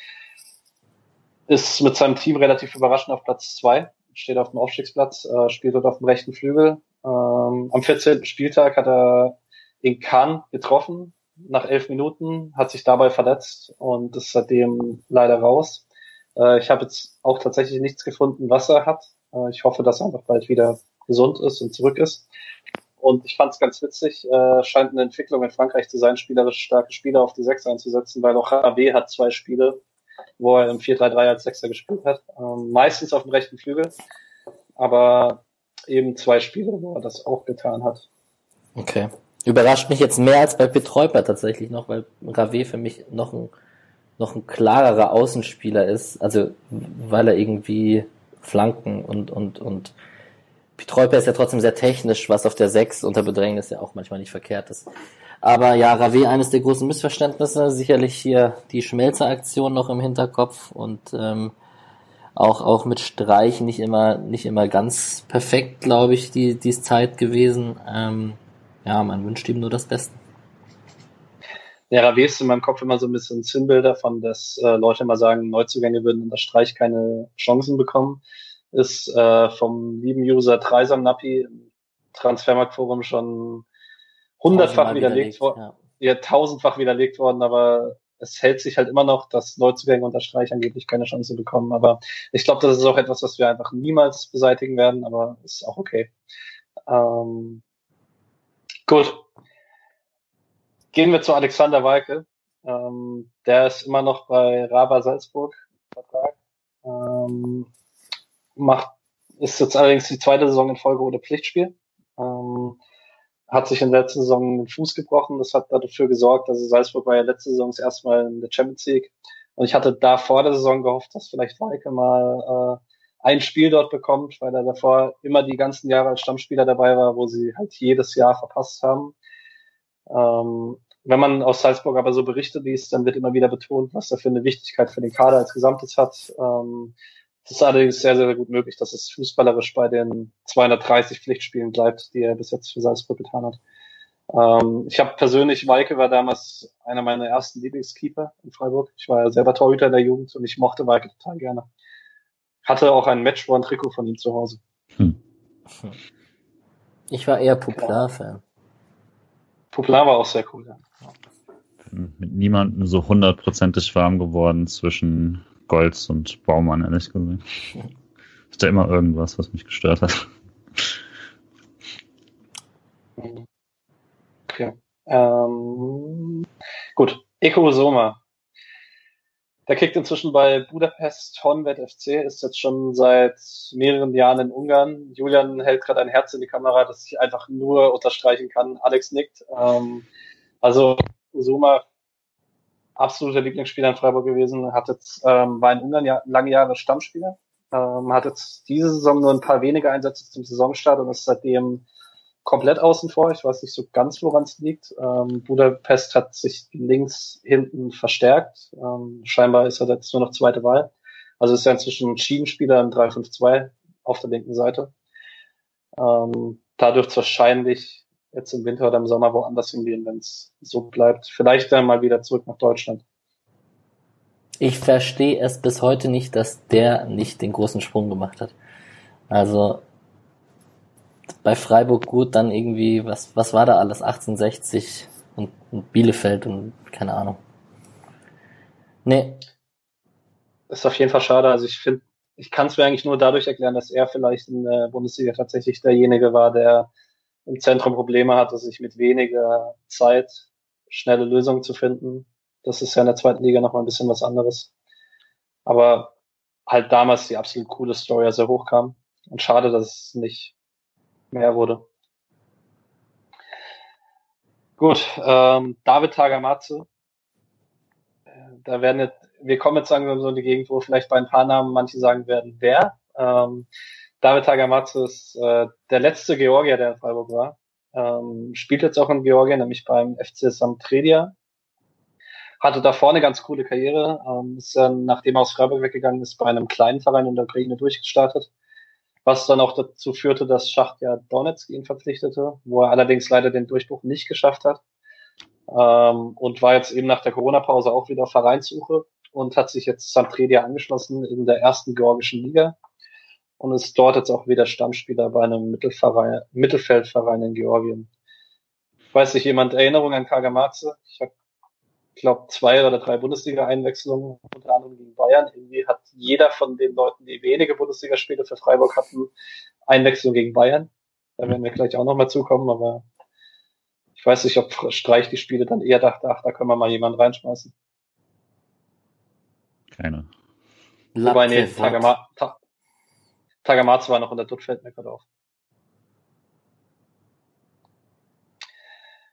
ist mit seinem Team relativ überraschend auf Platz zwei, steht auf dem Aufstiegsplatz, äh, spielt dort auf dem rechten Flügel. Ähm, am 14. Spieltag hat er in Cannes getroffen, nach elf Minuten, hat sich dabei verletzt und ist seitdem leider raus. Äh, ich habe jetzt auch tatsächlich nichts gefunden, was er hat. Äh, ich hoffe, dass er einfach bald wieder gesund ist und zurück ist. Und ich fand es ganz witzig, äh, scheint eine Entwicklung in Frankreich zu sein, spielerisch starke Spieler auf die Sechs einzusetzen, weil auch HB hat zwei Spiele, wo er im 4-3-3 als Sechser gespielt hat. Ähm, meistens auf dem rechten Flügel, aber eben zwei Spiele, wo er das auch getan hat. Okay. Überrascht mich jetzt mehr als bei Petreuper tatsächlich noch, weil Rave für mich noch ein, noch ein klarerer Außenspieler ist, also weil er irgendwie Flanken und, und, und Pietreuper ist ja trotzdem sehr technisch, was auf der 6 unter Bedrängnis ja auch manchmal nicht verkehrt ist. Aber ja, Rave eines der großen Missverständnisse, sicherlich hier die Schmelzeraktion noch im Hinterkopf und ähm, auch auch mit Streich nicht immer nicht immer ganz perfekt, glaube ich, die die Zeit gewesen. Ähm, ja, man wünscht ihm nur das Beste. Ja, Rave ist in meinem Kopf immer so ein bisschen Sinnbild davon, dass äh, Leute immer sagen, Neuzugänge würden unter Streich keine Chancen bekommen ist äh, vom lieben User Dreisam Nappi im Transfermarktforum schon hundertfach widerlegt worden. Ja. ja, tausendfach widerlegt worden, aber es hält sich halt immer noch, dass Neuzugänge unter Streich angeblich keine Chance bekommen. Aber ich glaube, das ist auch etwas, was wir einfach niemals beseitigen werden, aber ist auch okay. Ähm, gut. Gehen wir zu Alexander Weike. Ähm, der ist immer noch bei Raba Salzburg Vertrag. Ähm, macht, ist jetzt allerdings die zweite Saison in Folge ohne Pflichtspiel. Ähm, hat sich in der letzten Saison den Fuß gebrochen. Das hat dafür gesorgt, dass Salzburg war ja letzte Saison das erste Mal in der Champions League. Und ich hatte da vor der Saison gehofft, dass vielleicht Weike mal äh, ein Spiel dort bekommt, weil er davor immer die ganzen Jahre als Stammspieler dabei war, wo sie halt jedes Jahr verpasst haben. Ähm, wenn man aus Salzburg aber so Berichte liest, dann wird immer wieder betont, was er für eine Wichtigkeit für den Kader als Gesamtes hat. Ähm, es ist allerdings sehr, sehr gut möglich, dass es fußballerisch bei den 230 Pflichtspielen bleibt, die er bis jetzt für Salzburg getan hat. Ähm, ich habe persönlich, Weike war damals einer meiner ersten Lieblingskeeper in Freiburg. Ich war ja selber Torhüter in der Jugend und ich mochte Weike total gerne. Hatte auch ein Matchborn-Trikot von ihm zu Hause. Hm. Ich war eher Puplar-Fan. Puplar war auch sehr cool, ja. Mit niemandem so hundertprozentig warm geworden zwischen Golds und Baumann, ehrlich gesagt. <laughs> Ist da immer irgendwas, was mich gestört hat. Okay. Ähm, gut. Eko Soma. Der kickt inzwischen bei Budapest Honved FC, ist jetzt schon seit mehreren Jahren in Ungarn. Julian hält gerade ein Herz in die Kamera, das ich einfach nur unterstreichen kann. Alex nickt. Ähm, also Usuma, absoluter Lieblingsspieler in Freiburg gewesen, hat jetzt, ähm, war in Ungarn ja, lange Jahre Stammspieler, ähm, hat jetzt diese Saison nur ein paar wenige Einsätze zum Saisonstart und ist seitdem komplett außen vor. Ich weiß nicht so ganz, woran es liegt. Ähm, Budapest hat sich links hinten verstärkt. Ähm, scheinbar ist er jetzt nur noch zweite Wahl. Also ist er inzwischen ein Schienenspieler im 3-5-2 auf der linken Seite. Ähm, da dürfte es wahrscheinlich jetzt im Winter oder im Sommer woanders hingehen, wenn es so bleibt. Vielleicht dann mal wieder zurück nach Deutschland. Ich verstehe es bis heute nicht, dass der nicht den großen Sprung gemacht hat. Also bei Freiburg gut, dann irgendwie, was, was war da alles? 1860 und, und Bielefeld und keine Ahnung. Nee. Das ist auf jeden Fall schade. Also ich finde, ich kann es mir eigentlich nur dadurch erklären, dass er vielleicht in der Bundesliga tatsächlich derjenige war, der im Zentrum Probleme hatte, sich mit weniger Zeit schnelle Lösungen zu finden. Das ist ja in der zweiten Liga nochmal ein bisschen was anderes. Aber halt damals die absolut coole Story, als er hochkam. Und schade, dass es nicht mehr wurde. Gut, ähm, David Tagermatze. Da werden jetzt, wir kommen jetzt langsam so in die Gegend, wo vielleicht bei ein paar Namen manche sagen werden, wer. Ähm, David Tagermatze ist äh, der letzte Georgier, der in Freiburg war. Ähm, spielt jetzt auch in Georgien, nämlich beim FC Samtredia. Hatte da vorne ganz coole Karriere. Ähm, ist dann, nachdem er aus Freiburg weggegangen ist, bei einem kleinen Verein in der Ukraine durchgestartet was dann auch dazu führte, dass Schachtja Donetsk ihn verpflichtete, wo er allerdings leider den Durchbruch nicht geschafft hat. Ähm, und war jetzt eben nach der Corona-Pause auch wieder auf Vereinssuche und hat sich jetzt Sampdoria angeschlossen in der ersten georgischen Liga und ist dort jetzt auch wieder Stammspieler bei einem Mittelverein, Mittelfeldverein in Georgien. Ich weiß nicht, jemand Erinnerung an Kagamatze? Ich habe ich glaube, zwei oder drei Bundesliga-Einwechslungen, unter anderem gegen Bayern. Irgendwie hat jeder von den Leuten, die wenige Bundesligaspiele für Freiburg hatten, Einwechslung gegen Bayern. Da werden wir gleich auch nochmal zukommen, aber ich weiß nicht, ob Streich die Spiele dann eher dachte, ach, da können wir mal jemanden reinschmeißen. Keine. Wobei, nee, Tagama, Ta Tagamatsu war noch in der Dutt, fällt mir gerade auf.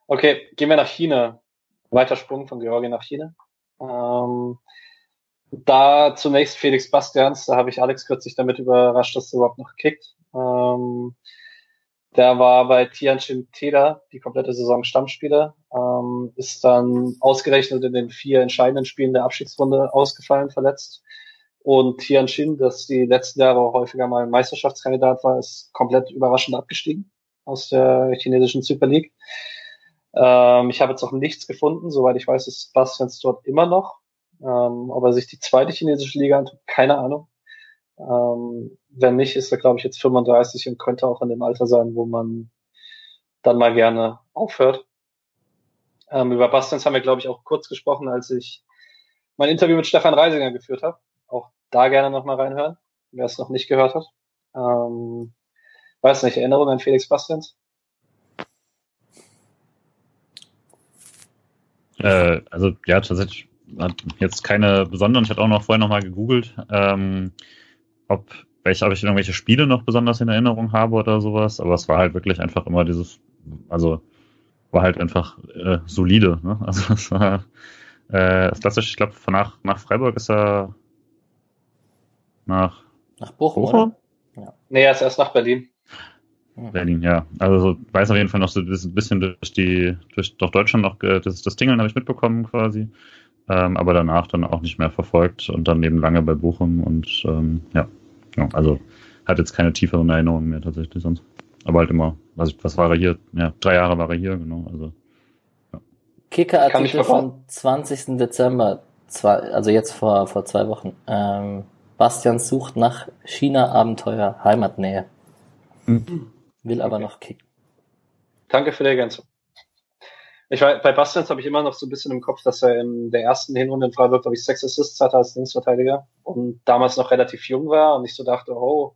Okay, gehen wir nach China weiter Sprung von Georgien nach China. Ähm, da zunächst Felix Bastians, da habe ich Alex kürzlich damit überrascht, dass er überhaupt noch kickt. Ähm, der war bei Tianjin Teda die komplette Saison Stammspieler, ähm, ist dann ausgerechnet in den vier entscheidenden Spielen der Abschiedsrunde ausgefallen, verletzt. Und Tianjin, das die letzten Jahre häufiger mal Meisterschaftskandidat war, ist komplett überraschend abgestiegen aus der chinesischen Super League. Ähm, ich habe jetzt auch nichts gefunden, soweit ich weiß, ist Bastians dort immer noch. Ähm, ob er sich die zweite chinesische Liga antut, keine Ahnung. Ähm, wenn nicht, ist er, glaube ich, jetzt 35 und könnte auch in dem Alter sein, wo man dann mal gerne aufhört. Ähm, über Bastians haben wir, glaube ich, auch kurz gesprochen, als ich mein Interview mit Stefan Reisinger geführt habe. Auch da gerne nochmal reinhören, wer es noch nicht gehört hat. Ähm, weiß nicht, Erinnerung an Felix Bastians? Äh, also ja, tatsächlich jetzt keine besonderen. Ich hatte auch noch vorher noch mal gegoogelt, ähm, ob, welche, ob ich irgendwelche Spiele noch besonders in Erinnerung habe oder sowas. Aber es war halt wirklich einfach immer dieses, also war halt einfach äh, solide. Ne? <laughs> Also es war äh, das klassisch. Ich glaube, nach nach Freiburg ist er nach nach Bochum. Bochum? Ja. Nee, er ist erst nach Berlin. Berlin, ja. Also weiß auf jeden Fall noch so ein bisschen durch die, durch durch Deutschland noch das, das Tingeln habe ich mitbekommen quasi. Ähm, aber danach dann auch nicht mehr verfolgt und dann eben lange bei Bochum und ähm, ja, ja, also hat jetzt keine tieferen Erinnerungen mehr tatsächlich sonst. Aber halt immer, was, was war er hier? Ja, drei Jahre war er hier, genau. Also ja. Kicker-Artikel vom 20. Dezember, zwei, also jetzt vor, vor zwei Wochen. Ähm, Bastian sucht nach China-Abenteuer Heimatnähe. Mhm. Will aber okay. noch kicken. Danke für die Ergänzung. Ich war, bei Bastians habe ich immer noch so ein bisschen im Kopf, dass er in der ersten Hinrunde in Freiburg, glaube ich, sechs Assists hatte als Linksverteidiger und damals noch relativ jung war und ich so dachte, oh,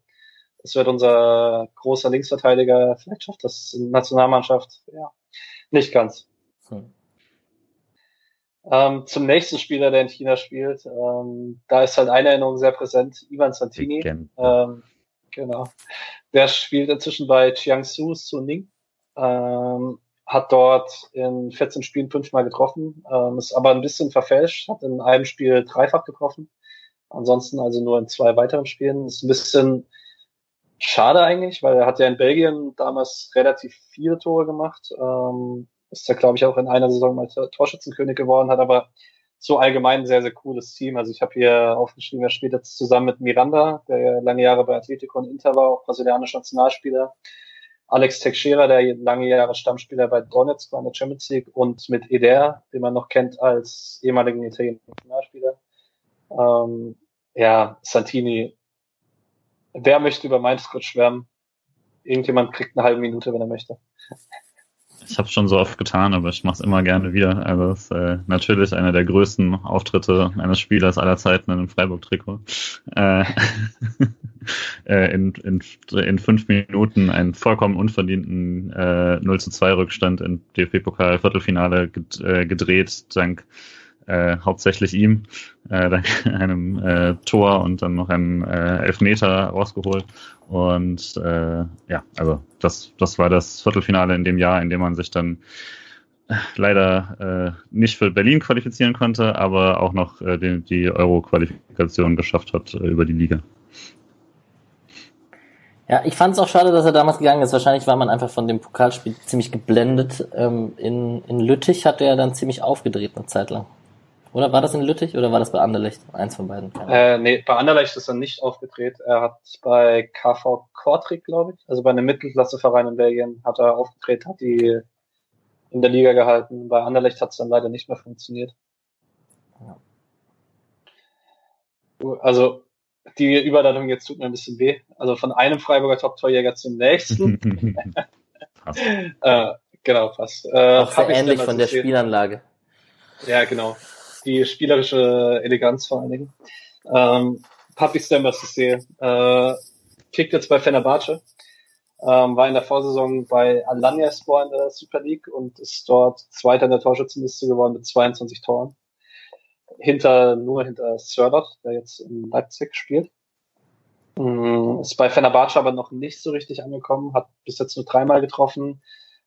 das wird unser großer Linksverteidiger, vielleicht schafft das in der Nationalmannschaft. Ja, nicht ganz. Hm. Ähm, zum nächsten Spieler, der in China spielt, ähm, da ist halt eine Erinnerung sehr präsent, Ivan Santini. Ähm, genau. Der spielt inzwischen bei Jiangsu Suning. Ähm, hat dort in 14 Spielen fünfmal getroffen, ähm, ist aber ein bisschen verfälscht, hat in einem Spiel dreifach getroffen. Ansonsten also nur in zwei weiteren Spielen. Ist ein bisschen schade eigentlich, weil er hat ja in Belgien damals relativ viele Tore gemacht. Ähm, ist ja, glaube ich, auch in einer Saison mal Torschützenkönig geworden, hat aber so allgemein ein sehr, sehr cooles Team. Also ich habe hier aufgeschrieben, er spielt jetzt zusammen mit Miranda, der ja lange Jahre bei Atletico und Inter war, auch brasilianischer Nationalspieler. Alex Teixeira, der lange Jahre Stammspieler bei Donetsk war in der Champions League und mit Eder, den man noch kennt als ehemaligen italienischen Nationalspieler. Ähm, ja, Santini. Wer möchte über Mainz kurz schwärmen? Irgendjemand kriegt eine halbe Minute, wenn er möchte. Ich habe schon so oft getan, aber ich mache es immer gerne wieder. Also es ist äh, natürlich einer der größten Auftritte eines Spielers aller Zeiten in einem Freiburg-Trikot. Äh, <laughs> äh, in, in, in fünf Minuten einen vollkommen unverdienten äh, 0 zu 2 Rückstand im DFB-Pokal-Viertelfinale äh, gedreht, dank äh, hauptsächlich ihm, äh, dank <laughs> einem äh, Tor und dann noch einem äh, Elfmeter rausgeholt. Und äh, ja, also das, das war das Viertelfinale in dem Jahr, in dem man sich dann äh, leider äh, nicht für Berlin qualifizieren konnte, aber auch noch äh, die, die Euro-Qualifikation geschafft hat äh, über die Liga. Ja, ich fand es auch schade, dass er damals gegangen ist. Wahrscheinlich war man einfach von dem Pokalspiel ziemlich geblendet. Ähm, in, in Lüttich hat er dann ziemlich aufgedreht eine Zeit lang. Oder war das in Lüttich oder war das bei Anderlecht? Eins von beiden. Äh, nee, bei Anderlecht ist er nicht aufgedreht. Er hat bei KV Kortrijk, glaube ich, also bei einem Mittelklasseverein in Belgien, hat er aufgedreht, hat die in der Liga gehalten. Bei Anderlecht hat es dann leider nicht mehr funktioniert. Ja. Also die Überleitung jetzt tut mir ein bisschen weh. Also von einem Freiburger Top-Torjäger zum nächsten. <laughs> äh, genau, fast. Äh, Auch sehr ähnlich von der Spielanlage. Ja, genau die spielerische Eleganz vor allen Dingen. Ähm, Papi Stemmer Cissé, äh, kickt jetzt bei Fenerbahce, ähm, war in der Vorsaison bei Alanyaspor in der Super League und ist dort Zweiter in der Torschützenliste geworden mit 22 Toren. Hinter, nur hinter Sörlot, der jetzt in Leipzig spielt. Ähm, ist bei Fenerbahce aber noch nicht so richtig angekommen, hat bis jetzt nur dreimal getroffen,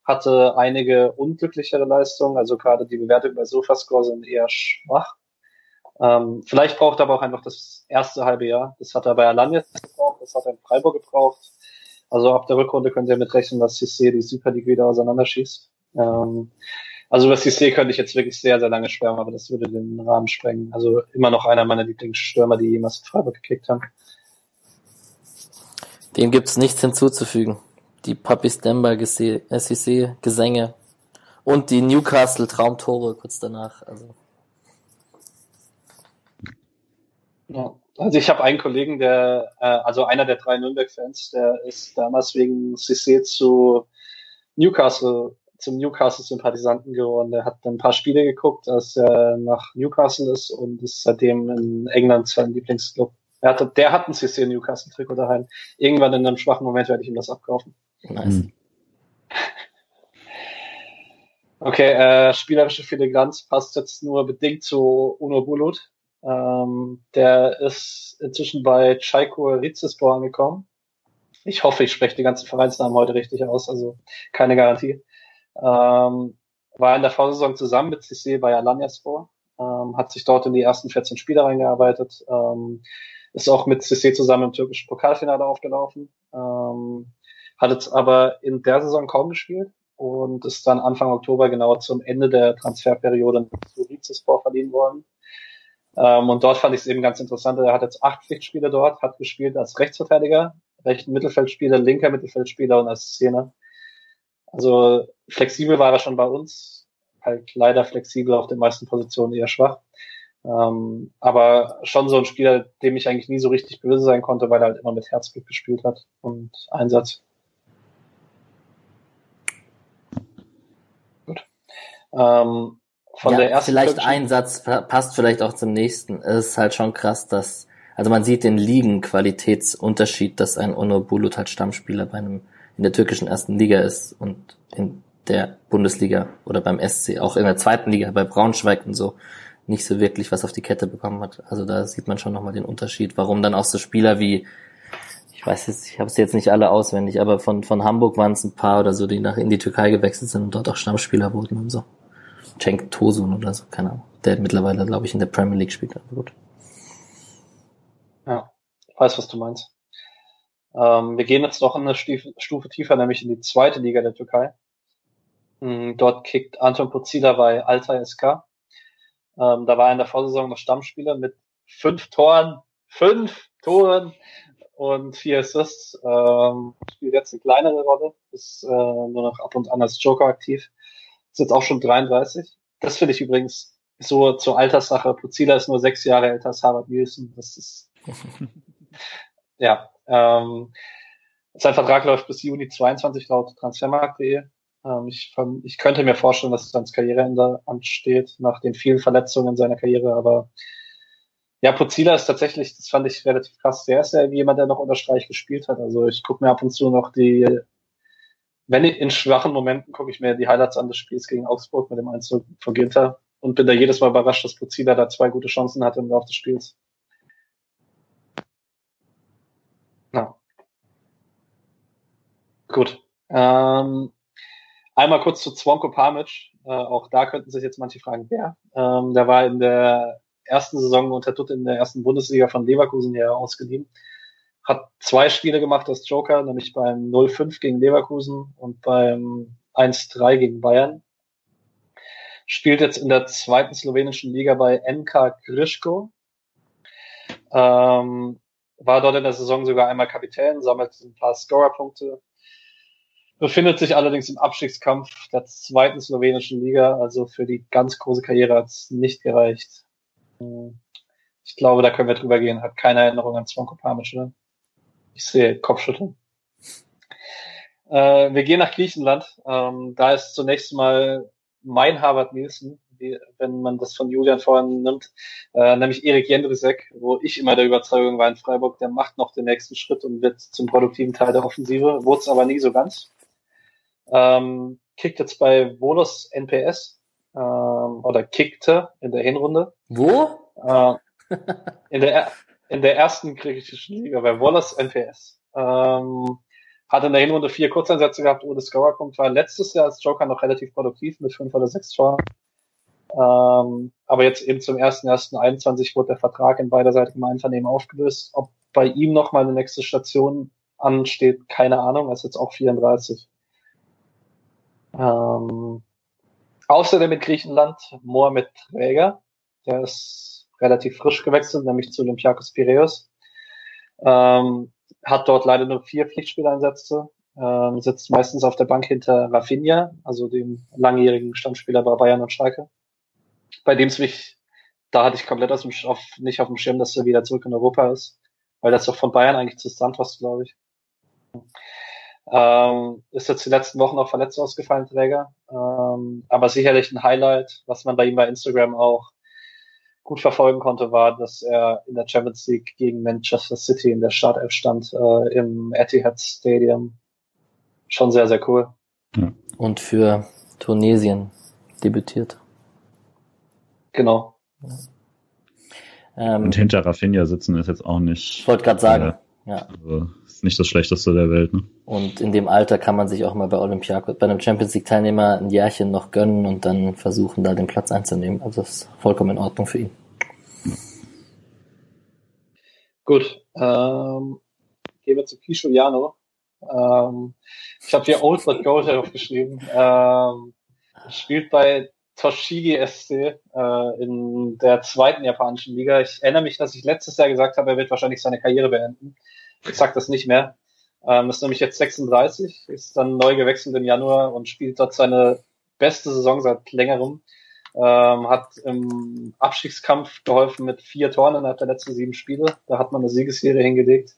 hatte einige unglücklichere Leistungen, also gerade die Bewertung bei Sofascore sind eher schwach. Ähm, vielleicht braucht er aber auch einfach das erste halbe Jahr. Das hat er bei Alanya gebraucht, das hat er in Freiburg gebraucht. Also ab der Rückrunde könnt ihr mitrechnen, dass Cissé die Super League wieder auseinanderschießt. Ähm, also über Cissé könnte ich jetzt wirklich sehr, sehr lange schwärmen, aber das würde den Rahmen sprengen. Also immer noch einer meiner Lieblingsstürmer, die jemals in Freiburg gekickt haben. Dem gibt's nichts hinzuzufügen die Puppies Denver SEC Gesänge und die Newcastle Traumtore kurz danach. Also. Ja. Also ich habe einen Kollegen, der, äh, also einer der drei Nürnberg-Fans, der ist damals wegen CC zu Newcastle, zum Newcastle-Sympathisanten geworden. Der hat ein paar Spiele geguckt, als er nach Newcastle ist und ist seitdem in England sein Lieblingsclub. Er hatte, der hat ein CC Newcastle-Trikot daheim. Irgendwann in einem schwachen Moment werde ich ihm das abkaufen. Nice. Hm. <laughs> Okay, äh, spielerische Filigranz passt jetzt nur bedingt zu Uno Bulut. Ähm, der ist inzwischen bei Chaiko Rizespor angekommen. Ich hoffe, ich spreche die ganzen Vereinsnamen heute richtig aus, also keine Garantie. Ähm, war in der Vorsaison zusammen mit CC bei Alanyaspor, ähm, hat sich dort in die ersten 14 Spiele reingearbeitet, ähm, ist auch mit CC zusammen im türkischen Pokalfinale aufgelaufen. Ähm, hat jetzt aber in der Saison kaum gespielt und ist dann Anfang Oktober genau zum Ende der Transferperiode zu Rizespor verliehen worden. Ähm, und dort fand ich es eben ganz interessant. Er hat jetzt acht Pflichtspiele dort, hat gespielt als Rechtsverteidiger, rechten Mittelfeldspieler, linker Mittelfeldspieler und als Szene. Also flexibel war er schon bei uns, halt leider flexibel auf den meisten Positionen eher schwach. Ähm, aber schon so ein Spieler, dem ich eigentlich nie so richtig böse sein konnte, weil er halt immer mit Herzblut gespielt hat und Einsatz. Ähm, von ja, der ersten vielleicht ein Satz passt vielleicht auch zum nächsten. Es ist halt schon krass, dass also man sieht den Ligenqualitätsunterschied, dass ein Onur Bulut halt Stammspieler bei einem in der türkischen ersten Liga ist und in der Bundesliga oder beim SC, auch in der zweiten Liga bei Braunschweig und so nicht so wirklich was auf die Kette bekommen hat. Also da sieht man schon nochmal den Unterschied, warum dann auch so Spieler wie ich weiß jetzt, ich habe es jetzt nicht alle auswendig, aber von, von Hamburg waren es ein paar oder so, die nach in die Türkei gewechselt sind und dort auch Stammspieler wurden und so. Cenk Tosun oder so, keine Ahnung. Der mittlerweile, glaube ich, in der Premier League spielt, aber gut. Ja, ich weiß, was du meinst. Ähm, wir gehen jetzt noch eine Stufe, tiefer, nämlich in die zweite Liga der Türkei. Mhm, dort kickt Anton Pozila bei Altay SK. Ähm, da war er in der Vorsaison noch Stammspieler mit fünf Toren, fünf Toren und vier Assists. Ähm, spielt jetzt eine kleinere Rolle, ist äh, nur noch ab und an als Joker aktiv. Ist jetzt auch schon 33. Das finde ich übrigens so zur Alterssache. Pozila ist nur sechs Jahre älter als Harvard Nielsen. Das ist <laughs> ja. Ähm, sein Vertrag läuft bis Juni 22 laut Transfermarkt.de. Ähm, ich, ich könnte mir vorstellen, dass es ans Karriereende ansteht nach den vielen Verletzungen in seiner Karriere, aber ja, Pozila ist tatsächlich, das fand ich relativ krass. Der ist ja jemand, der noch unter Streich gespielt hat. Also ich gucke mir ab und zu noch die, wenn ich in schwachen Momenten gucke ich mir die Highlights an des Spiels gegen Augsburg mit dem Einzel von Ginter und bin da jedes Mal überrascht, dass Pozila da zwei gute Chancen hatte im Laufe des Spiels. Ja. Gut. Ähm, einmal kurz zu Zwonko Pamic. Äh, auch da könnten sich jetzt manche fragen, wer. Ähm, der war in der ersten Saison unter Dutt in der ersten Bundesliga von Leverkusen her ausgeliehen. Hat zwei Spiele gemacht als Joker, nämlich beim 0-5 gegen Leverkusen und beim 1-3 gegen Bayern. Spielt jetzt in der zweiten slowenischen Liga bei NK Grischko. Ähm, war dort in der Saison sogar einmal Kapitän, sammelt ein paar Scorerpunkte. Befindet sich allerdings im Abstiegskampf der zweiten slowenischen Liga, also für die ganz große Karriere hat es nicht gereicht. Ich glaube, da können wir drüber gehen. Hat keine Erinnerung an Zvonko Pamic, oder? Ich sehe Kopfschütteln. Äh, wir gehen nach Griechenland. Ähm, da ist zunächst mal mein Harvard Nielsen, wie, wenn man das von Julian vorhin nimmt, äh, nämlich Erik Jendrisek, wo ich immer der Überzeugung war in Freiburg, der macht noch den nächsten Schritt und wird zum produktiven Teil der Offensive, wurde es aber nie so ganz. Ähm, kickt jetzt bei Volos NPS ähm, oder kickte in der Hinrunde. Wo? Äh, in, der, <laughs> in der ersten griechischen Liga bei Wallace NPS. Ähm, hat in der Hinrunde vier Kurzeinsätze gehabt ohne Scorerpunkt, war letztes Jahr als Joker noch relativ produktiv mit fünf oder sechs Toren. Ähm, aber jetzt eben zum 1.1.21 wurde der Vertrag in beiderseitigem Einvernehmen aufgelöst. Ob bei ihm nochmal eine nächste Station ansteht, keine Ahnung, er ist jetzt auch 34. Ähm, außerdem mit Griechenland Mohamed Träger, der ist relativ frisch gewechselt, nämlich zu Olympiakos Piraeus. Ähm, hat dort leider nur vier Pflichtspieleinsätze, ähm, sitzt meistens auf der Bank hinter Rafinha, also dem langjährigen Stammspieler bei Bayern und Schalke. Bei dem es mich, da hatte ich komplett aus dem, auf, nicht auf dem Schirm, dass er wieder zurück in Europa ist, weil das doch von Bayern eigentlich zu Santos, glaube ich. Ähm, ist jetzt die letzten Wochen auch verletzt ausgefallen, Träger. Ähm, aber sicherlich ein Highlight, was man bei ihm bei Instagram auch gut verfolgen konnte, war, dass er in der Champions League gegen Manchester City in der Startelf stand, äh, im Etihad Stadium. Schon sehr, sehr cool. Und für Tunesien debütiert. Genau. Ähm, Und hinter Rafinha sitzen ist jetzt auch nicht. Ich wollte gerade sagen, äh, ja. Also ist nicht das Schlechteste der Welt. Ne? Und in dem Alter kann man sich auch mal bei Olympiakos, bei einem Champions League Teilnehmer ein Jährchen noch gönnen und dann versuchen, da den Platz einzunehmen. Also das ist vollkommen in Ordnung für ihn. Gut, ähm, gehen wir zu Kisho Jano. Ähm, ich habe hier Old But Gold <laughs> aufgeschrieben. Ähm, spielt bei Toshigi SC äh, in der zweiten japanischen Liga. Ich erinnere mich, dass ich letztes Jahr gesagt habe, er wird wahrscheinlich seine Karriere beenden. Ich sag das nicht mehr. Ähm, ist nämlich jetzt 36, ist dann neu gewechselt im Januar und spielt dort seine beste Saison seit längerem. Ähm, hat im Abstiegskampf geholfen mit vier Toren innerhalb der letzten sieben Spiele. Da hat man eine Siegesserie hingelegt.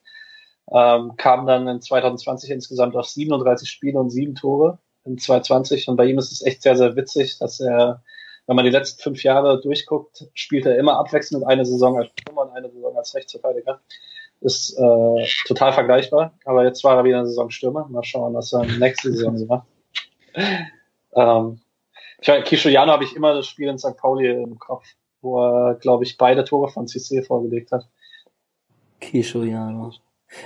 Ähm, kam dann in 2020 insgesamt auf 37 Spiele und sieben Tore. In 2020 und bei ihm ist es echt sehr, sehr witzig, dass er, wenn man die letzten fünf Jahre durchguckt, spielt er immer abwechselnd eine Saison als Stürmer und eine Saison als Rechtsverteidiger. Ist äh, total vergleichbar, aber jetzt war er wieder eine Saison Stürmer. Mal schauen, was er nächste Saison so macht. Ähm, Kishoyano habe ich immer das Spiel in St. Pauli im Kopf, wo er, glaube ich, beide Tore von CC vorgelegt hat. Kishoyano.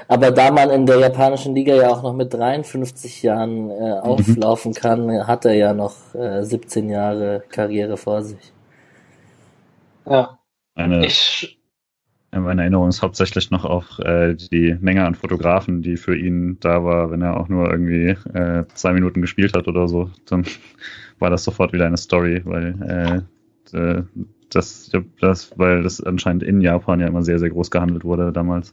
Aber da man in der japanischen Liga ja auch noch mit 53 Jahren äh, mhm. auflaufen mhm. kann, hat er ja noch äh, 17 Jahre Karriere vor sich. Ja. Eine, ich, meine Erinnerung ist hauptsächlich noch auf äh, die Menge an Fotografen, die für ihn da war, wenn er auch nur irgendwie äh, zwei Minuten gespielt hat oder so. Dann <laughs> war das sofort wieder eine Story, weil äh, äh das, das, weil das anscheinend in Japan ja immer sehr, sehr groß gehandelt wurde damals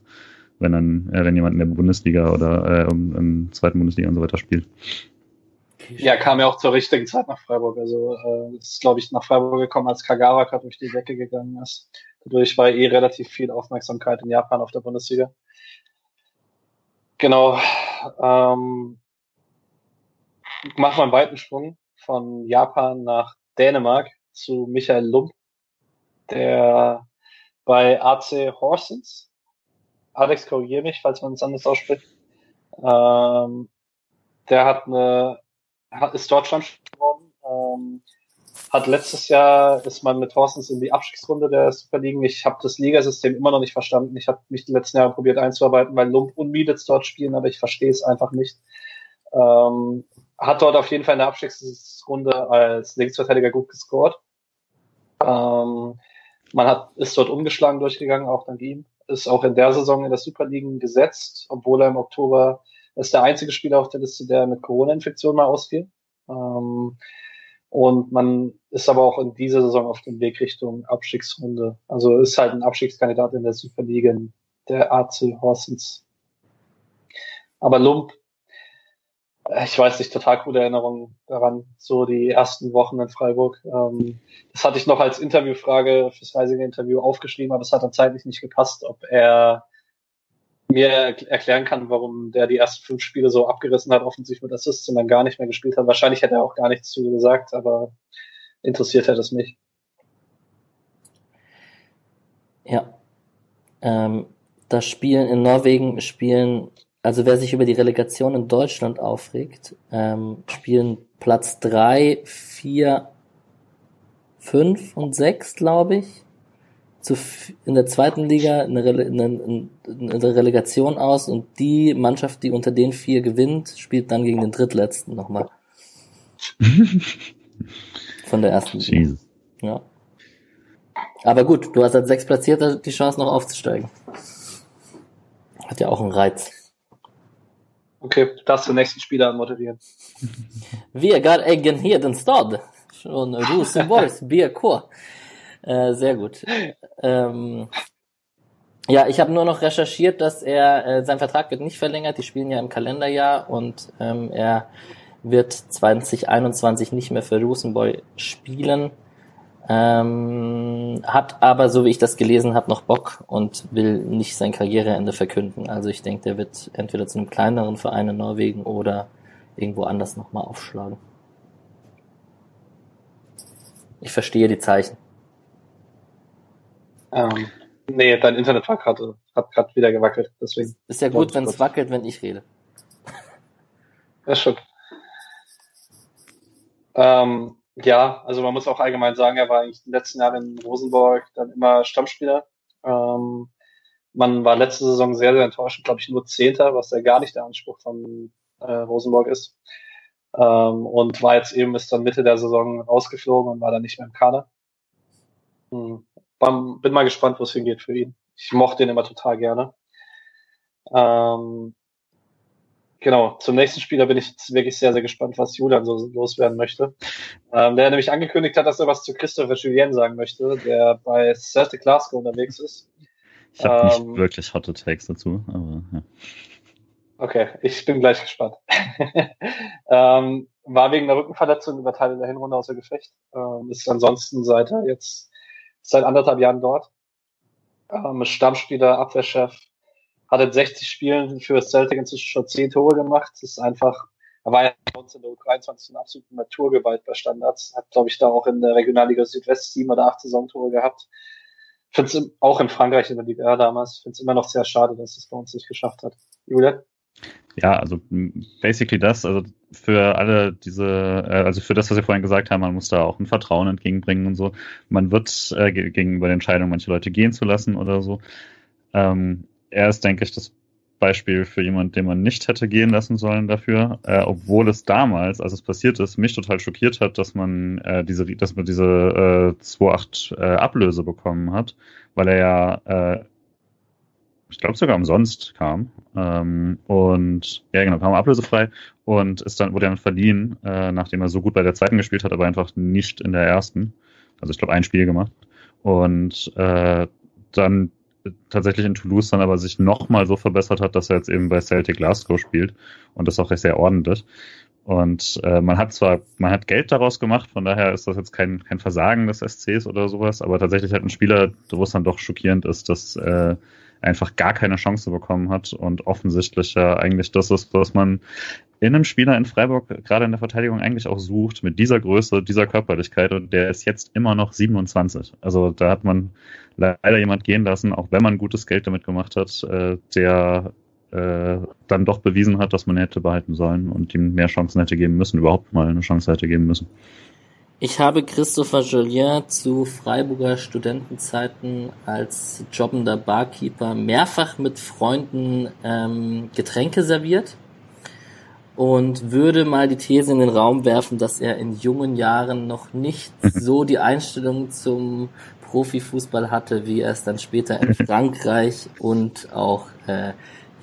wenn dann, äh, wenn jemand in der Bundesliga oder äh, im, im zweiten Bundesliga und so weiter spielt. Ja, kam ja auch zur richtigen Zeit nach Freiburg. Also äh, ist, glaube ich, nach Freiburg gekommen, als Kagawa gerade durch die Decke gegangen ist. Dadurch war eh relativ viel Aufmerksamkeit in Japan auf der Bundesliga. Genau. Ähm, machen wir einen weiten Sprung von Japan nach Dänemark zu Michael Lump, der bei AC Horsens Alex, korrigiere mich, falls man es anders ausspricht. Ähm, der hat eine, hat, ist Deutschland geworden. Ähm, hat letztes Jahr ist man mit Horsens in die Abstiegsrunde der Superligen. Ich habe das Ligasystem immer noch nicht verstanden. Ich habe mich die letzten Jahre probiert einzuarbeiten, weil Lump und Mieditz dort spielen, aber ich verstehe es einfach nicht. Ähm, hat dort auf jeden Fall in der Abstiegsrunde als Linksverteidiger gut gescored. Ähm, man hat, ist dort umgeschlagen durchgegangen, auch dank ihm ist auch in der Saison in der Superliga gesetzt, obwohl er im Oktober ist der einzige Spieler auf der Liste, der mit Corona-Infektion mal ausfiel. Ähm, und man ist aber auch in dieser Saison auf dem Weg Richtung Abstiegsrunde. Also ist halt ein Abstiegskandidat in der Superliga, der AC Horsens. Aber Lump ich weiß nicht, total coole Erinnerungen daran, so die ersten Wochen in Freiburg. Ähm, das hatte ich noch als Interviewfrage fürs Reisinger Interview aufgeschrieben, aber es hat dann zeitlich nicht gepasst, ob er mir erklären kann, warum der die ersten fünf Spiele so abgerissen hat, offensichtlich mit Assists und dann gar nicht mehr gespielt hat. Wahrscheinlich hätte er auch gar nichts zu gesagt, aber interessiert hätte es mich. Ja. Ähm, das Spielen in Norwegen spielen also wer sich über die Relegation in Deutschland aufregt, ähm, spielen Platz drei, vier, fünf und sechs, glaube ich, zu, in der zweiten Liga eine, Rele eine, eine Relegation aus und die Mannschaft, die unter den vier gewinnt, spielt dann gegen den drittletzten nochmal. <laughs> Von der ersten Liga. Ja. Aber gut, du hast als sechs Platzierter die Chance noch aufzusteigen. Hat ja auch einen Reiz. Okay, du darfst den nächsten Spieler moderieren. Vegard Eggen Hedenstad von Rosenborgs <laughs> BK. Äh, sehr gut. Ähm, ja, ich habe nur noch recherchiert, dass er äh, sein Vertrag wird nicht verlängert. Die spielen ja im Kalenderjahr und ähm, er wird 2021 nicht mehr für Rosenborg spielen. Ähm, hat aber, so wie ich das gelesen habe, noch Bock und will nicht sein Karriereende verkünden. Also ich denke, der wird entweder zu einem kleineren Verein in Norwegen oder irgendwo anders nochmal aufschlagen. Ich verstehe die Zeichen. Ähm, nee, dein Internet war grad, hat gerade wieder gewackelt, deswegen. Ist ja gut, wenn es wackelt, wenn ich rede. Ja, schon. Ähm, ja, also man muss auch allgemein sagen, er war eigentlich den letzten Jahren in Rosenborg dann immer Stammspieler. Ähm, man war letzte Saison sehr, sehr enttäuschend, glaube ich, nur Zehnter, was ja gar nicht der Anspruch von äh, Rosenborg ist. Ähm, und war jetzt eben bis dann Mitte der Saison rausgeflogen und war dann nicht mehr im Kader. Hm. Bin mal gespannt, wo es hingeht für ihn. Ich mochte ihn immer total gerne. Ähm, Genau, zum nächsten Spieler bin ich jetzt wirklich sehr, sehr gespannt, was Julian so loswerden möchte. Ähm, der nämlich angekündigt hat, dass er was zu Christopher Julien sagen möchte, der bei Celtic Glasgow unterwegs ist. Ich habe ähm, nicht wirklich hotte Takes dazu, aber ja. Okay, ich bin gleich gespannt. <laughs> ähm, war wegen der Rückenverletzung über Teile der Hinrunde außer Gefecht. Ähm, ist ansonsten seit jetzt seit anderthalb Jahren dort. Ähm, Stammspieler, Abwehrchef, hat in 60 Spielen für Celtic inzwischen schon 10 Tore gemacht. Das ist einfach Er war ja bei uns in der U23 eine absolute Naturgewalt bei Standards. Hat, glaube ich, da auch in der Regionalliga Südwest sieben oder acht Saisontore gehabt. Finde es auch in Frankreich in der Liga damals. Finde es immer noch sehr schade, dass es bei uns nicht geschafft hat. Julian? Ja, also basically das, also für alle diese, äh, also für das, was wir vorhin gesagt haben, man muss da auch ein Vertrauen entgegenbringen und so. Man wird äh, gegenüber der Entscheidung, manche Leute gehen zu lassen oder so. Ähm, er ist, denke ich, das Beispiel für jemanden, den man nicht hätte gehen lassen sollen dafür, äh, obwohl es damals, als es passiert ist, mich total schockiert hat, dass man äh, diese, dass man diese äh, 2,8 äh, Ablöse bekommen hat, weil er ja äh, ich glaube sogar umsonst kam. Ähm, und ja, genau, kam ablösefrei und ist dann, wurde dann verliehen, äh, nachdem er so gut bei der zweiten gespielt hat, aber einfach nicht in der ersten. Also ich glaube ein Spiel gemacht. Und äh, dann tatsächlich in Toulouse dann aber sich nochmal so verbessert hat, dass er jetzt eben bei Celtic Glasgow spielt und das auch sehr ordentlich. Und äh, man hat zwar, man hat Geld daraus gemacht, von daher ist das jetzt kein, kein Versagen des SCs oder sowas, aber tatsächlich hat ein Spieler, wo es dann doch schockierend ist, dass äh, einfach gar keine Chance bekommen hat und offensichtlich ja eigentlich das ist, was man in einem Spieler in Freiburg gerade in der Verteidigung eigentlich auch sucht, mit dieser Größe, dieser Körperlichkeit und der ist jetzt immer noch 27. Also da hat man leider jemand gehen lassen, auch wenn man gutes Geld damit gemacht hat, äh, der äh, dann doch bewiesen hat, dass man hätte behalten sollen und ihm mehr Chancen hätte geben müssen, überhaupt mal eine Chance hätte geben müssen. Ich habe Christopher Jolien zu Freiburger Studentenzeiten als jobbender Barkeeper mehrfach mit Freunden ähm, Getränke serviert und würde mal die These in den Raum werfen, dass er in jungen Jahren noch nicht so die Einstellung zum Profifußball hatte, wie er es dann später in Frankreich und auch äh,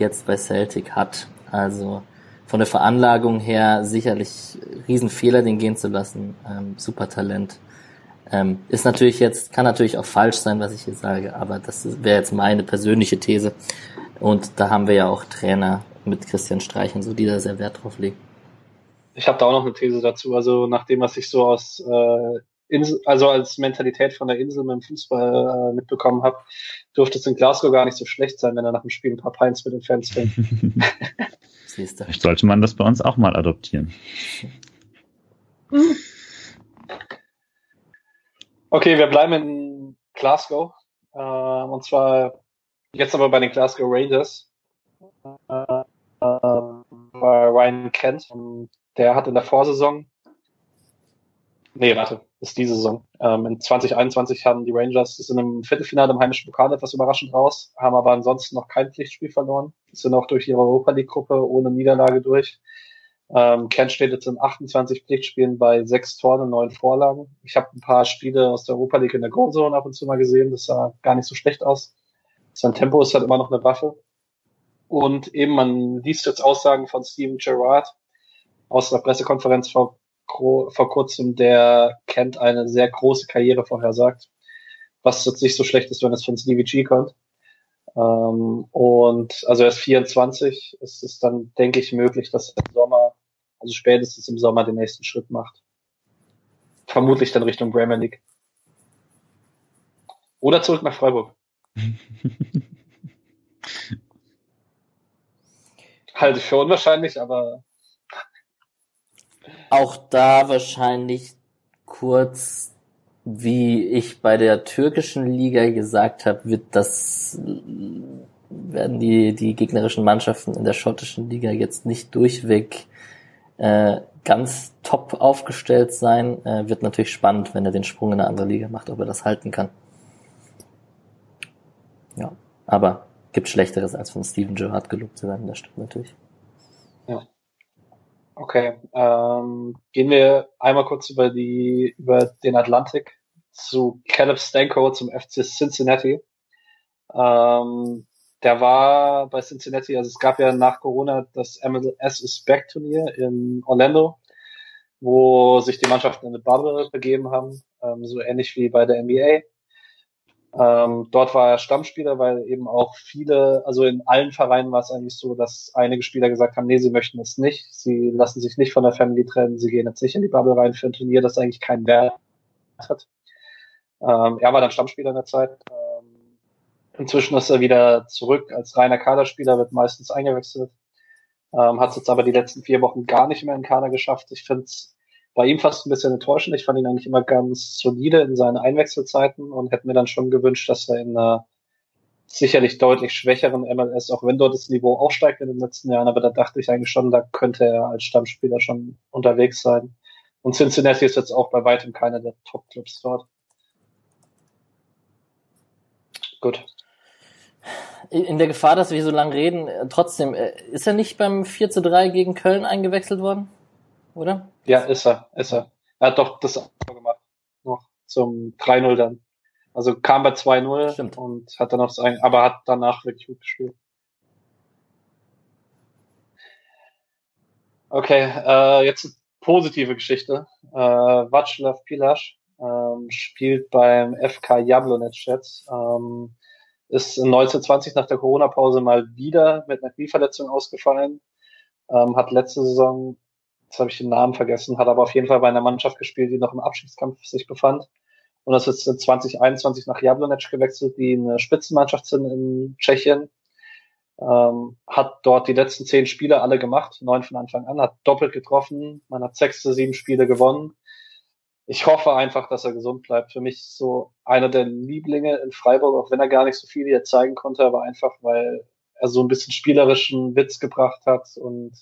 jetzt bei Celtic hat. Also von der Veranlagung her sicherlich Riesenfehler, den gehen zu lassen. Ähm, super Talent. Ähm, ist natürlich jetzt, kann natürlich auch falsch sein, was ich hier sage, aber das wäre jetzt meine persönliche These. Und da haben wir ja auch Trainer mit Christian Streich und so, die da sehr Wert drauf legen. Ich habe da auch noch eine These dazu. Also nachdem was ich so aus äh, Insel, also als Mentalität von der Insel mit dem Fußball äh, mitbekommen habe, dürfte es in Glasgow gar nicht so schlecht sein, wenn er nach dem Spiel ein paar Pints mit den Fans fängt. <laughs> Siehste. Vielleicht sollte man das bei uns auch mal adoptieren. Okay, wir bleiben in Glasgow. Äh, und zwar jetzt aber bei den Glasgow Rangers. Äh, bei Ryan Kent. Der hat in der Vorsaison. Nee, warte, ist diese Saison. Ähm, in 2021 haben die Rangers ist in einem Viertelfinale im heimischen Pokal etwas überraschend raus, haben aber ansonsten noch kein Pflichtspiel verloren sind auch durch ihre Europa League Gruppe ohne Niederlage durch. Ähm, Kent steht jetzt in 28 Pflichtspielen bei sechs Toren und neun Vorlagen. Ich habe ein paar Spiele aus der Europa League in der Goalzone ab und zu mal gesehen. Das sah gar nicht so schlecht aus. Sein Tempo ist halt immer noch eine Waffe. Und eben, man liest jetzt Aussagen von Steven Gerrard aus der Pressekonferenz vor, vor kurzem, der Kent eine sehr große Karriere vorhersagt. Was jetzt nicht so schlecht ist, wenn es von Stevie G kommt. Ähm, und also er ist 24. Es ist dann, denke ich, möglich, dass er im Sommer, also spätestens im Sommer den nächsten Schritt macht. Vermutlich dann Richtung Premier League. Oder zurück nach Freiburg. <laughs> Halte ich für unwahrscheinlich, aber. Auch da wahrscheinlich kurz wie ich bei der türkischen Liga gesagt habe, wird das werden die die gegnerischen Mannschaften in der schottischen Liga jetzt nicht durchweg äh, ganz top aufgestellt sein. Äh, wird natürlich spannend, wenn er den Sprung in eine andere Liga macht, ob er das halten kann. Ja, aber gibt Schlechteres als von Steven Gerrard gelobt zu werden, das stimmt natürlich. Ja. Okay, ähm, gehen wir einmal kurz über die über den Atlantik zu Caleb Stanko zum FC Cincinnati. Ähm, der war bei Cincinnati, also es gab ja nach Corona das MLS is Back Turnier in Orlando, wo sich die Mannschaften in eine Bubble begeben haben, ähm, so ähnlich wie bei der NBA. Ähm, dort war er Stammspieler, weil eben auch viele, also in allen Vereinen war es eigentlich so, dass einige Spieler gesagt haben, nee, sie möchten es nicht, sie lassen sich nicht von der Family trennen, sie gehen jetzt nicht in die Bubble rein für ein Turnier, das eigentlich keinen Wert hat. Ähm, er war dann Stammspieler in der Zeit. Ähm, inzwischen ist er wieder zurück als reiner Kaderspieler, wird meistens eingewechselt. Ähm, hat es jetzt aber die letzten vier Wochen gar nicht mehr in Kader geschafft. Ich finde es bei ihm fast ein bisschen enttäuschend. Ich fand ihn eigentlich immer ganz solide in seinen Einwechselzeiten und hätte mir dann schon gewünscht, dass er in einer sicherlich deutlich schwächeren MLS, auch wenn dort das Niveau aufsteigt in den letzten Jahren, aber da dachte ich eigentlich schon, da könnte er als Stammspieler schon unterwegs sein. Und Cincinnati ist jetzt auch bei weitem keiner der Top-Clubs dort. Gut. In der Gefahr, dass wir so lange reden, äh, trotzdem, äh, ist er nicht beim 4 zu 3 gegen Köln eingewechselt worden? Oder? Ja, ist er, ist er. Er hat doch das gemacht. Noch zum 3-0 dann. Also kam bei 2-0 und hat dann noch das ein, aber hat danach wirklich gut gespielt. Okay, äh, jetzt eine positive Geschichte. Äh, Václav Pilasch ähm, spielt beim FK Jablonec jetzt. Ähm, ist 1920 nach der Corona-Pause mal wieder mit einer Knieverletzung ausgefallen. Ähm, hat letzte Saison, jetzt habe ich den Namen vergessen, hat aber auf jeden Fall bei einer Mannschaft gespielt, die noch im Abschiedskampf sich befand. Und das ist 2021 nach Jablonec gewechselt, die eine Spitzenmannschaft sind in Tschechien. Ähm, hat dort die letzten zehn Spiele alle gemacht, neun von Anfang an, hat doppelt getroffen, man hat sechste, sieben Spiele gewonnen ich hoffe einfach, dass er gesund bleibt. Für mich so einer der Lieblinge in Freiburg, auch wenn er gar nicht so viel hier zeigen konnte, aber einfach, weil er so ein bisschen spielerischen Witz gebracht hat und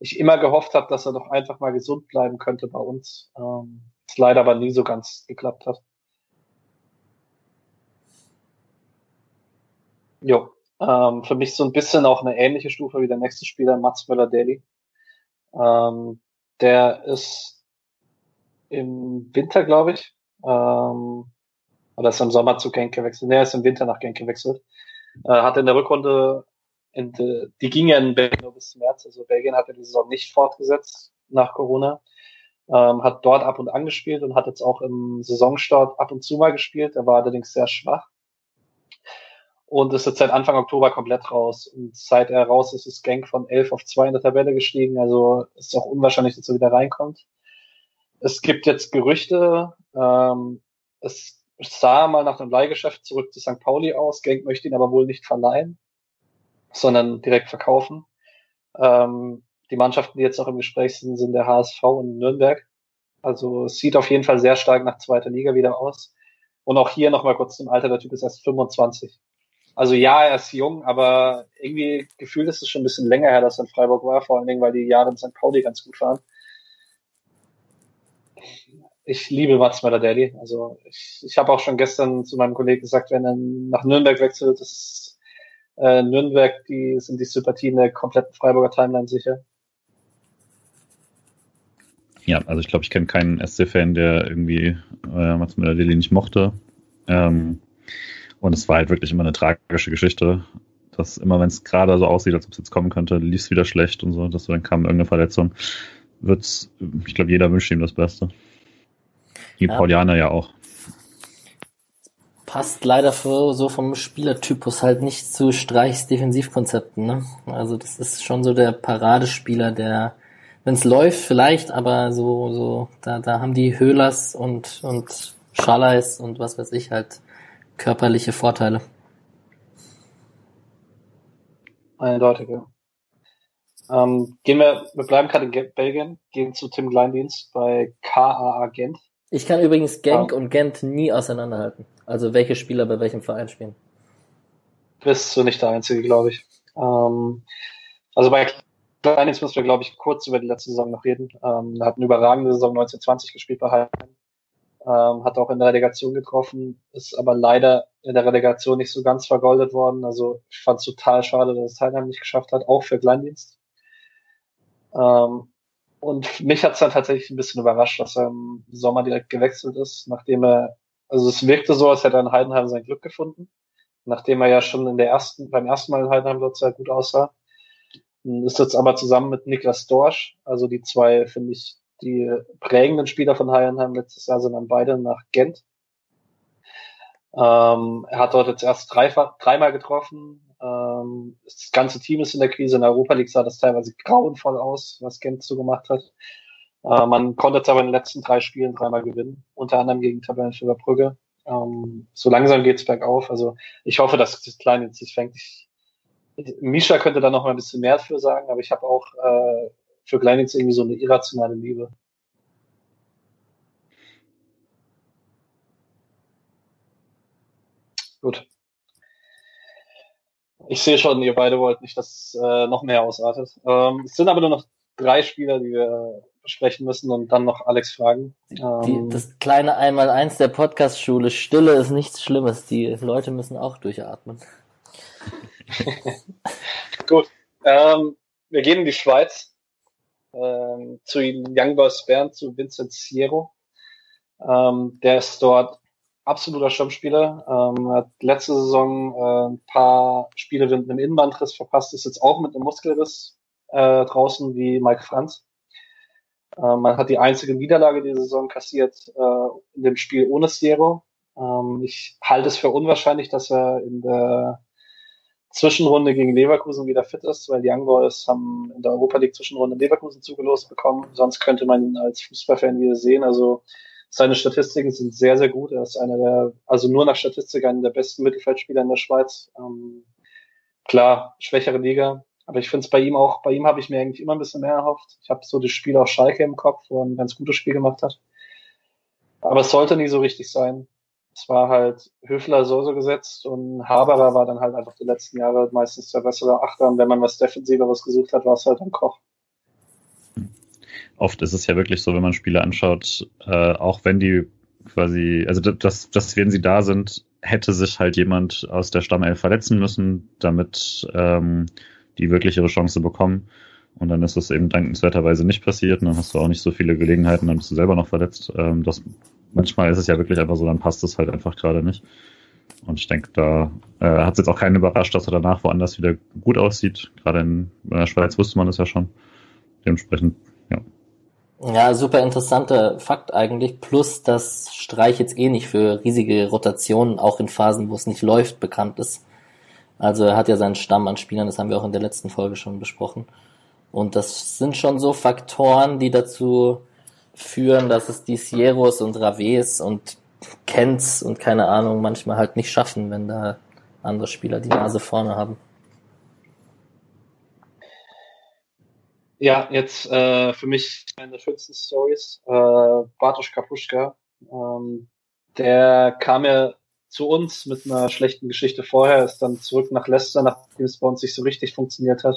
ich immer gehofft habe, dass er doch einfach mal gesund bleiben könnte bei uns. Ähm, es leider aber nie so ganz geklappt hat. Jo, ähm, für mich so ein bisschen auch eine ähnliche Stufe wie der nächste Spieler, Mats Möller-Daly. Ähm, der ist im Winter, glaube ich. Ähm, oder ist im Sommer zu Genk gewechselt. Nee, er ist im Winter nach Genk gewechselt. Äh, hat in der Rückrunde, in de, die ging ja in Belgien nur bis März, also Belgien hat ja die Saison nicht fortgesetzt nach Corona. Ähm, hat dort ab und an gespielt und hat jetzt auch im Saisonstart ab und zu mal gespielt. Er war allerdings sehr schwach. Und ist jetzt seit Anfang Oktober komplett raus. Und seit er raus ist, ist Genk von 11 auf 2 in der Tabelle gestiegen. Also ist auch unwahrscheinlich, dass er wieder reinkommt. Es gibt jetzt Gerüchte, ähm, es sah mal nach dem Leihgeschäft zurück zu St. Pauli aus. Genk möchte ihn aber wohl nicht verleihen, sondern direkt verkaufen. Ähm, die Mannschaften, die jetzt noch im Gespräch sind, sind der HSV und Nürnberg. Also es sieht auf jeden Fall sehr stark nach zweiter Liga wieder aus. Und auch hier nochmal kurz zum Alter, der Typ ist erst 25. Also ja, er ist jung, aber irgendwie gefühlt ist es schon ein bisschen länger her, dass er in Freiburg war, vor allen Dingen, weil die Jahre in St. Pauli ganz gut waren ich liebe Mats Möller-Daly. Also ich, ich habe auch schon gestern zu meinem Kollegen gesagt, wenn er nach Nürnberg wechselt, ist äh, Nürnberg, die sind die Sympathien der kompletten Freiburger Timeline sicher. Ja, also ich glaube, ich kenne keinen SC-Fan, der irgendwie äh, Mats Möller-Daly nicht mochte. Ähm, und es war halt wirklich immer eine tragische Geschichte. Dass immer, wenn es gerade so aussieht, als ob es jetzt kommen könnte, lief es wieder schlecht und so, dass dann kam irgendeine Verletzung. Wird's, ich glaube, jeder wünscht ihm das Beste. Die ja. Paulianer ja auch. Passt leider für, so vom Spielertypus halt nicht zu Streichs Defensivkonzepten. Ne? Also das ist schon so der Paradespieler, der, wenn es läuft, vielleicht, aber so, so, da, da haben die Höhlers und, und Schalleis und was weiß ich halt körperliche Vorteile. Eindeutig, ja. Ähm, gehen wir, wir bleiben gerade in Belgien, gehen zu Tim Kleindienst bei KAA Gent. Ich kann übrigens Genk ja. und Gent nie auseinanderhalten. Also welche Spieler bei welchem Verein spielen. Bist du nicht der Einzige, glaube ich. Ähm, also bei Kleinings müssen wir, glaube ich, kurz über die letzte Saison noch reden. Ähm, er hat eine überragende Saison 1920 gespielt bei Heidenheim. Ähm, hat auch in der Relegation getroffen, ist aber leider in der Relegation nicht so ganz vergoldet worden. Also ich fand es total schade, dass es Heidenheim nicht geschafft hat, auch für Kleindienst. Ähm, und mich hat es dann tatsächlich ein bisschen überrascht, dass er im Sommer direkt gewechselt ist, nachdem er, also es wirkte so, als hätte er in Heidenheim sein Glück gefunden, nachdem er ja schon in der ersten, beim ersten Mal in Heidenheim dort sehr gut aussah. Ist jetzt aber zusammen mit Niklas Dorsch, also die zwei, finde ich, die prägenden Spieler von Heidenheim letztes Jahr sind dann beide nach Gent. Ähm, er hat dort jetzt erst drei, dreimal getroffen, ähm, das ganze Team ist in der Krise. In der Europa League sah das teilweise grauenvoll aus, was Gent so gemacht hat. Äh, man konnte jetzt aber in den letzten drei Spielen dreimal gewinnen, unter anderem gegen Tabellenführer Brügge. Ähm, so langsam geht's bergauf. Also ich hoffe, dass das Kleine sich fängt. Ich, Misha könnte da noch mal ein bisschen mehr für sagen, aber ich habe auch äh, für Kleinitz irgendwie so eine irrationale Liebe. Gut. Ich sehe schon, ihr beide wollt nicht, dass äh, noch mehr ausartet. Ähm, es sind aber nur noch drei Spieler, die wir besprechen müssen und dann noch Alex fragen. Ähm, die, das kleine Einmaleins der Podcast-Schule, Stille ist nichts Schlimmes. Die Leute müssen auch durchatmen. <laughs> Gut. Ähm, wir gehen in die Schweiz ähm, zu Young Boys Bern, zu Vincent Siero. Ähm, der ist dort absoluter Stammspieler. Ähm, hat letzte Saison äh, ein paar Spiele mit einem Innenbandriss verpasst, ist jetzt auch mit einem Muskelriss äh, draußen wie Mike Franz. Äh, man hat die einzige Niederlage dieser Saison kassiert äh, in dem Spiel ohne Siero. Ähm, ich halte es für unwahrscheinlich, dass er in der Zwischenrunde gegen Leverkusen wieder fit ist, weil die Young Boys haben in der Europa League Zwischenrunde Leverkusen zugelost bekommen. Sonst könnte man ihn als Fußballfan wieder sehen. Also seine Statistiken sind sehr, sehr gut. Er ist einer der, also nur nach Statistik einer der besten Mittelfeldspieler in der Schweiz. Ähm, klar, schwächere Liga. Aber ich finde es bei ihm auch, bei ihm habe ich mir eigentlich immer ein bisschen mehr erhofft. Ich habe so das Spiel auf Schalke im Kopf, wo er ein ganz gutes Spiel gemacht hat. Aber es sollte nie so richtig sein es war halt Höfler so so gesetzt und Haberer war dann halt einfach die letzten Jahre meistens der bessere Achter und wenn man was Defensiveres gesucht hat, war es halt ein Koch. Oft ist es ja wirklich so, wenn man Spiele anschaut, äh, auch wenn die quasi, also das, das, wenn sie da sind, hätte sich halt jemand aus der Stammelf verletzen müssen, damit ähm, die wirklich ihre Chance bekommen. Und dann ist es eben dankenswerterweise nicht passiert und dann hast du auch nicht so viele Gelegenheiten, dann bist du selber noch verletzt. Ähm, das manchmal ist es ja wirklich einfach so, dann passt es halt einfach gerade nicht. Und ich denke, da äh, hat es jetzt auch keinen überrascht, dass er danach woanders wieder gut aussieht. Gerade in der Schweiz wusste man das ja schon. Dementsprechend, ja. Super interessanter Fakt eigentlich. Plus, dass Streich jetzt eh nicht für riesige Rotationen, auch in Phasen, wo es nicht läuft, bekannt ist. Also er hat ja seinen Stamm an Spielern, das haben wir auch in der letzten Folge schon besprochen. Und das sind schon so Faktoren, die dazu führen, dass es die Sierros und Raves und Kents und keine Ahnung manchmal halt nicht schaffen, wenn da andere Spieler die Nase vorne haben. Ja, jetzt äh, für mich eine der schönsten Stories. Äh, Bartosz Kapuschka, ähm, der kam ja zu uns mit einer schlechten Geschichte vorher, ist dann zurück nach Leicester, nachdem es bei uns nicht so richtig funktioniert hat,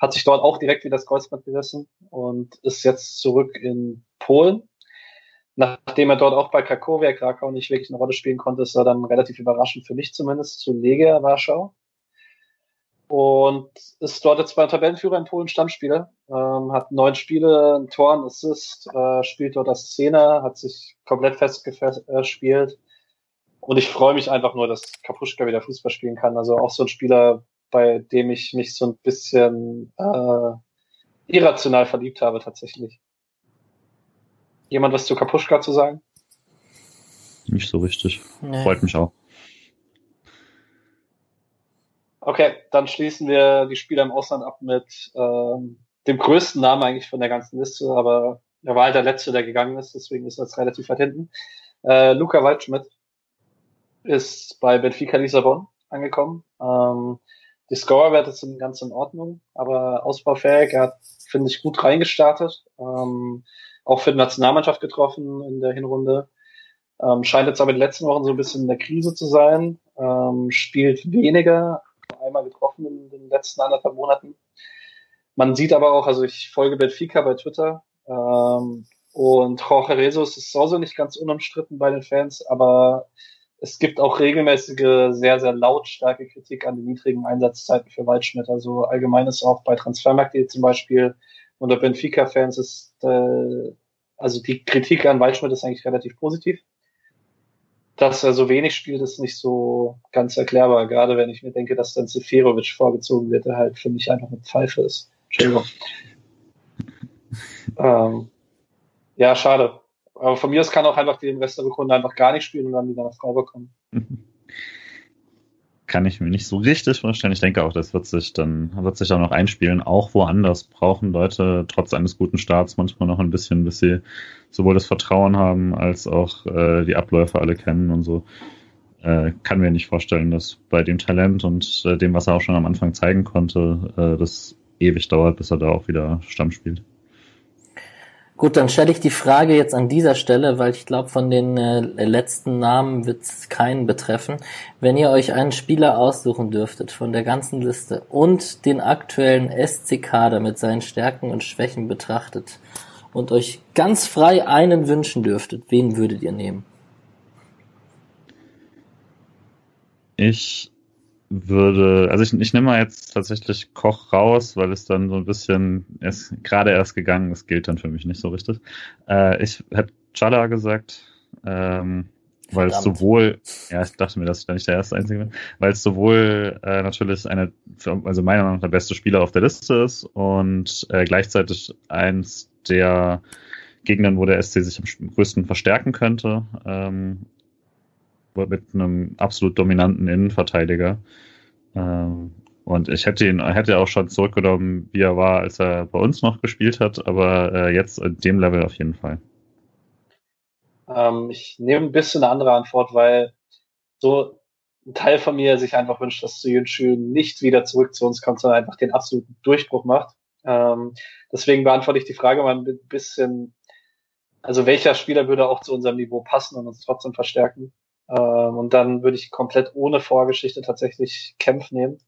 hat sich dort auch direkt wieder das Kreuzband gerissen und ist jetzt zurück in Polen. Nachdem er dort auch bei Krakowia Krakau nicht wirklich eine Rolle spielen konnte, ist er dann relativ überraschend für mich zumindest zu Legia Warschau. Und ist dort jetzt beim Tabellenführer in Polen Stammspieler. Ähm, hat neun Spiele, ein Tor, ein Assist, äh, spielt dort als Szene, hat sich komplett festgespielt. Und ich freue mich einfach nur, dass Kapuschka wieder Fußball spielen kann. Also auch so ein Spieler, bei dem ich mich so ein bisschen äh, irrational verliebt habe tatsächlich. Jemand was zu Kapuschka zu sagen? Nicht so richtig. Nee. Freut mich auch. Okay, dann schließen wir die Spieler im Ausland ab mit ähm, dem größten Namen eigentlich von der ganzen Liste, aber er war halt der Letzte, der gegangen ist, deswegen ist er jetzt relativ weit hinten. Äh, Luca Waldschmidt ist bei Benfica Lissabon angekommen. Ähm, die Scorerwerte sind ganz in Ordnung, aber ausbaufähig. Er hat, finde ich, gut reingestartet. Ähm, auch für die Nationalmannschaft getroffen in der Hinrunde. Ähm, scheint jetzt aber in den letzten Wochen so ein bisschen in der Krise zu sein. Ähm, spielt weniger, einmal getroffen in den letzten anderthalb Monaten. Man sieht aber auch, also ich folge Benfica bei Twitter ähm, und Jorge Jesus ist auch so nicht ganz unumstritten bei den Fans, aber es gibt auch regelmäßige, sehr, sehr lautstarke Kritik an den niedrigen Einsatzzeiten für Waldschmidt. Also allgemein ist auch bei Transfermarkt.de zum Beispiel unter Benfica-Fans ist, äh, also die Kritik an Waldschmidt ist eigentlich relativ positiv. Dass er so wenig spielt, ist nicht so ganz erklärbar, gerade wenn ich mir denke, dass dann Seferovic vorgezogen wird, der halt für mich einfach eine Pfeife ist. Entschuldigung. <laughs> ähm, ja, schade. Aber von mir aus kann auch einfach den Rest der Rückrunde einfach gar nicht spielen und dann wieder nach Freiburg kommen. Kann ich mir nicht so richtig vorstellen. Ich denke auch, das wird sich dann, wird sich auch noch einspielen. Auch woanders brauchen Leute trotz eines guten Starts manchmal noch ein bisschen, bis sie sowohl das Vertrauen haben, als auch äh, die Abläufe alle kennen und so. äh, kann mir nicht vorstellen, dass bei dem Talent und äh, dem, was er auch schon am Anfang zeigen konnte, äh, das ewig dauert, bis er da auch wieder Stamm spielt. Gut, dann stelle ich die Frage jetzt an dieser Stelle, weil ich glaube, von den äh, letzten Namen wird es keinen betreffen. Wenn ihr euch einen Spieler aussuchen dürftet von der ganzen Liste und den aktuellen SC-Kader mit seinen Stärken und Schwächen betrachtet und euch ganz frei einen wünschen dürftet, wen würdet ihr nehmen? Ich würde, also ich, ich nehme mal jetzt tatsächlich Koch raus, weil es dann so ein bisschen, er ist gerade erst gegangen, das gilt dann für mich nicht so richtig. Äh, ich hätte Chala gesagt, ähm, weil es sowohl, ja, ich dachte mir, dass ich da nicht der erste Einzige bin, weil es sowohl äh, natürlich eine, also meiner Meinung nach der beste Spieler auf der Liste ist und äh, gleichzeitig eins der Gegnern, wo der SC sich am größten verstärken könnte. Ähm, mit einem absolut dominanten Innenverteidiger. Ähm, und ich hätte ihn hätte auch schon zurückgenommen, wie er war, als er bei uns noch gespielt hat, aber äh, jetzt in dem Level auf jeden Fall. Ähm, ich nehme ein bisschen eine andere Antwort, weil so ein Teil von mir sich einfach wünscht, dass Yunshu nicht wieder zurück zu uns kommt, sondern einfach den absoluten Durchbruch macht. Ähm, deswegen beantworte ich die Frage mal ein bisschen, also welcher Spieler würde auch zu unserem Niveau passen und uns trotzdem verstärken? Ähm, und dann würde ich komplett ohne Vorgeschichte tatsächlich Kempf nehmen,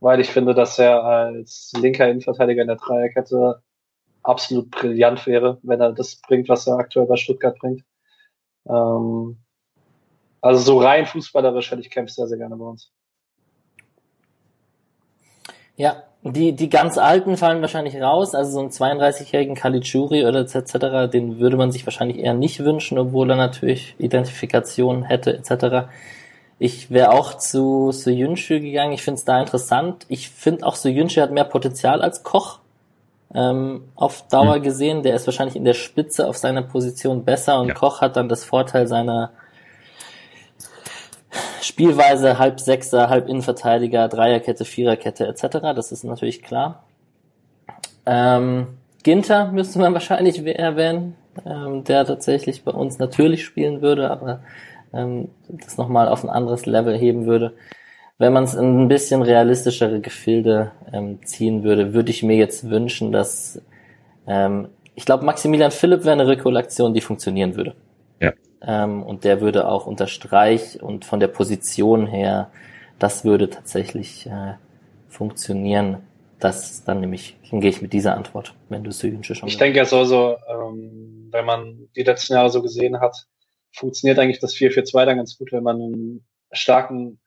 weil ich finde, dass er als linker Innenverteidiger in der Dreierkette absolut brillant wäre, wenn er das bringt, was er aktuell bei Stuttgart bringt. Ähm, also so rein fußballerisch hätte ich Kempf sehr, sehr gerne bei uns. Ja, die, die ganz Alten fallen wahrscheinlich raus, also so einen 32-jährigen Kalichuri oder etc., den würde man sich wahrscheinlich eher nicht wünschen, obwohl er natürlich Identifikation hätte etc. Ich wäre auch zu Soyunshu gegangen, ich finde es da interessant. Ich finde auch Soyunshu hat mehr Potenzial als Koch ähm, auf Dauer mhm. gesehen. Der ist wahrscheinlich in der Spitze auf seiner Position besser und ja. Koch hat dann das Vorteil seiner Spielweise halb Sechser, halb Innenverteidiger, Dreierkette, Viererkette etc. Das ist natürlich klar. Ähm, Ginter müsste man wahrscheinlich erwähnen, ähm, der tatsächlich bei uns natürlich spielen würde, aber ähm, das nochmal auf ein anderes Level heben würde. Wenn man es in ein bisschen realistischere Gefilde ähm, ziehen würde, würde ich mir jetzt wünschen, dass ähm, ich glaube, Maximilian Philipp wäre eine Rekollektion, die funktionieren würde. Ja. Ähm, und der würde auch unter Streich und von der Position her, das würde tatsächlich äh, funktionieren. Das dann nämlich, dann gehe ich mit dieser Antwort, wenn du Südensche schon. Ich denke, es also, ähm, wenn man die letzten Jahre so gesehen hat, funktioniert eigentlich das 4-4-2 dann ganz gut, wenn man einen starken,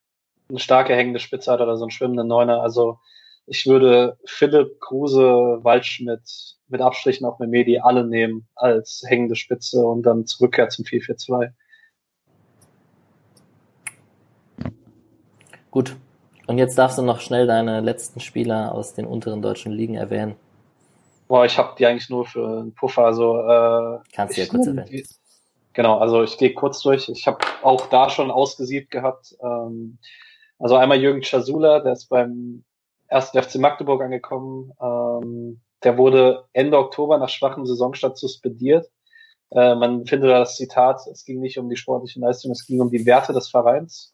eine starke hängende Spitze hat oder so einen schwimmenden Neuner. Also ich würde Philipp, Kruse, Waldschmidt, mit Abstrichen auf Memedi alle nehmen als hängende Spitze und dann Rückkehr zum 4-4-2. Gut. Und jetzt darfst du noch schnell deine letzten Spieler aus den unteren deutschen Ligen erwähnen. Boah, ich habe die eigentlich nur für einen Puffer. Also, äh, Kannst du ja kurz erwähnen. Genau, also ich gehe kurz durch. Ich habe auch da schon ausgesiebt gehabt. Ähm, also einmal Jürgen Chasula, der ist beim ersten FC Magdeburg angekommen. Ähm, der wurde Ende Oktober nach schwachem Saisonstart suspendiert. Äh, man findet da das Zitat, es ging nicht um die sportliche Leistung, es ging um die Werte des Vereins.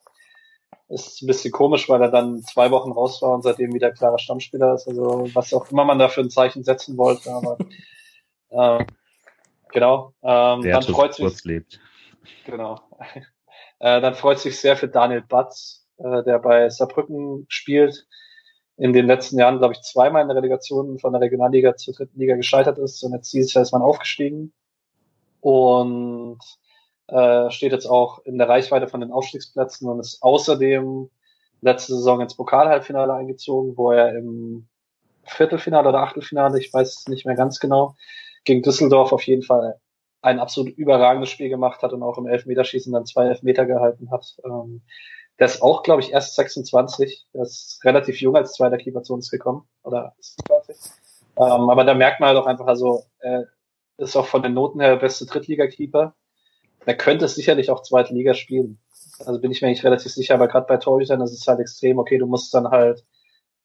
Ist ein bisschen komisch, weil er dann zwei Wochen raus war und seitdem wieder klarer Stammspieler ist. Also was auch immer man da für ein Zeichen setzen wollte. Aber äh, genau. Ähm, dann freut sich. Lebt. Genau. <laughs> Äh, dann freut sich sehr für Daniel Batz, äh, der bei Saarbrücken spielt in den letzten Jahren, glaube ich, zweimal in der Relegation von der Regionalliga zur dritten Liga gescheitert ist und jetzt dieses Jahr ist man aufgestiegen und äh, steht jetzt auch in der Reichweite von den Aufstiegsplätzen und ist außerdem letzte Saison ins Pokalhalbfinale eingezogen, wo er im Viertelfinale oder Achtelfinale, ich weiß es nicht mehr ganz genau, gegen Düsseldorf auf jeden Fall ein absolut überragendes Spiel gemacht hat und auch im Elfmeterschießen dann zwei Elfmeter gehalten hat. Ähm, der ist auch, glaube ich, erst 26. Der ist relativ jung als zweiter Keeper zu uns gekommen. Oder 26. Ähm, aber da merkt man halt auch einfach, also äh, ist auch von den Noten her der beste Drittliga-Keeper. Der könnte sicherlich auch zweite Liga spielen. Also bin ich mir eigentlich relativ sicher, aber gerade bei Torhütern ist es halt extrem, okay, du musst dann halt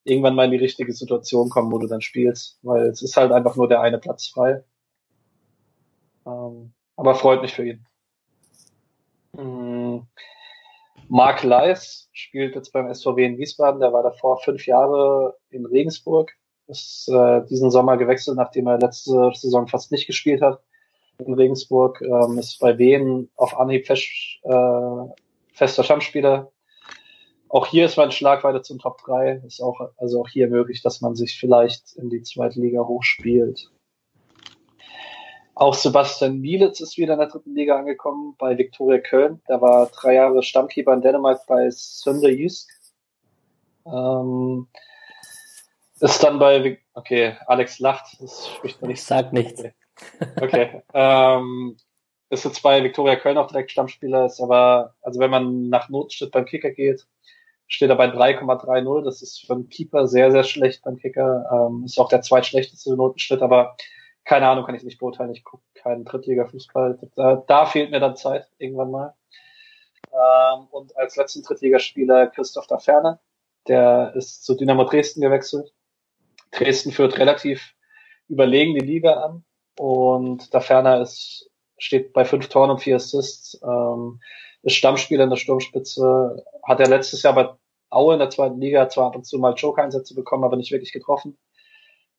irgendwann mal in die richtige Situation kommen, wo du dann spielst, weil es ist halt einfach nur der eine Platz frei. Ähm, aber freut mich für ihn. Hm. Mark Leis spielt jetzt beim SVW in Wiesbaden. Der war davor fünf Jahre in Regensburg. Ist äh, diesen Sommer gewechselt, nachdem er letzte Saison fast nicht gespielt hat in Regensburg. Ähm, ist bei Wien auf Anhieb fest, äh, fester Stammspieler. Auch hier ist man Schlagweite zum Top 3. Ist auch, also auch hier möglich, dass man sich vielleicht in die zweite Liga hochspielt. Auch Sebastian Mielitz ist wieder in der dritten Liga angekommen bei Viktoria Köln. Der war drei Jahre Stammkeeper in Dänemark bei Sönde Jysk. Ähm, ist dann bei, okay, Alex lacht, das spricht man nicht. Sag nichts. Okay. okay. ähm, ist jetzt bei Viktoria Köln auch direkt Stammspieler, ist aber, also wenn man nach Notenschnitt beim Kicker geht, steht er bei 3,30. Das ist für einen Keeper sehr, sehr schlecht beim Kicker. Ähm, ist auch der zweitschlechteste Notenschnitt, aber keine Ahnung, kann ich nicht beurteilen. Ich gucke keinen Drittliga-Fußball. Da, da fehlt mir dann Zeit irgendwann mal. Ähm, und als letzten Drittligaspieler Christoph Daferne. Der ist zu Dynamo Dresden gewechselt. Dresden führt relativ überlegen die Liga an. Und Daferne ist, steht bei fünf Toren und vier Assists. Ähm, ist Stammspieler in der Sturmspitze. Hat er letztes Jahr bei Aue in der zweiten Liga zwar ab und zu mal Choke-Einsätze bekommen, aber nicht wirklich getroffen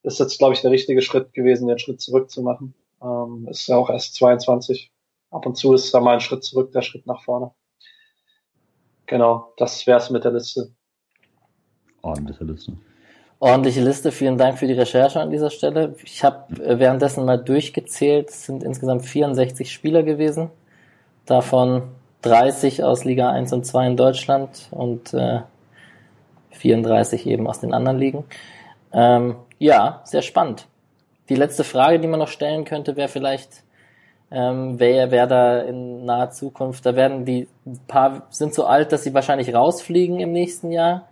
ist jetzt, glaube ich, der richtige Schritt gewesen, den Schritt zurück zu machen. Ähm, ist ja auch erst 22. Ab und zu ist da mal ein Schritt zurück, der Schritt nach vorne. Genau, das wär's mit der Liste. Ordentliche Liste. Ordentliche Liste. Vielen Dank für die Recherche an dieser Stelle. Ich habe äh, währenddessen mal durchgezählt. Es sind insgesamt 64 Spieler gewesen. Davon 30 aus Liga 1 und 2 in Deutschland und äh, 34 eben aus den anderen Ligen. Ähm, ja, sehr spannend. Die letzte Frage, die man noch stellen könnte, wäre vielleicht, ähm, wer, wer da in naher Zukunft, da werden die paar sind so alt, dass sie wahrscheinlich rausfliegen im nächsten Jahr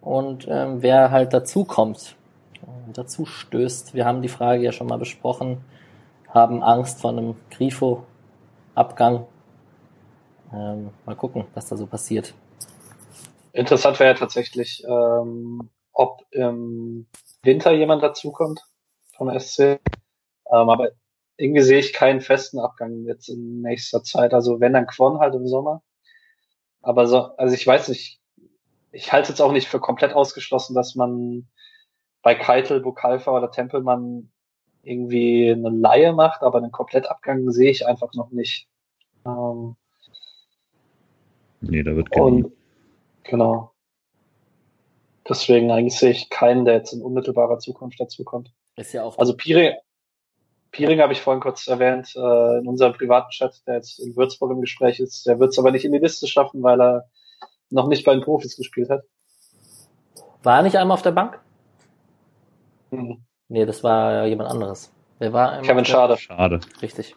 und ähm, wer halt dazu kommt, dazu stößt. Wir haben die Frage ja schon mal besprochen, haben Angst vor einem Grifo-Abgang. Ähm, mal gucken, was da so passiert. Interessant wäre ja tatsächlich, ähm, ob im Winter jemand dazukommt vom SC. Ähm, aber irgendwie sehe ich keinen festen Abgang jetzt in nächster Zeit. Also wenn dann Quon halt im Sommer. Aber so, also ich weiß nicht, ich halte es jetzt auch nicht für komplett ausgeschlossen, dass man bei Keitel, Bukalfa oder Tempelmann irgendwie eine Laie macht, aber einen Komplettabgang sehe ich einfach noch nicht. Ähm, nee, da wird und, Genau. Deswegen eigentlich sehe ich keinen, der jetzt in unmittelbarer Zukunft dazukommt. Ist ja auch. Also Piering, Piering habe ich vorhin kurz erwähnt, äh, in unserem privaten Chat, der jetzt in Würzburg im Gespräch ist. Der wird es aber nicht in die Liste schaffen, weil er noch nicht bei den Profis gespielt hat. War er nicht einmal auf der Bank? Hm. Nee, das war jemand anderes. Wer war einmal Kevin Schade. Schade. Richtig.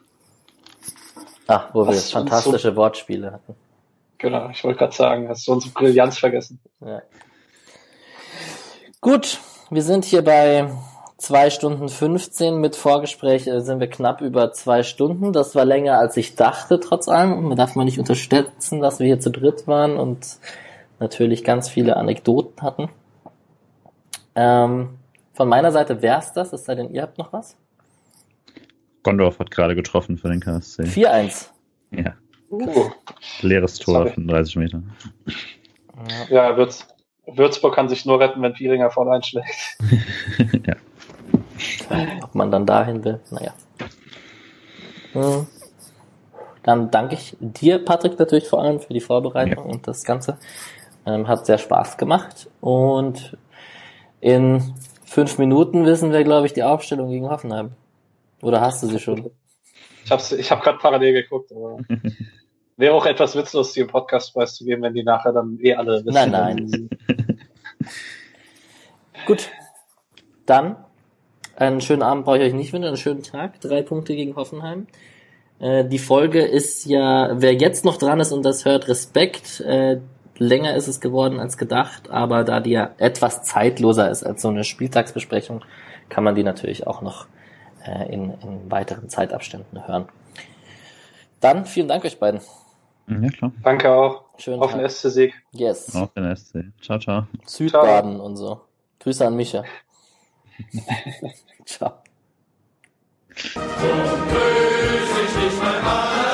Ach, wo wir Was fantastische Wortspiele hatten. Genau, ich wollte gerade sagen, hast du unsere Brillanz vergessen. Ja. Gut, wir sind hier bei zwei Stunden 15. Mit Vorgespräch äh, sind wir knapp über zwei Stunden. Das war länger als ich dachte, trotz allem. Man darf mal nicht unterschätzen, dass wir hier zu dritt waren und natürlich ganz viele Anekdoten hatten. Ähm, von meiner Seite wär's das, es sei denn, ihr habt noch was? Gondorf hat gerade getroffen für den KSC. 4-1. Ja. Uh. Leeres Tor Sorry. von 30 Meter. Ja, Würz, Würzburg kann sich nur retten, wenn Pieringer vorne einschlägt. <laughs> ja. Ob man dann dahin will, naja. Hm. Dann danke ich dir, Patrick, natürlich vor allem für die Vorbereitung und das Ganze. Ähm, hat sehr Spaß gemacht. Und in fünf Minuten wissen wir, glaube ich, die Aufstellung gegen Hoffenheim. Oder hast du sie schon? Ich habe ich hab gerade parallel geguckt, aber <laughs> wäre auch etwas witzlos, die im Podcast preiszugeben, wenn die nachher dann eh alle wissen. Nein, nein. <laughs> Gut. Dann einen schönen Abend brauche ich euch nicht wünschen, einen schönen Tag. Drei Punkte gegen Hoffenheim. Äh, die Folge ist ja, wer jetzt noch dran ist und das hört, Respekt. Äh, länger ist es geworden als gedacht, aber da die ja etwas zeitloser ist als so eine Spieltagsbesprechung, kann man die natürlich auch noch äh, in, in weiteren Zeitabständen hören. Dann vielen Dank euch beiden. Ja, klar. Danke auch. Schönen Auf den SC-Sieg. Yes. Auf den SC. Ciao, ciao. Südbaden ciao. und so. Grüße an Micha. <laughs> ciao. So böse ich mein Mann.